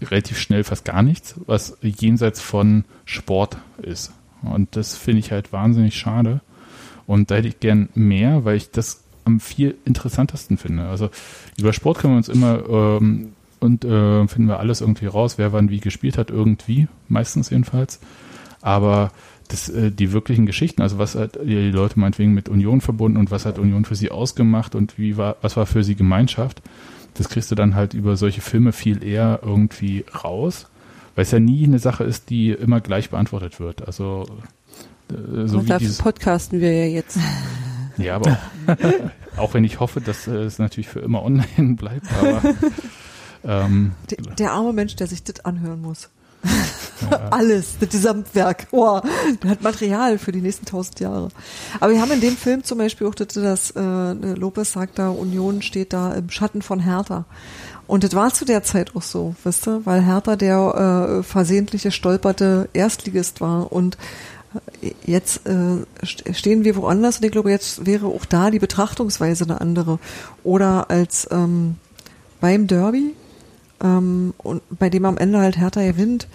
äh, relativ schnell fast gar nichts, was jenseits von Sport ist. Und das finde ich halt wahnsinnig schade. Und da hätte ich gern mehr, weil ich das am viel interessantesten finde. Also über Sport können wir uns immer ähm, und äh, finden wir alles irgendwie raus, wer wann wie gespielt hat, irgendwie, meistens jedenfalls. Aber das, äh, die wirklichen Geschichten, also was hat die Leute meinetwegen mit Union verbunden und was hat Union für sie ausgemacht und wie war, was war für sie Gemeinschaft, das kriegst du dann halt über solche Filme viel eher irgendwie raus, weil es ja nie eine Sache ist, die immer gleich beantwortet wird. Also äh, so Und wie dafür dieses, podcasten wir ja jetzt. [LAUGHS] ja, aber auch, auch wenn ich hoffe, dass äh, es natürlich für immer online [LAUGHS] bleibt, aber ähm, Der, der arme Mensch, der sich das anhören muss. ja, [LAUGHS] Alles, das Gesamtwerk. Boah, der hat Material für die nächsten tausend Jahre. Aber wir haben in dem Film zum Beispiel auch das, das äh, Lopez sagt da, Union steht da im Schatten von Hertha. Und das war zu der Zeit auch so, wisst ihr, weil Hertha der äh, versehentliche stolperte Erstligist war. Und äh, jetzt äh, st- stehen wir woanders. Und ich glaube, jetzt wäre auch da die Betrachtungsweise eine andere. Oder als ähm, beim Derby, ähm, und bei dem am Ende halt Hertha gewinnt,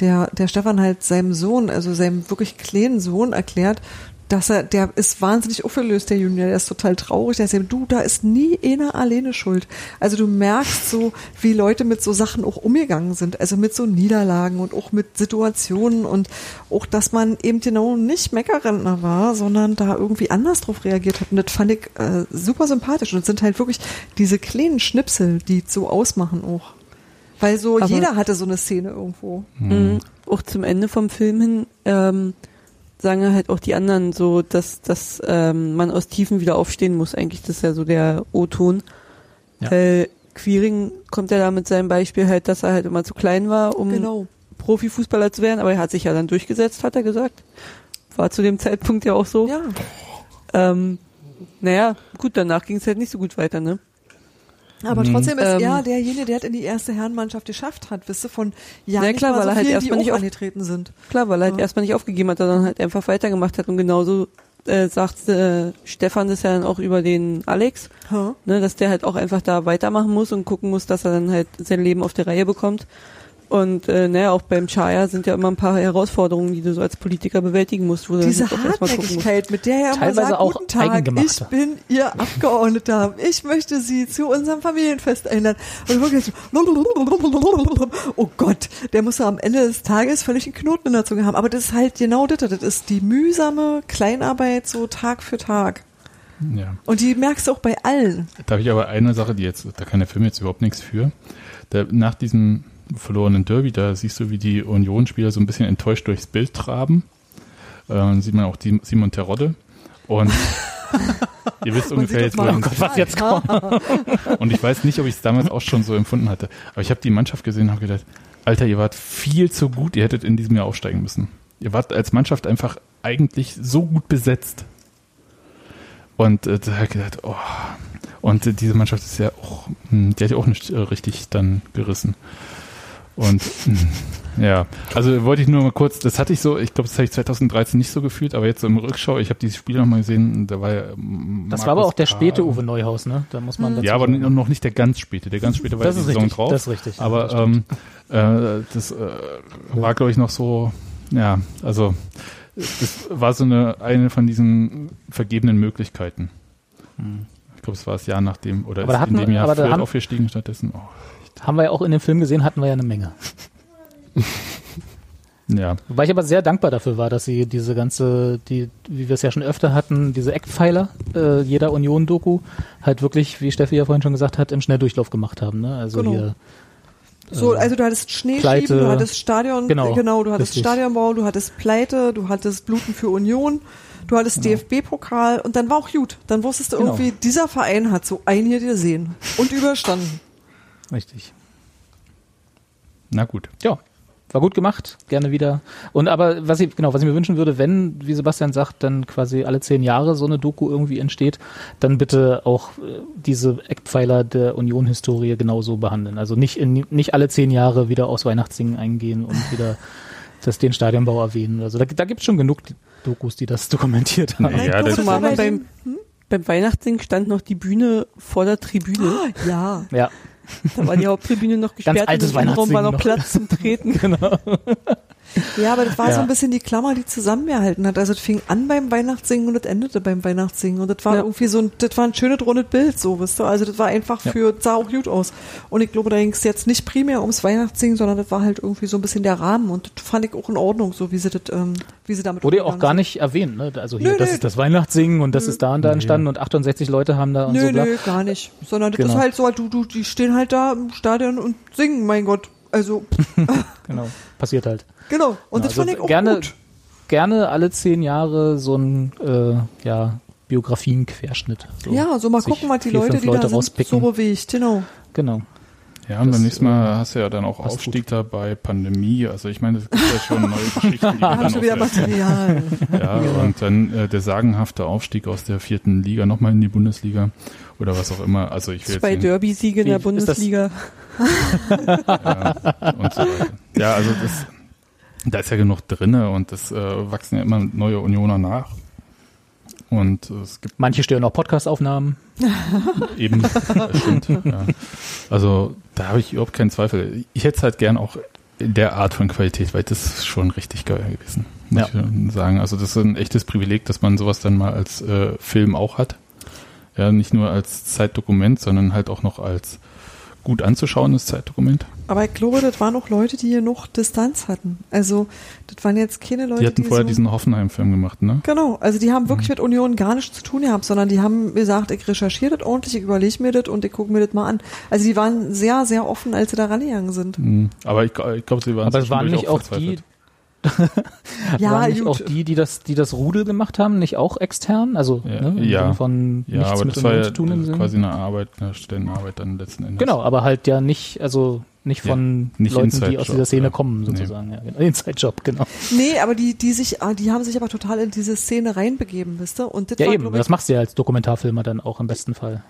der, der Stefan halt seinem Sohn, also seinem wirklich kleinen Sohn erklärt, dass er, der ist wahnsinnig aufgelöst, der Junior, der ist total traurig, der sagt, du, da ist nie einer alleine schuld. Also du merkst so, wie Leute mit so Sachen auch umgegangen sind, also mit so Niederlagen und auch mit Situationen und auch, dass man eben genau nicht Meckerrentner war, sondern da irgendwie anders drauf reagiert hat und das fand ich äh, super sympathisch und es sind halt wirklich diese kleinen Schnipsel, die so ausmachen auch. Weil so Aber- jeder hatte so eine Szene irgendwo. Mhm. Auch zum Ende vom Film hin ähm, sagen halt auch die anderen so, dass, dass ähm, man aus Tiefen wieder aufstehen muss. Eigentlich das ist ja so der O-Ton. Ja. Äh, Quiring kommt ja da mit seinem Beispiel halt, dass er halt immer zu klein war, um Genau. Profifußballer zu werden, aber er hat sich ja dann durchgesetzt, hat er gesagt. War zu dem Zeitpunkt ja auch so. Ja. Ähm, naja, gut, danach ging es halt nicht so gut weiter, ne? Aber trotzdem ist Ähm, er derjenige, der es in die erste Herrenmannschaft geschafft hat, wisst ihr, von ja, Ja, klar, weil so er halt erstmal die nicht angetreten sind. Klar, weil er halt Ja. erstmal nicht aufgegeben hat, sondern halt einfach weitergemacht hat und genauso äh, sagt äh, Stefan das ja dann auch über den Alex, ne, dass der halt auch einfach da weitermachen muss und gucken muss, dass er dann halt sein Leben auf die Reihe bekommt. Und äh, naja, auch beim Chaya sind ja immer ein paar Herausforderungen, die du so als Politiker bewältigen musst, wo du Diese musst. Hartnäckigkeit, mit der er immer Teilweise sagt, auch guten Tag, ich bin Ihr Abgeordneter, ich möchte Sie zu unserem Familienfest einladen. Und wirklich so, oh Gott, der muss ja am Ende des Tages völlig einen Knoten in der Zunge haben. Aber das ist halt genau das, das ist die mühsame Kleinarbeit so Tag für Tag. ja. Und die merkst du auch bei allen. Da habe ich aber eine Sache, die jetzt, da kann der Film jetzt überhaupt nichts für. Da, nach diesem verlorenen Derby, da siehst du, wie die Union-Spieler so ein bisschen enttäuscht durchs Bild traben. Äh, dann sieht man auch die, Simon Terodde. Und [LAUGHS] ihr wisst ungefähr jetzt, wohin Oh Gott, was jetzt kommt. [LAUGHS] Und ich weiß nicht, ob ich es damals auch schon so empfunden hatte. Aber ich habe die Mannschaft gesehen und habe gedacht, Alter, ihr wart viel zu gut, ihr hättet in diesem Jahr aufsteigen müssen. Ihr wart als Mannschaft einfach eigentlich so gut besetzt. Und äh, da habe ich gedacht, oh. Und äh, diese Mannschaft ist ja auch, mh, die hat ja auch nicht äh, richtig dann gerissen. Und [LAUGHS] ja, also wollte ich nur mal kurz, das hatte ich so, ich glaube, das habe ich 2013 nicht so gefühlt, aber jetzt so im Rückschau, ich habe dieses Spiel nochmal gesehen, da war ja ähm, Das war aber auch der späte Uwe Neuhaus, ne? Da muss man dazu Ja, aber sagen. noch nicht der ganz späte. Der ganz späte war das ja ist die Saison richtig. drauf. Das ist richtig. aber das stimmt. ähm, äh, das äh, war, glaube ich, noch so, ja, also das war so eine, eine von diesen vergebenen Möglichkeiten. Ich glaube, es war das Jahr nach dem, oder Aber ist in dem wir- Jahr aber Fürth haben- aufgestiegen stattdessen. Oh, haben wir ja auch in dem Film gesehen, hatten wir ja eine Menge. [LAUGHS] ja, Wobei ich aber sehr dankbar dafür war, dass sie diese ganze, die, wie wir es ja schon öfter hatten, diese Eckpfeiler äh, jeder Union-Doku halt wirklich, wie Steffi ja vorhin schon gesagt hat, im Schnelldurchlauf gemacht haben. Ne? Also Genau. hier, So, äh, also du hattest Schneeschieben, Pleite. du hattest Stadion, Genau, genau, du hattest richtig. Stadionbau, du hattest Pleite, du hattest Bluten für Union, du hattest DFB-Pokal und dann war auch gut. Dann wusstest du Genau. irgendwie, dieser Verein hat so ein hier gesehen und überstanden. Richtig. Na gut. Ja, war gut gemacht, gerne wieder. Und aber was ich genau, was ich mir wünschen würde, wenn, wie Sebastian sagt, dann quasi alle zehn Jahre so eine Doku irgendwie entsteht, dann bitte auch äh, diese Eckpfeiler der Union-Historie genauso behandeln. Also nicht in, nicht alle zehn Jahre wieder aus Weihnachtssingen eingehen und [LAUGHS] wieder das den Stadionbau erwähnen. Also da, da gibt es schon genug Dokus, die das dokumentiert haben. Ja, das- mal, Zumal beim, den- beim Weihnachtssingen stand noch die Bühne vor der Tribüne. Ja, Ja, Da war die Haupttribüne noch gesperrt altes und Innenraum war noch Platz zum Treten. [LAUGHS] genau. Ja, aber das war so Ja. ein bisschen die Klammer, die zusammengehalten hat. Also es fing an beim Weihnachtssingen und es endete beim Weihnachtssingen. Und das war Ja. irgendwie so ein, das war ein schönes rundes Bild, so, wisst ihr. Also das war einfach Ja. für, sah auch gut aus. Und ich glaube, da ging es jetzt nicht primär ums Weihnachtssingen, sondern das war halt irgendwie so ein bisschen der Rahmen. Und das fand ich auch in Ordnung, so wie sie das, ähm, wie sie damit Wurde ja auch gar sind. nicht erwähnt, ne? Also hier, Nö, das nö. ist das Weihnachtssingen und das ist da und da entstanden und 68 Leute haben da und Nö, so bla. nö, gar nicht. Sondern das Genau. ist halt so, du, du, die stehen halt da im Stadion und singen, mein Gott. Also, [LAUGHS] Genau, passiert halt. Genau. Und das Also fand ich auch gerne, gut. gerne alle zehn Jahre so ein äh, ja, Biografien-Querschnitt. So Ja, so mal gucken, was die vier, Leute, die Leute da sind, rauspicken. so bewegt. Genau. Genau. Ja, und beim nächsten Mal äh, hast du ja dann auch Aufstieg da bei Pandemie. Also ich meine, es gibt ja schon neue [LAUGHS] Geschichten, die dann auch wieder. Material. [LAUGHS] Ja, und dann äh, der sagenhafte Aufstieg aus der vierten Liga nochmal in die Bundesliga oder was auch immer. Also ich will jetzt Zwei Derby-Siege in der ist das? Bundesliga. [LAUGHS] ja, und so weiter. Ja, also das, da ist ja genug drinne und das äh, wachsen ja immer neue Unioner nach. Und es gibt Manche stören auch Podcast-Aufnahmen. [LAUGHS] eben, das stimmt. Ja. Also da habe ich überhaupt keinen Zweifel. Ich hätte es halt gern auch in der Art von Qualität, weil das ist schon richtig geil gewesen, muss Ja. ich sagen. Also das ist ein echtes Privileg, dass man sowas dann mal als äh, Film auch hat. Ja, nicht nur als Zeitdokument, sondern halt auch noch als gut anzuschauendes Zeitdokument. Aber ich glaube, das waren auch Leute, die hier noch Distanz hatten. Also, das waren jetzt keine Leute, Die hatten vorher so diesen Hoffenheim-Film gemacht, ne? Genau, also die haben wirklich mit Union gar nichts zu tun gehabt, sondern die haben gesagt, ich recherchiere das ordentlich, ich überlege mir das und ich gucke mir das mal an. Also die waren sehr, sehr offen, als sie da rangegangen sind. Mhm. Aber ich, ich glaube, sie waren Aber es waren nicht auch die, [LAUGHS] verzweifelt. waren nicht gut. auch die, die das, die das Rudel gemacht haben, nicht auch extern? Also Ja, ne, ja. Von Ja, nichts aber mit das war Union ja zu tun im Sinn. quasi eine Arbeit, eine Stellenarbeit dann letzten Endes. Genau, aber halt ja nicht, also nicht Ja, von nicht Leuten, die aus dieser Szene ja. kommen, Nee. sozusagen. Ja, genau. [LAUGHS] Inside-Job, genau. Nee, aber die, die sich, ah, die haben sich aber total in diese Szene reinbegeben, wisst ihr? Und das Ja, war, eben. ich, Das machst du ja als Dokumentarfilmer dann auch im besten Fall.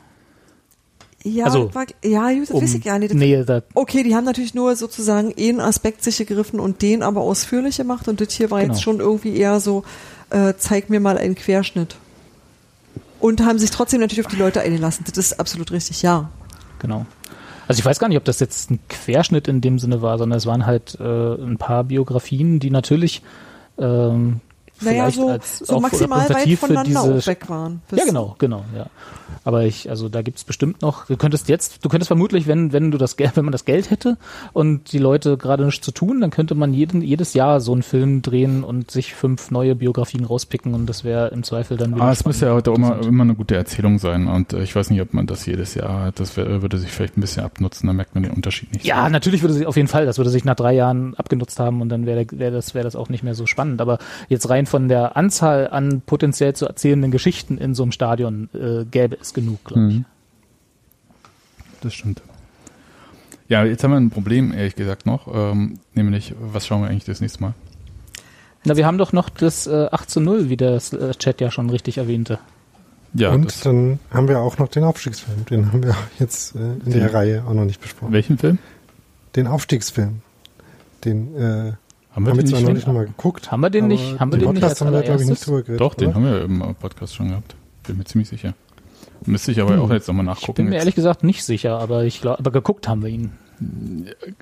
Ja, also, das war, ja, gut, das Um weiß ich gar nicht. Das, Nähe da. Okay, die haben natürlich nur sozusagen einen Aspekt sich gegriffen und den aber ausführlich gemacht und das hier war Genau. jetzt schon irgendwie eher so, äh, zeig mir mal einen Querschnitt. Und haben sich trotzdem natürlich auf die Leute eingelassen. Das ist absolut richtig, ja. Genau. Also ich weiß gar nicht, ob das jetzt ein Querschnitt in dem Sinne war, sondern es waren halt äh, ein paar Biografien, die natürlich ähm, Naja, vielleicht so, als so maximal weit voneinander diese auch weg waren. Ja, genau, genau, ja. Aber ich, also da gibt's bestimmt noch, du könntest jetzt, du könntest vermutlich, wenn, wenn du das Geld, wenn man das Geld hätte und die Leute gerade nichts zu tun, dann könnte man jeden, jedes Jahr so einen Film drehen und sich fünf neue Biografien rauspicken und das wäre im Zweifel dann wieder. Aber es muss ja und immer, immer eine gute Erzählung sein und äh, ich weiß nicht, ob man das jedes Jahr hat. Das wär, würde sich vielleicht ein bisschen abnutzen, da merkt man den Unterschied nicht. Ja, natürlich würde sich auf jeden Fall, das würde sich nach drei Jahren abgenutzt haben und dann wäre wär das, wäre das auch nicht mehr so spannend. Aber jetzt rein von der Anzahl an potenziell zu erzählenden Geschichten in so einem Stadion äh, gäbe es genug, glaube ich. Mhm. Das stimmt. Ja, jetzt haben wir ein Problem, ehrlich gesagt, noch. Ähm, nämlich, was schauen wir eigentlich das nächste Mal? Na, wir haben doch noch das äh, 8 zu 0, wie das äh, Chat ja schon richtig erwähnte. Ja, und dann haben wir auch noch den Aufstiegsfilm. Den haben wir [LAUGHS] jetzt äh, in der Reihe auch noch nicht besprochen. welchen Film? Den Aufstiegsfilm. Den äh, Haben wir haben den zwar nicht? noch nicht nochmal geguckt. Haben wir den nicht- haben wir den den nicht Podcast als haben wir, glaube ich, nicht drüber geredet. Doch, den oder? haben wir im Podcast schon gehabt. Bin mir ziemlich sicher. Müsste ich aber Hm. auch jetzt nochmal Ich nachgucken. bin mir jetzt. ehrlich gesagt nicht sicher, aber ich glaube, aber geguckt haben wir ihn.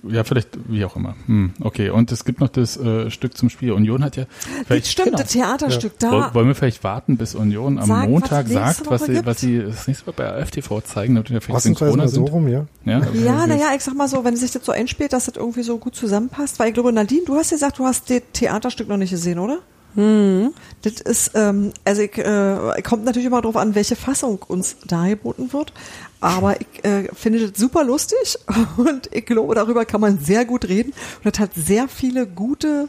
Ja, vielleicht, wie auch immer. Hm, okay, und es gibt noch das äh, Stück zum Spiel. Union hat ja. Das stimmt, genau. das Theaterstück da. woll- wollen wir vielleicht warten, bis Union am Sagen, was Montag nächste sagt, was sie, was sie das nächste Mal bei AfTV zeigen, damit wir vielleicht synchroner mal so sind. rum, ja. Ja, Ja, naja, ich sag mal so, wenn sich das so einspielt, dass das irgendwie so gut zusammenpasst, weil ich glaube, Nadine, du hast gesagt, du hast das Theaterstück noch nicht gesehen, oder? Hm. Das ist, ähm, also ich, äh, kommt natürlich immer drauf an, welche Fassung uns dargeboten wird. Aber ich äh, finde das super lustig [LAUGHS] und ich glaube, darüber kann man sehr gut reden. Und das hat sehr viele gute,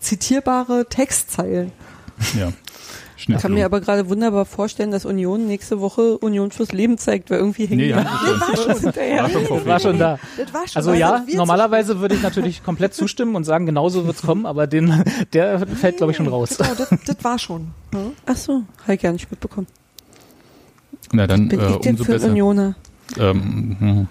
zitierbare Textzeilen. ja. Ich kann mir aber gerade wunderbar vorstellen, dass Union nächste Woche Union fürs Leben zeigt, weil irgendwie hängen Nee, sie schon. War schon. hinterher. Das war schon da. Das war schon. Also ja, normalerweise würde ich natürlich komplett zustimmen und sagen, genauso wird's kommen, aber den, der fällt, glaube ich, schon raus. Genau, das, das war schon. [LAUGHS] Hm? Ach so, habe ich gar nicht mitbekommen. Na dann Bin äh, ich denn umso für besser. Unioner? Ähm, hm.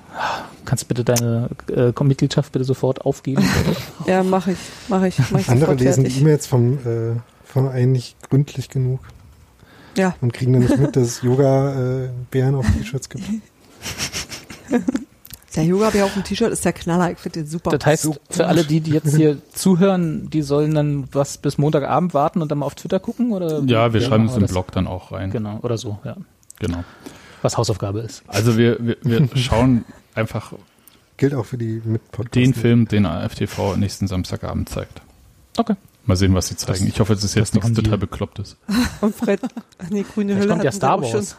Kannst bitte deine äh, Mitgliedschaft bitte sofort aufgeben? [LAUGHS] Ja, mache ich, mache ich. Mach ich Andere lesen. E-Mails vom, äh, vom einen nicht gründlich genug Ja, und kriegen dann nicht mit, [LAUGHS] dass es Yoga-Bären auf T-Shirts gibt. [LAUGHS] Der Yoga-Bär auf dem T-Shirt ist der Knaller. Ich finde den super. Das heißt, für alle die, die jetzt hier [LAUGHS] zuhören, die sollen dann was bis Montagabend warten und dann mal auf Twitter gucken? Oder Ja, wir wie schreiben es im? Blog dann auch rein. Genau, oder so, ja. Genau. Was Hausaufgabe ist. Also wir, wir, wir schauen einfach Gilt auch für die mit Podcast. den Film, den AFTV nächsten Samstagabend zeigt. Okay. Mal sehen, was sie zeigen. ich hoffe, es ist jetzt nichts total. Beklopptes. [LAUGHS] und Fred, ach nee, grüne Hülle kommt ja Star Wars.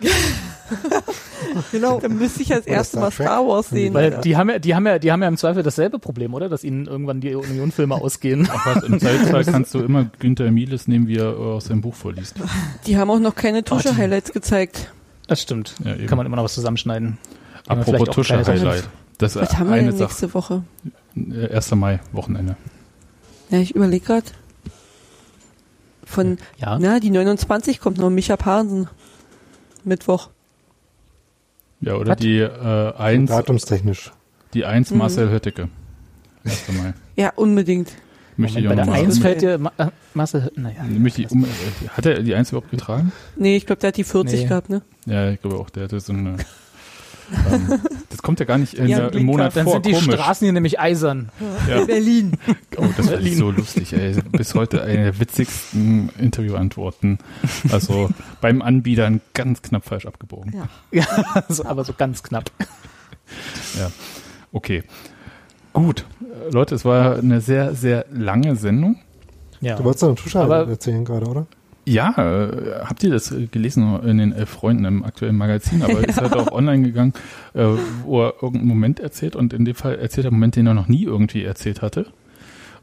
[LAUGHS] genau. [LAUGHS] Dann müsste ich als erstes mal. Star Wars sehen. Weil die haben ja, die haben ja, die haben ja im Zweifel dasselbe Problem, oder? Dass ihnen irgendwann die Union-Filme ausgehen. Ach was, im Zweifelsfall kannst du immer Günther Mieles nehmen, wie er aus seinem Buch vorliest. Die haben auch noch keine Tusche-Highlights gezeigt. Das stimmt. Ja. Kann man immer noch was zusammenschneiden. Apropos Tusche-Highlight. Das ist Was haben wir eine denn Sache. nächste Woche? Äh, 1. Mai, Wochenende. Ja, ich überlege gerade. Von, Ja. na, die 29 kommt noch Micha Parensen. Mittwoch. Ja, oder Was? die äh, 1, Datumstechnisch. die 1 Mhm. Marcel Hötteke. 1. Mai. Ja, unbedingt. Möchte ich Moment, auch bei der nochmal. 1 fällt dir Ma äh, Marcel, naja. Möchte ich um, äh, hat er die 1 überhaupt getragen? Nee, ich glaube, der hat die 40 Nee. gehabt, ne? Ja, ich glaube auch, der hatte so eine. [LAUGHS] ähm, das kommt ja gar nicht in Ja, im Monat Dann vor. sind die Komisch. Straßen hier nämlich eisern. Ja. Berlin. Oh, das war so lustig, ey. Bis heute eine der witzigsten Interviewantworten. Also beim Anbietern ganz knapp falsch abgebogen. Ja. [LAUGHS] Ja, so, aber so ganz knapp. Okay. Gut. Leute, es war eine sehr, sehr lange Sendung. Ja. Du wolltest doch einen Tusche Aber- erzählen gerade, oder? Ja, äh, habt ihr das äh, gelesen in den Elf Freunden im aktuellen Magazin? Aber ist halt auch online gegangen, äh, wo er irgendeinen Moment erzählt und in dem Fall erzählt er einen Moment, den er noch nie irgendwie erzählt hatte.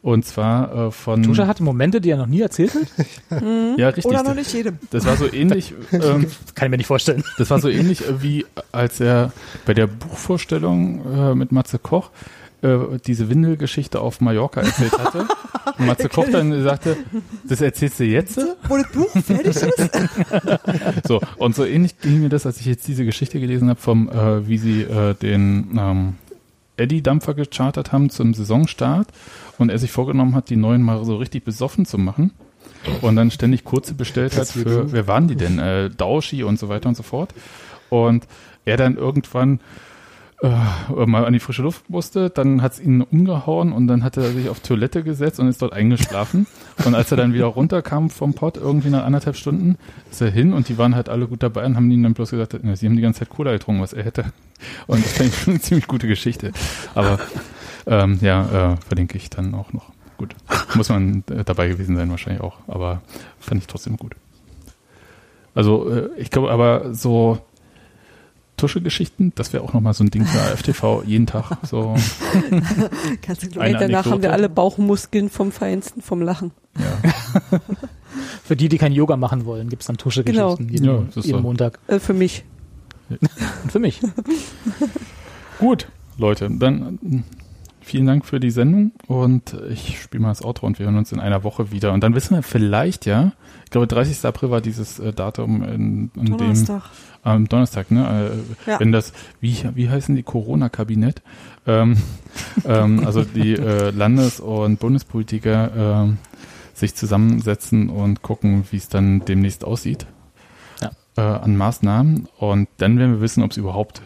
Und zwar äh, von. Tusche hatte Momente, die er noch nie erzählt hat. [LAUGHS] ja, richtig. Oder noch nicht jedem. Das war so [LAUGHS] ähnlich, ähm, Kann ich mir nicht vorstellen. das war so ähnlich äh, wie als er bei der Buchvorstellung äh, mit Matze Koch äh, diese Windelgeschichte auf Mallorca erzählt hatte. [LAUGHS] Und Matze Koch dann sagte, das erzählst du jetzt? Wo das Buch fertig ist. [LAUGHS] So, und so ähnlich ging mir das, als ich jetzt diese Geschichte gelesen habe, vom, äh, wie sie äh, den ähm, Eddy-Dampfer gechartert haben zum Saisonstart und er sich vorgenommen hat, die neuen mal so richtig besoffen zu machen und dann ständig kurze bestellt hat für, wer waren die denn? Äh, Dauschi und so weiter und so fort. Und er dann irgendwann äh, mal an die frische Luft musste, dann hat es ihn umgehauen und dann hat er sich auf Toilette gesetzt und ist dort eingeschlafen. [LAUGHS] und als er dann wieder runterkam vom Pott, irgendwie nach anderthalb Stunden, ist er hin und die waren halt alle gut dabei und haben ihm dann bloß gesagt, na, sie haben die ganze Zeit Cola getrunken, was er hätte. Und das fand ich schon eine ziemlich gute Geschichte. Aber ähm, ja, äh, verlinke ich dann auch noch. Gut. Muss man äh, dabei gewesen sein wahrscheinlich auch, aber fand ich trotzdem gut. Also äh, ich glaube aber so Tuschegeschichten, das wäre auch nochmal so ein Ding für AFTV, jeden Tag so. [LAUGHS] Kannst du Eine gleich. Danach Anekdote. haben wir alle Bauchmuskeln vom Feinsten vom Lachen. Ja. [LAUGHS] Für die, die kein Yoga machen wollen, gibt's dann Tusche-Geschichten Genau. jeden, Ja, das ist jeden so. Montag. Äh, für mich. Und [LAUGHS] für mich. Gut, Leute, dann vielen Dank für die Sendung und ich spiele mal das Outro und wir hören uns in einer Woche wieder. Und dann wissen wir vielleicht ja, ich glaube 30. April war dieses äh, Datum, in, in dem Donnerstag. am Donnerstag, ne? Äh, Ja. Wenn das, wie, wie heißen die Corona-Kabinett? Ähm, [LAUGHS] ähm, also die äh, Landes- und Bundespolitiker ähm, sich zusammensetzen und gucken, wie es dann demnächst aussieht Ja. äh, an Maßnahmen. Und dann werden wir wissen, ob es überhaupt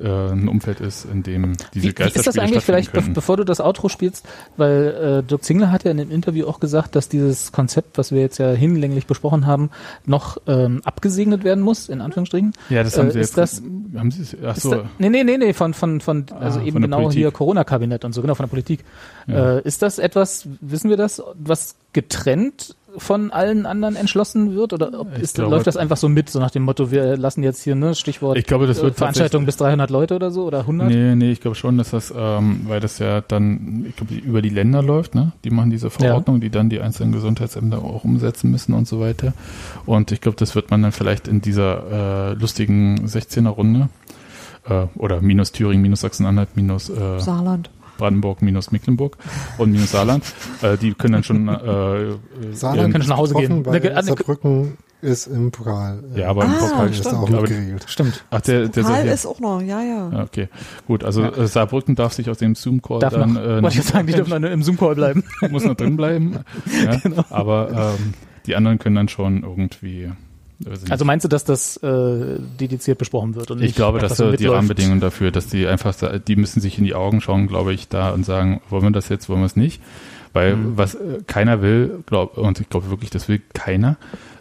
äh, ein Umfeld ist, in dem diese Wie, wie ist das Geisterspiele eigentlich vielleicht, be bevor du das Outro spielst, weil äh, Dirk Zingler hat ja in dem Interview auch gesagt, dass dieses Konzept, was wir jetzt ja hinlänglich besprochen haben, noch ähm, abgesegnet werden muss, in Anführungsstrichen. Ja, das haben äh, sie ist jetzt. das- haben sie es? Ach so. da, nee, nee, nee, nee, von, von, von also Ah, eben von genau Politik. hier Corona-Kabinett und so, genau, von der Politik. Ja. Äh, ist das etwas, wissen wir das, was getrennt von allen anderen entschlossen wird? Oder ist, glaube- läuft das einfach so mit, so nach dem Motto, wir lassen jetzt hier, ne, Stichwort Ich glaube, das wird Veranstaltung bis 300 Leute oder so oder 100? Nee, nee, ich glaube schon, dass das, ähm, weil das ja dann, ich glaube, über die Länder läuft, ne? Die machen diese Verordnung, die dann die einzelnen Gesundheitsämter auch umsetzen müssen und so weiter. Und ich glaube, das wird man dann vielleicht in dieser äh, lustigen 16er Runde äh, oder minus Thüringen, minus Sachsen-Anhalt, minus äh, Saarland. Brandenburg, minus Mecklenburg und minus Saarland, äh, die können dann schon äh, Saarland Können schon nach Hause gehen. Ne- Saarbrücken ist im Pokal. äh, ja, aber im Ah, Pokal ist stimmt. auch Aber- noch geregelt. Stimmt. Ach, der, der Pokal ist auch noch, ja, ja. Ja, okay. Gut, also äh, Saarbrücken darf sich aus dem Zoom-Call dann noch, äh, wollte ich jetzt sagen, die dürfen [LAUGHS] dann im Zoom-Call bleiben. muss noch drin bleiben. [LAUGHS] Ja, Genau. Aber ähm, die anderen können dann schon irgendwie. Also nicht. meinst du, dass das äh, dediziert besprochen wird? Und ich glaube, dass das die? Rahmenbedingungen dafür, dass die einfach, die müssen sich in die Augen schauen, glaube ich, da und sagen, wollen wir das jetzt, wollen wir es nicht? Weil Mhm. was äh, keiner will, glaub, und ich glaube wirklich, das will keiner,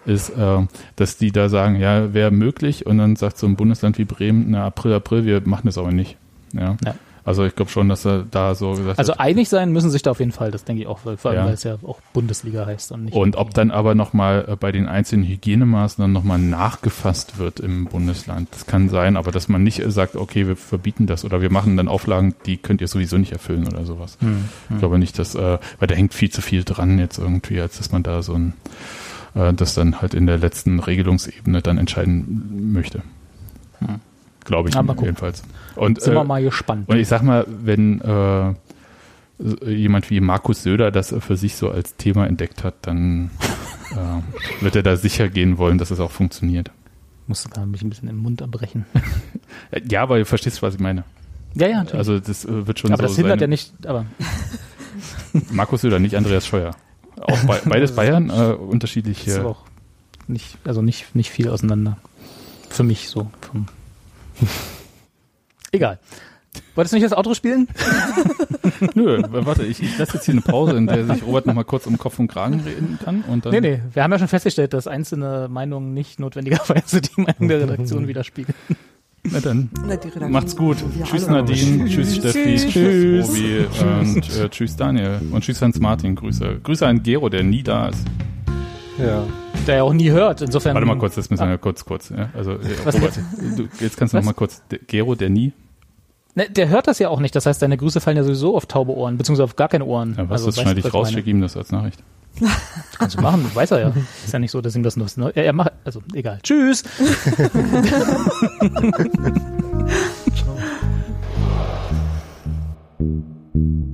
ist, äh, dass die da sagen, ja, wäre möglich und dann sagt so ein Bundesland wie Bremen, na April, April, wir machen das aber nicht. Ja. Ja. Also ich glaube schon, dass er da so gesagt Also hat. einig sein müssen sich da auf jeden Fall, das denke ich auch, weil, vor allem, Ja. weil es ja auch Bundesliga heißt und nicht. Und ob dann aber nochmal äh, bei den einzelnen Hygienemaßnahmen nochmal nachgefasst wird im Bundesland. Das kann sein, aber dass man nicht sagt, okay, wir verbieten das oder wir machen dann Auflagen, die könnt ihr sowieso nicht erfüllen oder sowas. Hm, Ich glaube nicht, dass, äh, weil da hängt viel zu viel dran jetzt irgendwie, als dass man da so ein, äh, das dann halt in der letzten Regelungsebene dann entscheiden möchte. Hm. Glaube ich Ja, mal gucken. Und, Sind äh, wir mal gespannt. und ich sag mal, wenn äh, jemand wie Markus Söder das für sich so als Thema entdeckt hat, dann äh, wird er da sicher gehen wollen, dass es auch funktioniert. Musste da mich ein bisschen im Mund abbrechen. [LAUGHS] Äh, Ja, aber du verstehst, was ich meine. Ja, ja, natürlich. Also das äh, wird schon aber so das hindert ja nicht, aber [LAUGHS] Markus Söder, nicht Andreas Scheuer. Auch bei, beides Bayern, äh, das ist unterschiedliche. aber auch nicht, also nicht, nicht viel auseinander. Für mich so. Egal. Wolltest du nicht das Outro spielen? [LAUGHS] Nö, warte, ich, ich lasse jetzt hier eine Pause, in der sich Robert nochmal kurz um Kopf und Kragen reden kann. Und dann, Nee, nee. Wir haben ja schon festgestellt, dass einzelne Meinungen nicht notwendigerweise die Meinung der Redaktion widerspiegeln. Na dann. Na. Macht's gut. Wir Tschüss. Nadine, tschüss Steffi, Tschüss. tschüss Robi und äh, tschüss Daniel und tschüss Hans Martin. Grüße. Grüße an Gero, der nie da ist. Ja der ja auch nie hört. Insofern. Warte mal kurz, das müssen wir ah. kurz, kurz. Ja? Also, äh, Robert, du, jetzt kannst du nochmal kurz. Gero, der nie. Ne, der hört das ja auch nicht. Das heißt, deine Grüße fallen ja sowieso auf taube Ohren, beziehungsweise auf gar keine Ohren. Ja, was, also, das schneide ich raus, schicke ihm das als Nachricht. Das Kannst du machen, weiß er ja. Ist ja nicht so, dass ihm das nur. Er, er macht, also egal. Tschüss! Ciao. [LAUGHS]